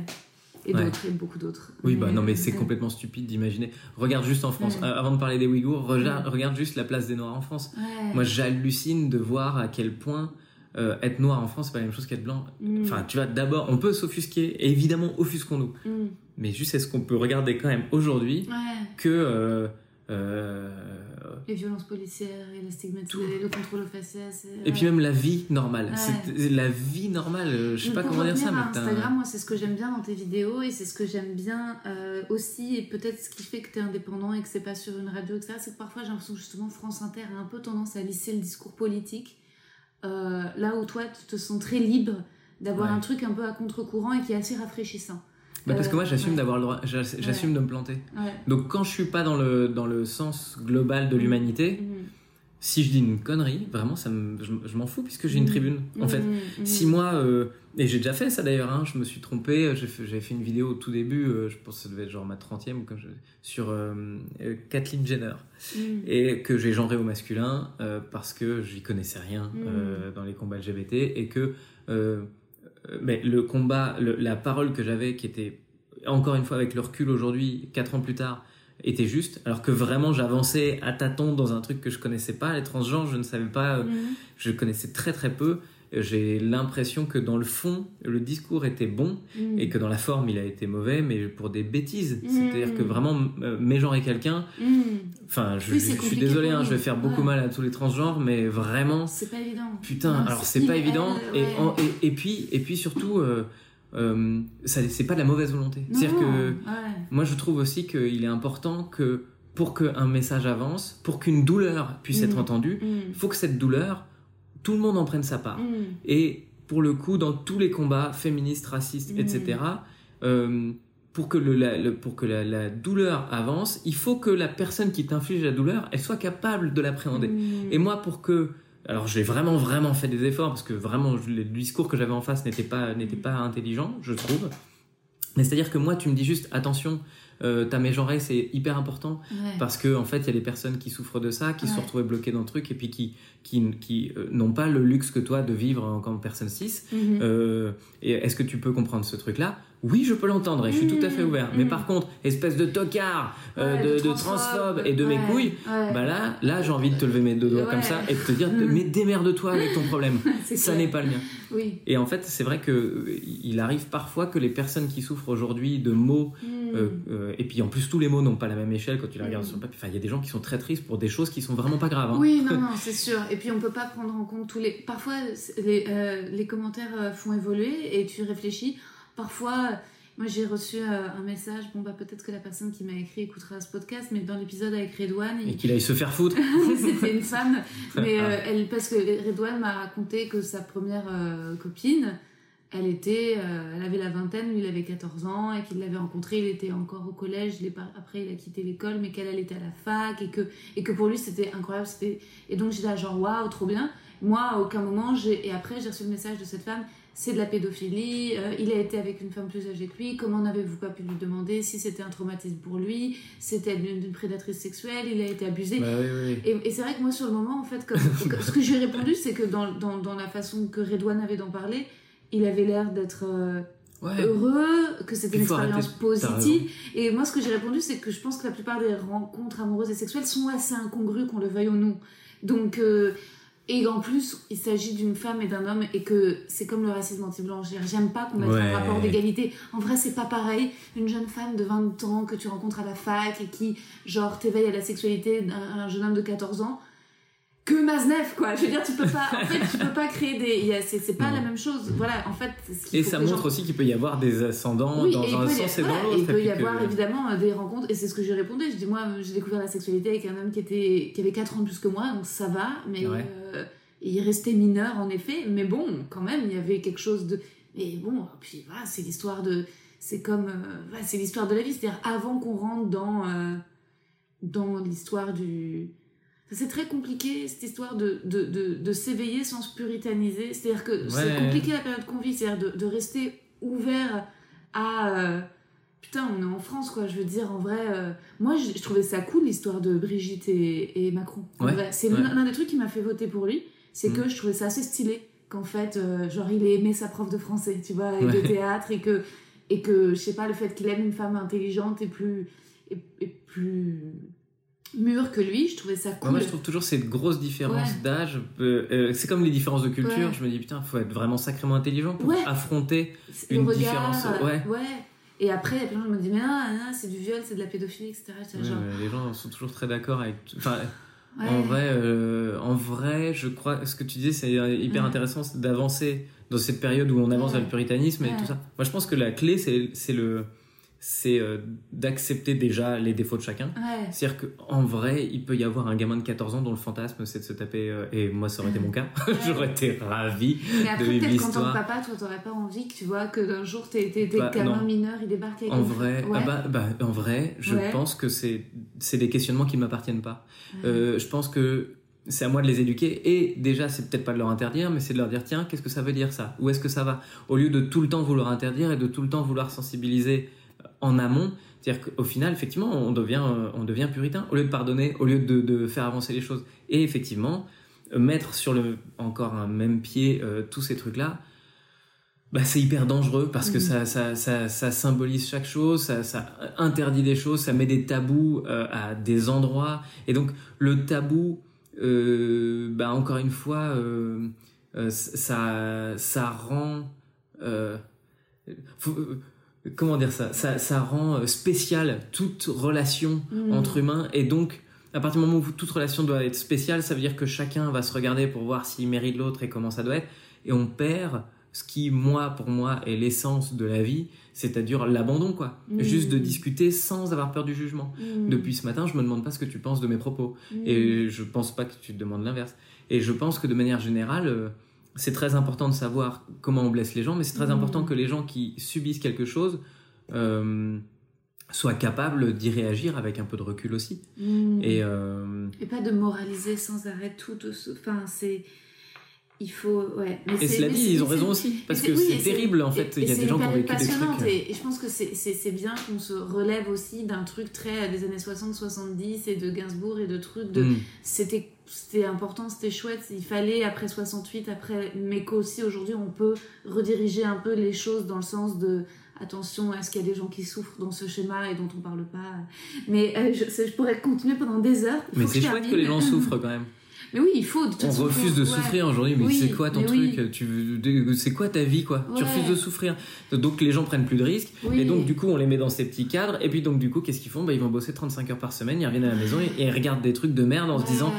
Et Ouais. d'autres, et beaucoup d'autres. Oui, bah non, mais c'est complètement stupide d'imaginer. Regarde juste en France, Ouais. euh, avant de parler des Ouïghours, regarde, regarde juste la place des Noirs en France. Moi, j'hallucine de voir à quel point euh, être noir en France, c'est pas la même chose qu'être blanc. Mm. Enfin, tu vois, d'abord, on peut s'offusquer, et évidemment, offusquons-nous. Mm. Mais juste, est-ce qu'on peut regarder quand même aujourd'hui que. euh, Les violences policières et la stigmatisation, le contrôle aux faciès. et puis même la vie normale. Ouais. C'est- La vie normale, euh, je sais pas comment dire ça, mais Instagram, moi, c'est ce que j'aime bien dans tes vidéos et c'est ce que j'aime bien euh, aussi. Et peut-être ce qui fait que tu es indépendant et que c'est pas sur une radio, etc. C'est que parfois j'ai l'impression que justement France Inter a un peu tendance à lisser le discours politique. euh, là où toi, tu te sens très libre d'avoir Ouais. un truc un peu à contre-courant et qui est assez rafraîchissant. Bah, parce que moi, j'assume ouais. d'avoir le droit, j'ass- j'assume de me planter. Ouais. Donc, quand je suis pas dans le, dans le sens global de Mm. l'humanité, Mhm. si je dis une connerie, vraiment, ça me, je, je m'en fous puisque j'ai une Mm. tribune. En fait, Mm, mm. si moi, euh, et j'ai déjà fait ça d'ailleurs, hein, je me suis trompé, euh, j'avais fait une vidéo au tout début, euh, je pense que ça devait être genre ma 30e ou comme je, sur euh, Kathleen Jenner, Mm. et que j'ai genré au masculin parce que j'y connaissais rien Mm. dans les combats LGBT, et que mais le combat, le- la parole que j'avais, qui était encore une fois avec le recul aujourd'hui, quatre ans plus tard, était juste, alors que vraiment j'avançais à tâtons dans un truc que je connaissais pas, les transgenres, je ne savais pas, euh, Mm. je connaissais très très peu. J'ai l'impression que dans le fond, le discours était bon Mm. et que dans la forme, il a été mauvais, mais pour des bêtises. Mm. C'est-à-dire que vraiment, euh, mégenrer quelqu'un, Mm. enfin, je, Oui, je suis désolé, hein, je vais faire beaucoup Ouais. mal à tous les transgenres, mais vraiment, C'est pas évident. putain, Non, alors c'est pas évident. Et, ouais. en- et, et puis, et puis surtout, euh, euh, c'est pas de la mauvaise volonté. C'est-à-dire que ouais. moi, je trouve aussi qu'il est important que pour qu'un message avance, pour qu'une douleur puisse être entendue, il faut que cette douleur, tout le monde en prenne sa part. Mm. Et pour le coup, dans tous les combats féministes, racistes, Mm. etc., euh, pour que, le, la, le- pour que la, la douleur avance, il faut que la personne qui t'inflige la douleur, elle soit capable de l'appréhender. Mm. Et moi, pour que... Alors, j'ai vraiment, vraiment fait des efforts, parce que vraiment, le discours que j'avais en face n'était pas, n'était pas intelligent, je trouve. Mais c'est-à-dire que moi, tu me dis juste, attention, euh, ta mégenrée, c'est hyper important, Ouais. parce que en fait il y a des personnes qui souffrent de ça qui se sont retrouvées bloquées dans le truc et puis qui qui, qui euh, n'ont pas le luxe que toi de vivre en tant que personne cis Mhm. Euh, et est-ce que tu peux comprendre ce truc là oui je peux l'entendre et je suis tout à fait ouvert mais Mhm. par contre espèce de tocard euh, Ouais, de, transphobe. et de mes couilles ouais. bah là là j'ai envie de te lever mes deux doigts comme ça et de te dire Mhm. mais démerde-toi avec ton problème ça n'est pas le mien Oui. et en fait c'est vrai que euh, il arrive parfois que les personnes qui souffrent aujourd'hui de mots euh, euh, et puis en plus, tous les mots n'ont pas la même échelle quand tu les regardes sur le papier. Enfin, il y a des gens qui sont très tristes pour des choses qui sont vraiment pas graves. hein. Oui, non, non, c'est sûr. Et puis on peut pas prendre en compte tous les. Parfois, les, les commentaires font évoluer et tu réfléchis. Parfois, euh, moi j'ai reçu euh, un message. Bon, bah peut-être que la personne qui m'a écrit écoutera ce podcast, mais dans l'épisode avec Redouane, Et il... qu'il aille se faire foutre. c'était une femme. Mais euh, Ah. elle, parce que Redouane m'a raconté que sa première euh, copine, elle était, euh, elle avait la vingtaine, lui il avait 14 ans et qu'il l'avait rencontré, il était encore au collège, il est pas- après il a quitté l'école, mais qu'elle elle était à la fac et que, et que pour lui c'était incroyable. C'était... Et donc j'étais là genre waouh, trop bien. Moi à aucun moment, j'ai... et après j'ai reçu le message de cette femme, c'est de la pédophilie, euh, il a été avec une femme plus âgée que lui, comment n'avez-vous pas pu lui demander si c'était un traumatisme pour lui, c'était une, une prédatrice sexuelle, il a été abusé. Bah oui, oui, oui. Et, et c'est vrai que moi, sur le moment, en fait, comme, comme- ce que j'ai répondu, c'est que dans, dans, dans la façon que Redouane avait d'en parler, il avait l'air d'être euh, Ouais. heureux, que c'était une expérience positive. Et moi, ce que j'ai répondu, c'est que je pense que la plupart des rencontres amoureuses et sexuelles sont assez incongrues, qu'on le veuille ou non. Donc, euh, et en plus, il s'agit d'une femme et d'un homme, et que c'est comme le racisme anti-blanc. J'aime pas qu'on mette Ouais. un rapport d'égalité. En vrai, c'est pas pareil. Une jeune femme de 20 ans que tu rencontres à la fac et qui, genre, t'éveille à la sexualité d'un un jeune homme de 14 ans, que Maznev, quoi. Je veux dire, tu peux pas, en fait, tu peux pas créer des, c'est pas Non. la même chose. Voilà, en fait, ce Et ça montre gens- aussi qu'il peut y avoir des ascendants oui, dans un sens et dans l'autre. Il peut y que- avoir évidemment euh, des rencontres, et c'est ce que j'ai répondu. Je dis, moi, euh, j'ai découvert la sexualité avec un homme qui, était, qui avait 4 ans plus que moi, donc ça va, mais Ouais. euh, il restait mineur en effet, mais bon, quand même, il y avait quelque chose de. Mais bon, puis voilà, c'est l'histoire de. C'est comme. euh, voilà, c'est l'histoire de la vie, c'est-à-dire avant qu'on rentre dans, euh, dans l'histoire du. C'est très compliqué cette histoire de, de, de, de s'éveiller sans se puritaniser. C'est-à-dire que c'est compliqué la période qu'on vit, c'est-à-dire de, de rester ouvert à. euh, putain, on est en France, quoi. Je veux dire, en vrai. euh, moi, je, je trouvais ça cool, l'histoire de Brigitte et, et Macron. Ouais. C'est ouais. l'un des trucs qui m'a fait voter pour lui. C'est Mm. que je trouvais ça assez stylé. Qu'en fait, euh, genre, il ait aimé sa prof de français, tu vois, et de théâtre, et que, et que, je sais pas, le fait qu'il aime une femme intelligente et plus. et, et plus mûre que lui, je trouvais ça cool. Moi, je trouve toujours cette grosse différence Ouais. d'âge. euh, euh, c'est comme les différences de culture. Ouais. Je me dis, putain, faut être vraiment sacrément intelligent pour Ouais. affronter. Une regard, différence, ouais. ouais. Et après, il y a plein de gens qui me disent, mais non, non, c'est du viol, c'est de la pédophilie, etc. Genre, les gens sont toujours très d'accord avec. Enfin. En vrai, euh, en vrai, je crois, ce que tu disais, c'est euh, hyper intéressant d'avancer dans cette période où on avance vers le puritanisme et tout ça. Moi, je pense que la clé, c'est le, c'est euh, d'accepter déjà les défauts de chacun. Ouais. C'est-à-dire qu'en vrai, il peut y avoir un gamin de 14 ans dont le fantasme c'est de se taper, euh, et moi ça aurait été mon cas, j'aurais été ravi. Mais après, de vivre peut-être qu'en tant que l'histoire. papa, toi, t'aurais pas envie que tu vois que d'un jour, t'es t'es- t'es Bah, gamin non. mineur, il débarque avec En vrai, Ouais. ah bah, bah, en vrai, je pense que c'est c'est des questionnements qui ne m'appartiennent pas. Euh, je pense que c'est à moi de les éduquer. Et déjà, c'est peut-être pas de leur interdire, mais c'est de leur dire tiens, qu'est-ce que ça veut dire ça? Où est-ce que ça va? Au lieu de tout le temps vouloir interdire et de tout le temps vouloir sensibiliser en amont, c'est-à-dire qu'au final, effectivement, on devient, euh, on devient puritain. Au lieu de pardonner, au lieu de, de faire avancer les choses. Et effectivement, euh, mettre sur le encore un même pied tous ces trucs-là, bah, c'est hyper dangereux parce que Mhm. ça, ça, ça, ça symbolise chaque chose, ça, ça interdit des choses, ça met des tabous euh, à des endroits. Et donc, le tabou, euh, bah, encore une fois, euh, euh, ça, ça rend. euh, faut- euh, comment dire ça, ça Ça rend euh, spécial toute relation Mm. entre humains. Et donc, à partir du moment où toute relation doit être spéciale, ça veut dire que chacun va se regarder pour voir s'il mérite l'autre et comment ça doit être. Et on perd ce qui, moi, pour moi, est l'essence de la vie, c'est-à-dire l'abandon, quoi. Mm. Juste de discuter sans avoir peur du jugement. Mm. Depuis ce matin, je me demande pas ce que tu penses de mes propos. Et je pense pas que tu te demandes l'inverse. Et je pense que de manière générale, euh, c'est très important de savoir comment on blesse les gens, mais c'est très Mm. important que les gens qui subissent quelque chose euh, soient capables d'y réagir avec un peu de recul aussi. Mm. Et euh, Et pas de moraliser sans arrêt tout. Enfin, c'est. Il faut. Ouais. Mais Et cela mais dit, ils ont raison aussi, parce que oui, c'est et terrible, en fait. et- Il y a et des gens qui ont vécu des trucs, passionnante, euh. Et, et je pense que c'est- bien qu'on se relève aussi d'un truc très des années 60-70 et de Gainsbourg et de trucs de. Mm. C'était c'était important, c'était chouette. Il fallait, après 68, après. Mais qu'aussi aujourd'hui, on peut rediriger un peu les choses dans le sens de. Attention, est-ce qu'il y a des gens qui souffrent dans ce schéma et dont on parle pas? Mais euh, je, je pourrais continuer pendant des heures. Mais c'est chouette que les gens souffrent quand même. Mais oui, il faut. de toute On façon, refuse de ouais. souffrir aujourd'hui, mais Oui, c'est quoi ton truc oui. tu, C'est quoi ta vie quoi? Tu refuses de souffrir. Donc les gens prennent plus de risques. Oui. Et donc du coup on les met dans ces petits cadres. Et puis donc du coup qu'est-ce qu'ils font? Bah, Ils vont bosser 35 heures par semaine, ils reviennent à la maison et, et ils regardent des trucs de merde en se disant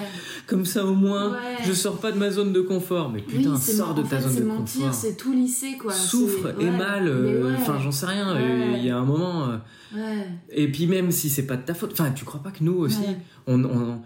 comme ça au moins je sors pas de ma zone de confort. Mais putain sors de ta fait, zone de mentir, confort. c'est tout lycée quoi. Souffre et mal, euh, enfin j'en sais rien, euh, il y a un moment. euh, et puis même si c'est pas de ta faute, enfin tu crois pas que nous aussi, on,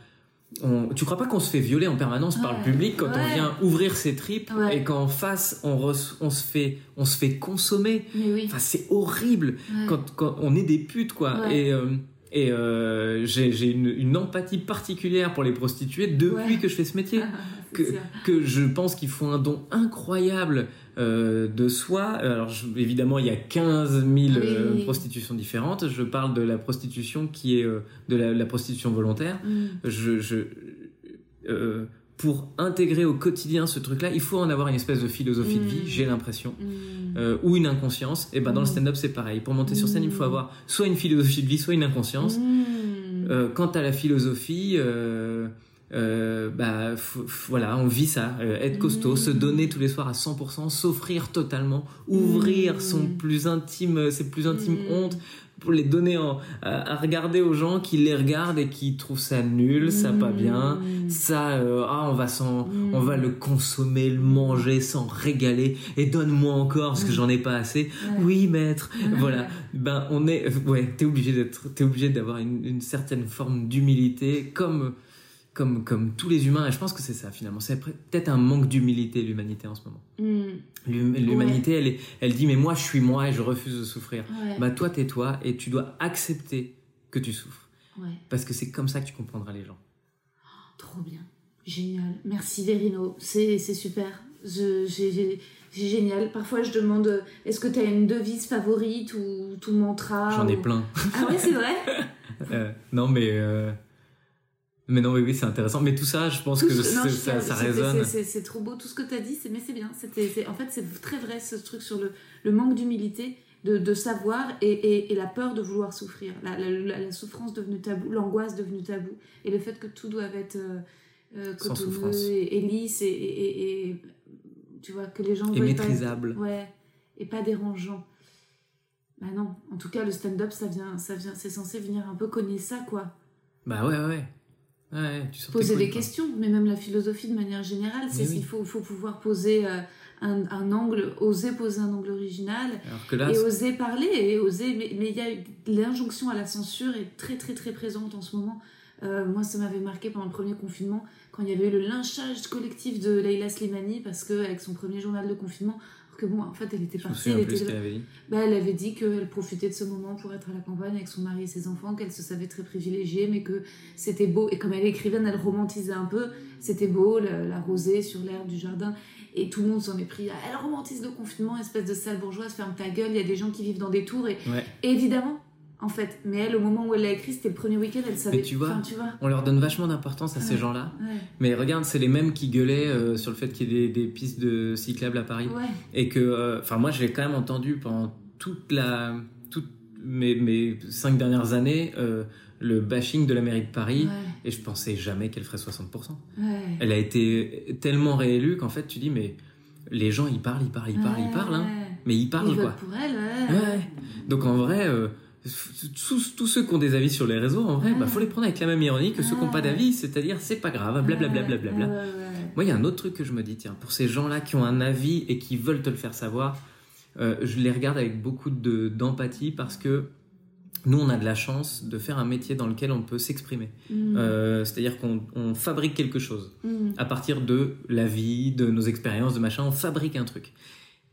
on- tu crois pas qu'on se fait violer en permanence par le public quand on vient ouvrir ses tripes Ouais. et qu'en face on, se fait on se fait consommer? Oui. Enfin c'est horrible quand, quand on est des putes quoi. Et euh, et euh, j'ai une, une empathie particulière pour les prostituées depuis que je fais ce métier. Que, que je pense qu'ils font un don incroyable euh, de soi. Alors je- évidemment, il y a 15 000 euh, Oui. prostitutions différentes. Je parle de la prostitution qui est euh, de la, la prostitution volontaire. Mm. Je, je, euh, pour intégrer au quotidien ce truc-là, il faut en avoir une espèce de philosophie de Mm. vie, j'ai l'impression. Mm. Euh, ou une inconscience, et ben dans le Mm. stand-up c'est pareil. Pour monter sur scène, il faut Mm. avoir soit une philosophie de vie, soit une inconscience. Mm. Euh, quant à la philosophie, euh, euh, bah voilà, on vit ça, euh, être costaud, Mm. se donner tous les soirs à 100%, s'offrir totalement, ouvrir Mm. son plus intime, ses plus intimes Mm. hontes pour les donner en- à, à regarder aux gens qui les regardent et qui trouvent ça nul, ça pas bien, Mm. ça euh, ah on va s'en, on va le consommer, le manger, s'en régaler et donne-moi encore parce que j'en ai pas assez. Oui maître, voilà ben on est ouais t'es obligé d'être t'es obligé d'avoir une, une certaine forme d'humilité comme comme comme tous les humains et je pense que c'est ça finalement c'est peut-être un manque d'humilité l'humanité en ce moment Mm. L'hum- l'humanité elle est, elle dit mais moi je suis moi et je refuse de souffrir Ouais. bah toi t'es toi et tu dois accepter que tu souffres Ouais. parce que c'est comme ça que tu comprendras les gens Trop bien. Génial. Merci Verino. C'est super. J'ai- génial. Parfois, je demande euh, est-ce que tu as une devise favorite ou tout mantra j'en ai ou- plein Ah ouais, c'est vrai Euh, non mais euh, mais non mais oui c'est intéressant mais tout ça je pense Tout que ce- non, ça, ça résonne c'est- trop beau tout ce que tu as dit, c'est- mais c'est bien. C'est- En fait, c'est très vrai ce truc sur le, le manque d'humilité, de, de savoir et, et- et la peur de vouloir souffrir. La, la- la- la souffrance devenue tabou, l'angoisse devenue tabou, et le fait que tout doit être euh, euh, cotonneux et, et lisse et, et- et- et- tu vois que les gens et veuillent pas maîtrisable Ouais, et pas dérangeant. Bah non, en tout cas, le stand-up, ça vient, ça vient, c'est censé venir un peu cogner ça, quoi. bah ouais ouais ouais, tu Poser des questions, mais même la philosophie de manière générale, c'est oui. qu'il faut, faut pouvoir poser euh, un, un angle, oser poser un angle original, alors que là et oser parler, et oser. Mais mais il y a l'injonction à la censure est très très très présente en ce moment. Euh, moi, ça m'avait marqué pendant le premier confinement, quand il y avait eu le lynchage collectif de Leila Slimani, parce qu'avec son premier journal de confinement, Que bon, en fait, elle était partie. Elle, était... qu'elle avait dit. bah, elle avait dit qu'elle profitait de ce moment pour être à la campagne avec son mari et ses enfants, qu'elle se savait très privilégiée, mais que c'était beau. Et comme elle est écrivaine, elle romantisait un peu. C'était beau, la, la rosée sur l'herbe du jardin. Et tout le monde s'en est pris. Elle romantise le confinement, espèce de sale bourgeoise, ferme ta gueule. Il y a des gens qui vivent dans des tours. Et, Ouais. et évidemment, en fait. Mais elle, au moment où elle l'a écrit, c'était le premier week-end, elle savait. Mais tu vois, Enfin, tu vois. On leur donne vachement d'importance à ces gens-là. Ouais. Mais regarde, c'est les mêmes qui gueulaient euh, sur le fait qu'il y ait des, des pistes de cyclables à Paris. Ouais. Et que, euh, enfin, moi, j'ai quand même entendu pendant toute la, toutes mes, mes cinq dernières années euh, le bashing de la mairie de Paris. Et je pensais jamais qu'elle ferait 60%. Ouais. Elle a été tellement réélue qu'en fait, tu dis, mais les gens, ils parlent, ils parlent, ils parlent, ils parlent, hein. Mais ils Ils parlent, votent quoi. pour elle. Donc en vrai, tous, tous ceux qui ont des avis sur les réseaux, en vrai, bah, faut les prendre avec la même ironie que ceux qui n'ont pas d'avis, c'est-à-dire c'est pas grave, blablabla. Bla, bla, bla. Moi, il y a un autre truc que je me dis, tiens, pour ces gens-là qui ont un avis et qui veulent te le faire savoir, euh, je les regarde avec beaucoup de- d'empathie parce que nous, on a de la chance de faire un métier dans lequel on peut s'exprimer. Mm. Euh, C'est-à-dire qu'on on fabrique quelque chose Mm. à partir de la vie, de nos expériences, de machin, on fabrique un truc.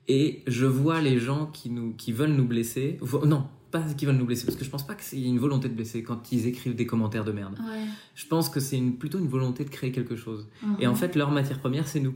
Et je vois les gens qui, nous, qui veulent nous blesser, non, pas qui veulent nous blesser, parce que je pense pas qu'il y ait une volonté de blesser quand ils écrivent des commentaires de merde. Ouais. Je pense que c'est une, plutôt une volonté de créer quelque chose. Et en fait, leur matière première, c'est nous.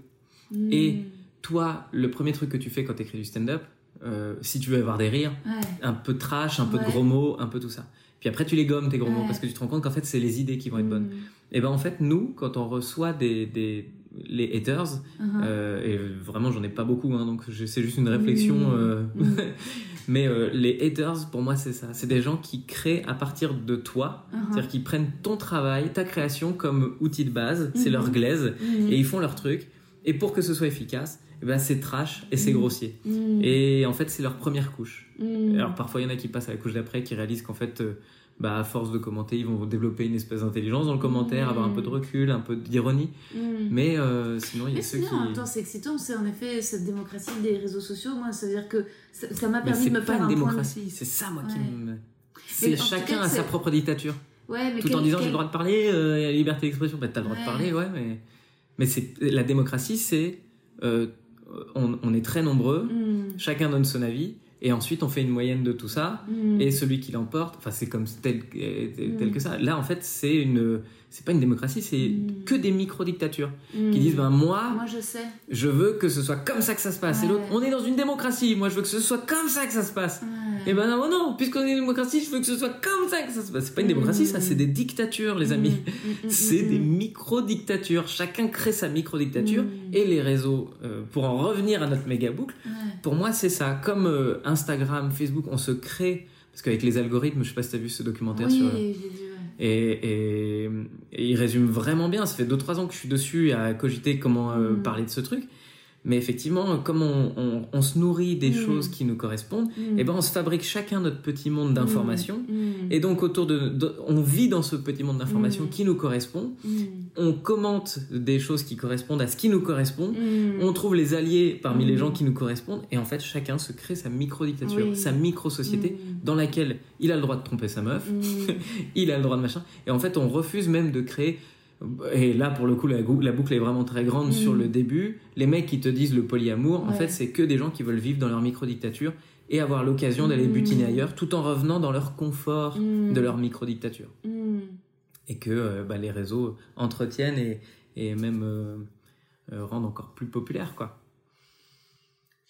Mm. et- Toi, le premier truc que tu fais quand tu écris du stand-up, euh, si tu veux avoir des rires, Ouais. un peu de trash, un peu de gros mots, un peu tout ça. Puis après, tu les gommes, tes gros mots, parce que tu te rends compte qu'en fait, c'est les idées qui vont être bonnes. Mm. Et ben en fait, nous, quand on reçoit des, des les haters, Uh-huh. euh, et vraiment, j'en ai pas beaucoup, hein, donc c'est juste une réflexion. Euh, Mm. Mais euh, les haters, pour moi, c'est ça. C'est des gens qui créent à partir de toi, Uh-huh. c'est-à-dire qu'ils prennent ton travail, ta création comme outil de base, c'est Mhm. leur glaise, Mm. et ils font leur truc. Et pour que ce soit efficace, eh ben, c'est trash et c'est Mhm. grossier. Et en fait, c'est leur première couche. Alors parfois, il y en a qui passent à la couche d'après, qui réalisent qu'en fait, bah, à force de commenter, ils vont développer une espèce d'intelligence dans le commentaire, Mhm. avoir un peu de recul, un peu d'ironie. Mm. Mais euh, sinon, il y a ceux sinon, qui... en même temps, c'est excitant. C'est en effet cette démocratie des réseaux sociaux. Moi, ça veut dire que ça m'a permis c'est de me pas faire une un point de- démocratie, c'est ça moi qui me... C'est chacun cas, a sa c'est- propre dictature. Ouais, mais Tout quel- en disant quel- j'ai le droit de parler, euh, il y a la liberté d'expression, bah, t'as le droit de parler, ouais, mais... Mais c'est la démocratie, c'est... euh, on, on est très nombreux, Mm. chacun donne son avis, et ensuite on fait une moyenne de tout ça, Mm. et celui qui l'emporte, enfin c'est comme tel, tel, tel Mm. que ça. Là en fait c'est une, c'est pas une démocratie, c'est Mm. que des micro-dictatures Mm. qui disent ben moi Moi, je sais. je veux que ce soit comme ça que ça se passe, et Ouais. l'autre on est dans une démocratie, moi je veux que ce soit comme ça que ça se passe. Ouais. Et ben non, non, puisqu'on est une démocratie, je veux que ce soit comme ça que ça se passe. C'est pas une Mm. démocratie, ça, c'est des dictatures, les amis. C'est des micro-dictatures. Chacun crée sa micro-dictature. Et les réseaux, euh, pour en revenir à notre méga boucle, Ouais. pour moi, c'est ça. Comme euh, Instagram, Facebook, on se crée. Parce qu'avec les algorithmes, je sais pas si t'as vu ce documentaire Oui, sur. Et il résume vraiment bien. Ça fait 2-3 ans que je suis dessus à cogiter comment euh, Mm. parler de ce truc. Mais effectivement, comme on, on- on se nourrit des Mm. choses qui nous correspondent, Mm. et ben on se fabrique chacun notre petit monde d'informations. Mm. Et donc autour de, de- on vit dans ce petit monde d'informations qui nous correspond. On commente des choses qui correspondent à ce qui nous correspond. On trouve les alliés parmi les gens qui nous correspondent. Et en fait, chacun se crée sa micro-dictature, Oui. sa micro-société Mm. dans laquelle il a le droit de tromper sa meuf, il a le droit de machin. Et en fait, on refuse même de créer. Et là, pour le coup, la, boucle est vraiment très grande Mm. sur le début. Les mecs qui te disent le polyamour, en fait, c'est que des gens qui veulent vivre dans leur micro-dictature et avoir l'occasion d'aller Mm. butiner ailleurs tout en revenant dans leur confort Mm. de leur micro-dictature. Mm. Et que euh, bah, les réseaux entretiennent et, et même euh, euh, rendent encore plus populaire, quoi.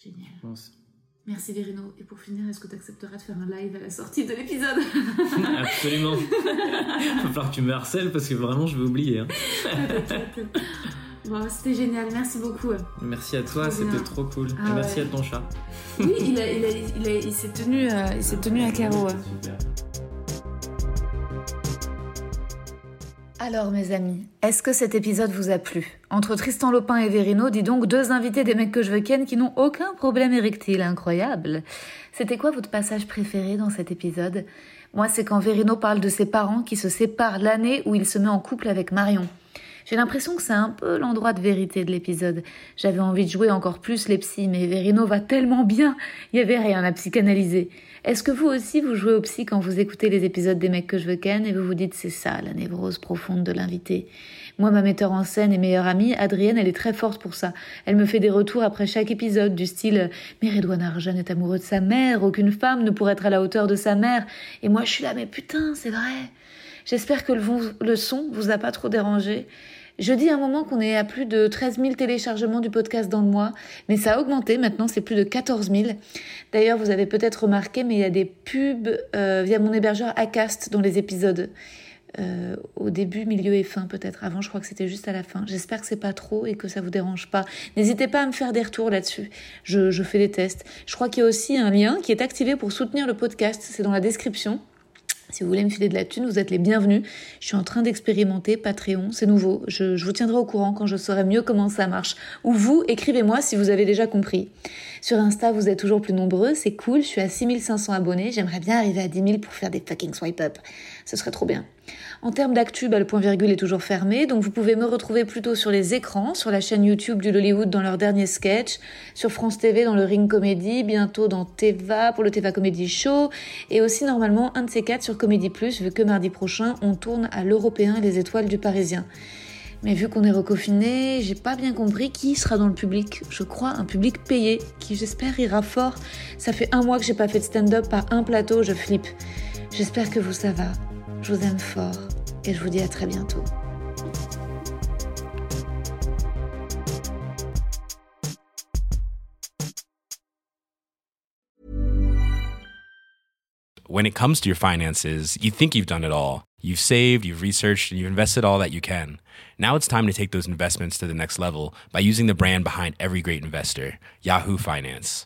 Génial. je pense. Merci Verino. Et pour finir, est-ce que tu accepteras de faire un live à la sortie de l'épisode Absolument. Il va falloir que tu me harcèles parce que vraiment, je vais oublier. hein. Bon, c'était génial. Merci beaucoup. Merci à toi, c'était trop cool. Ah merci ouais. à ton chat. Oui, il, a- il, a- il, a- il s'est tenu, euh, il s'est tenu à carreau. Super. Alors mes amis, est-ce que cet épisode vous a plu? Entre Tristan Lopin et Verino, dis donc deux invités des mecs que je veux ken qui n'ont aucun problème érectile, incroyable. C'était quoi votre passage préféré dans cet épisode? Moi c'est quand Verino parle de ses parents qui se séparent l'année où il se met en couple avec Marion. J'ai l'impression que c'est un peu l'endroit de vérité de l'épisode. J'avais envie de jouer encore plus les psys, mais Verino va tellement bien, il y avait rien à psychanalyser. Est-ce que vous aussi vous jouez au psy quand vous écoutez les épisodes des mecs que je veux ken et vous vous dites c'est ça la névrose profonde de l'invité Moi, ma metteur en scène et meilleure amie, Adrienne, elle est très forte pour ça. Elle me fait des retours après chaque épisode du style Mais Redouane Arjan est amoureux de sa mère, aucune femme ne pourrait être à la hauteur de sa mère. Et moi, je suis là, mais putain, c'est vrai. J'espère que le, le son vous a pas trop dérangé. Je dis à un moment qu'on est à plus de 13 000 téléchargements du podcast dans le mois, mais ça a augmenté, maintenant c'est plus de 14 000. D'ailleurs, vous avez peut-être remarqué, mais il y a des pubs euh, via mon hébergeur Acast dans les épisodes. Euh, au début, milieu et fin peut-être. Avant, je crois que c'était juste à la fin. J'espère que c'est pas trop et que ça vous dérange pas. N'hésitez pas à me faire des retours là-dessus. Je, je fais des tests. Je crois qu'il y a aussi un lien qui est activé pour soutenir le podcast. C'est dans la description. Si vous voulez me filer de la thune, vous êtes les bienvenus. Je suis en train d'expérimenter Patreon, c'est nouveau. Je, vous tiendrai au courant quand je saurai mieux comment ça marche. Ou vous, écrivez-moi si vous avez déjà compris. Sur Insta, vous êtes toujours plus nombreux, c'est cool. Je suis à 6500 abonnés. J'aimerais bien arriver à 10 000 pour faire des fucking swipe up. Ce serait trop bien. En termes d'actu, bah, le point virgule est toujours fermé, donc vous pouvez me retrouver plutôt sur les écrans, sur la chaîne YouTube du Lollywood dans leur dernier sketch, sur France TV dans le Ring Comedy, bientôt dans Teva pour le Teva Comedy Show, et aussi normalement un de ces quatre sur Comédie Plus, vu que mardi prochain on tourne à l'Européen et les étoiles du Parisien. Mais vu qu'on est reconfiné, j'ai pas bien compris qui sera dans le public. Je crois un public payé, qui j'espère ira fort. Ça fait un mois que j'ai pas fait de stand-up par un plateau, je flippe. J'espère que vous ça va. Je vous aime fort et je vous dis à très bientôt. When it comes to your finances, you think you've done it all. You've saved, you've researched, and you've invested all that you can. Now it's time to take those investments to the next level by using the brand behind every great investor, Yahoo Finance.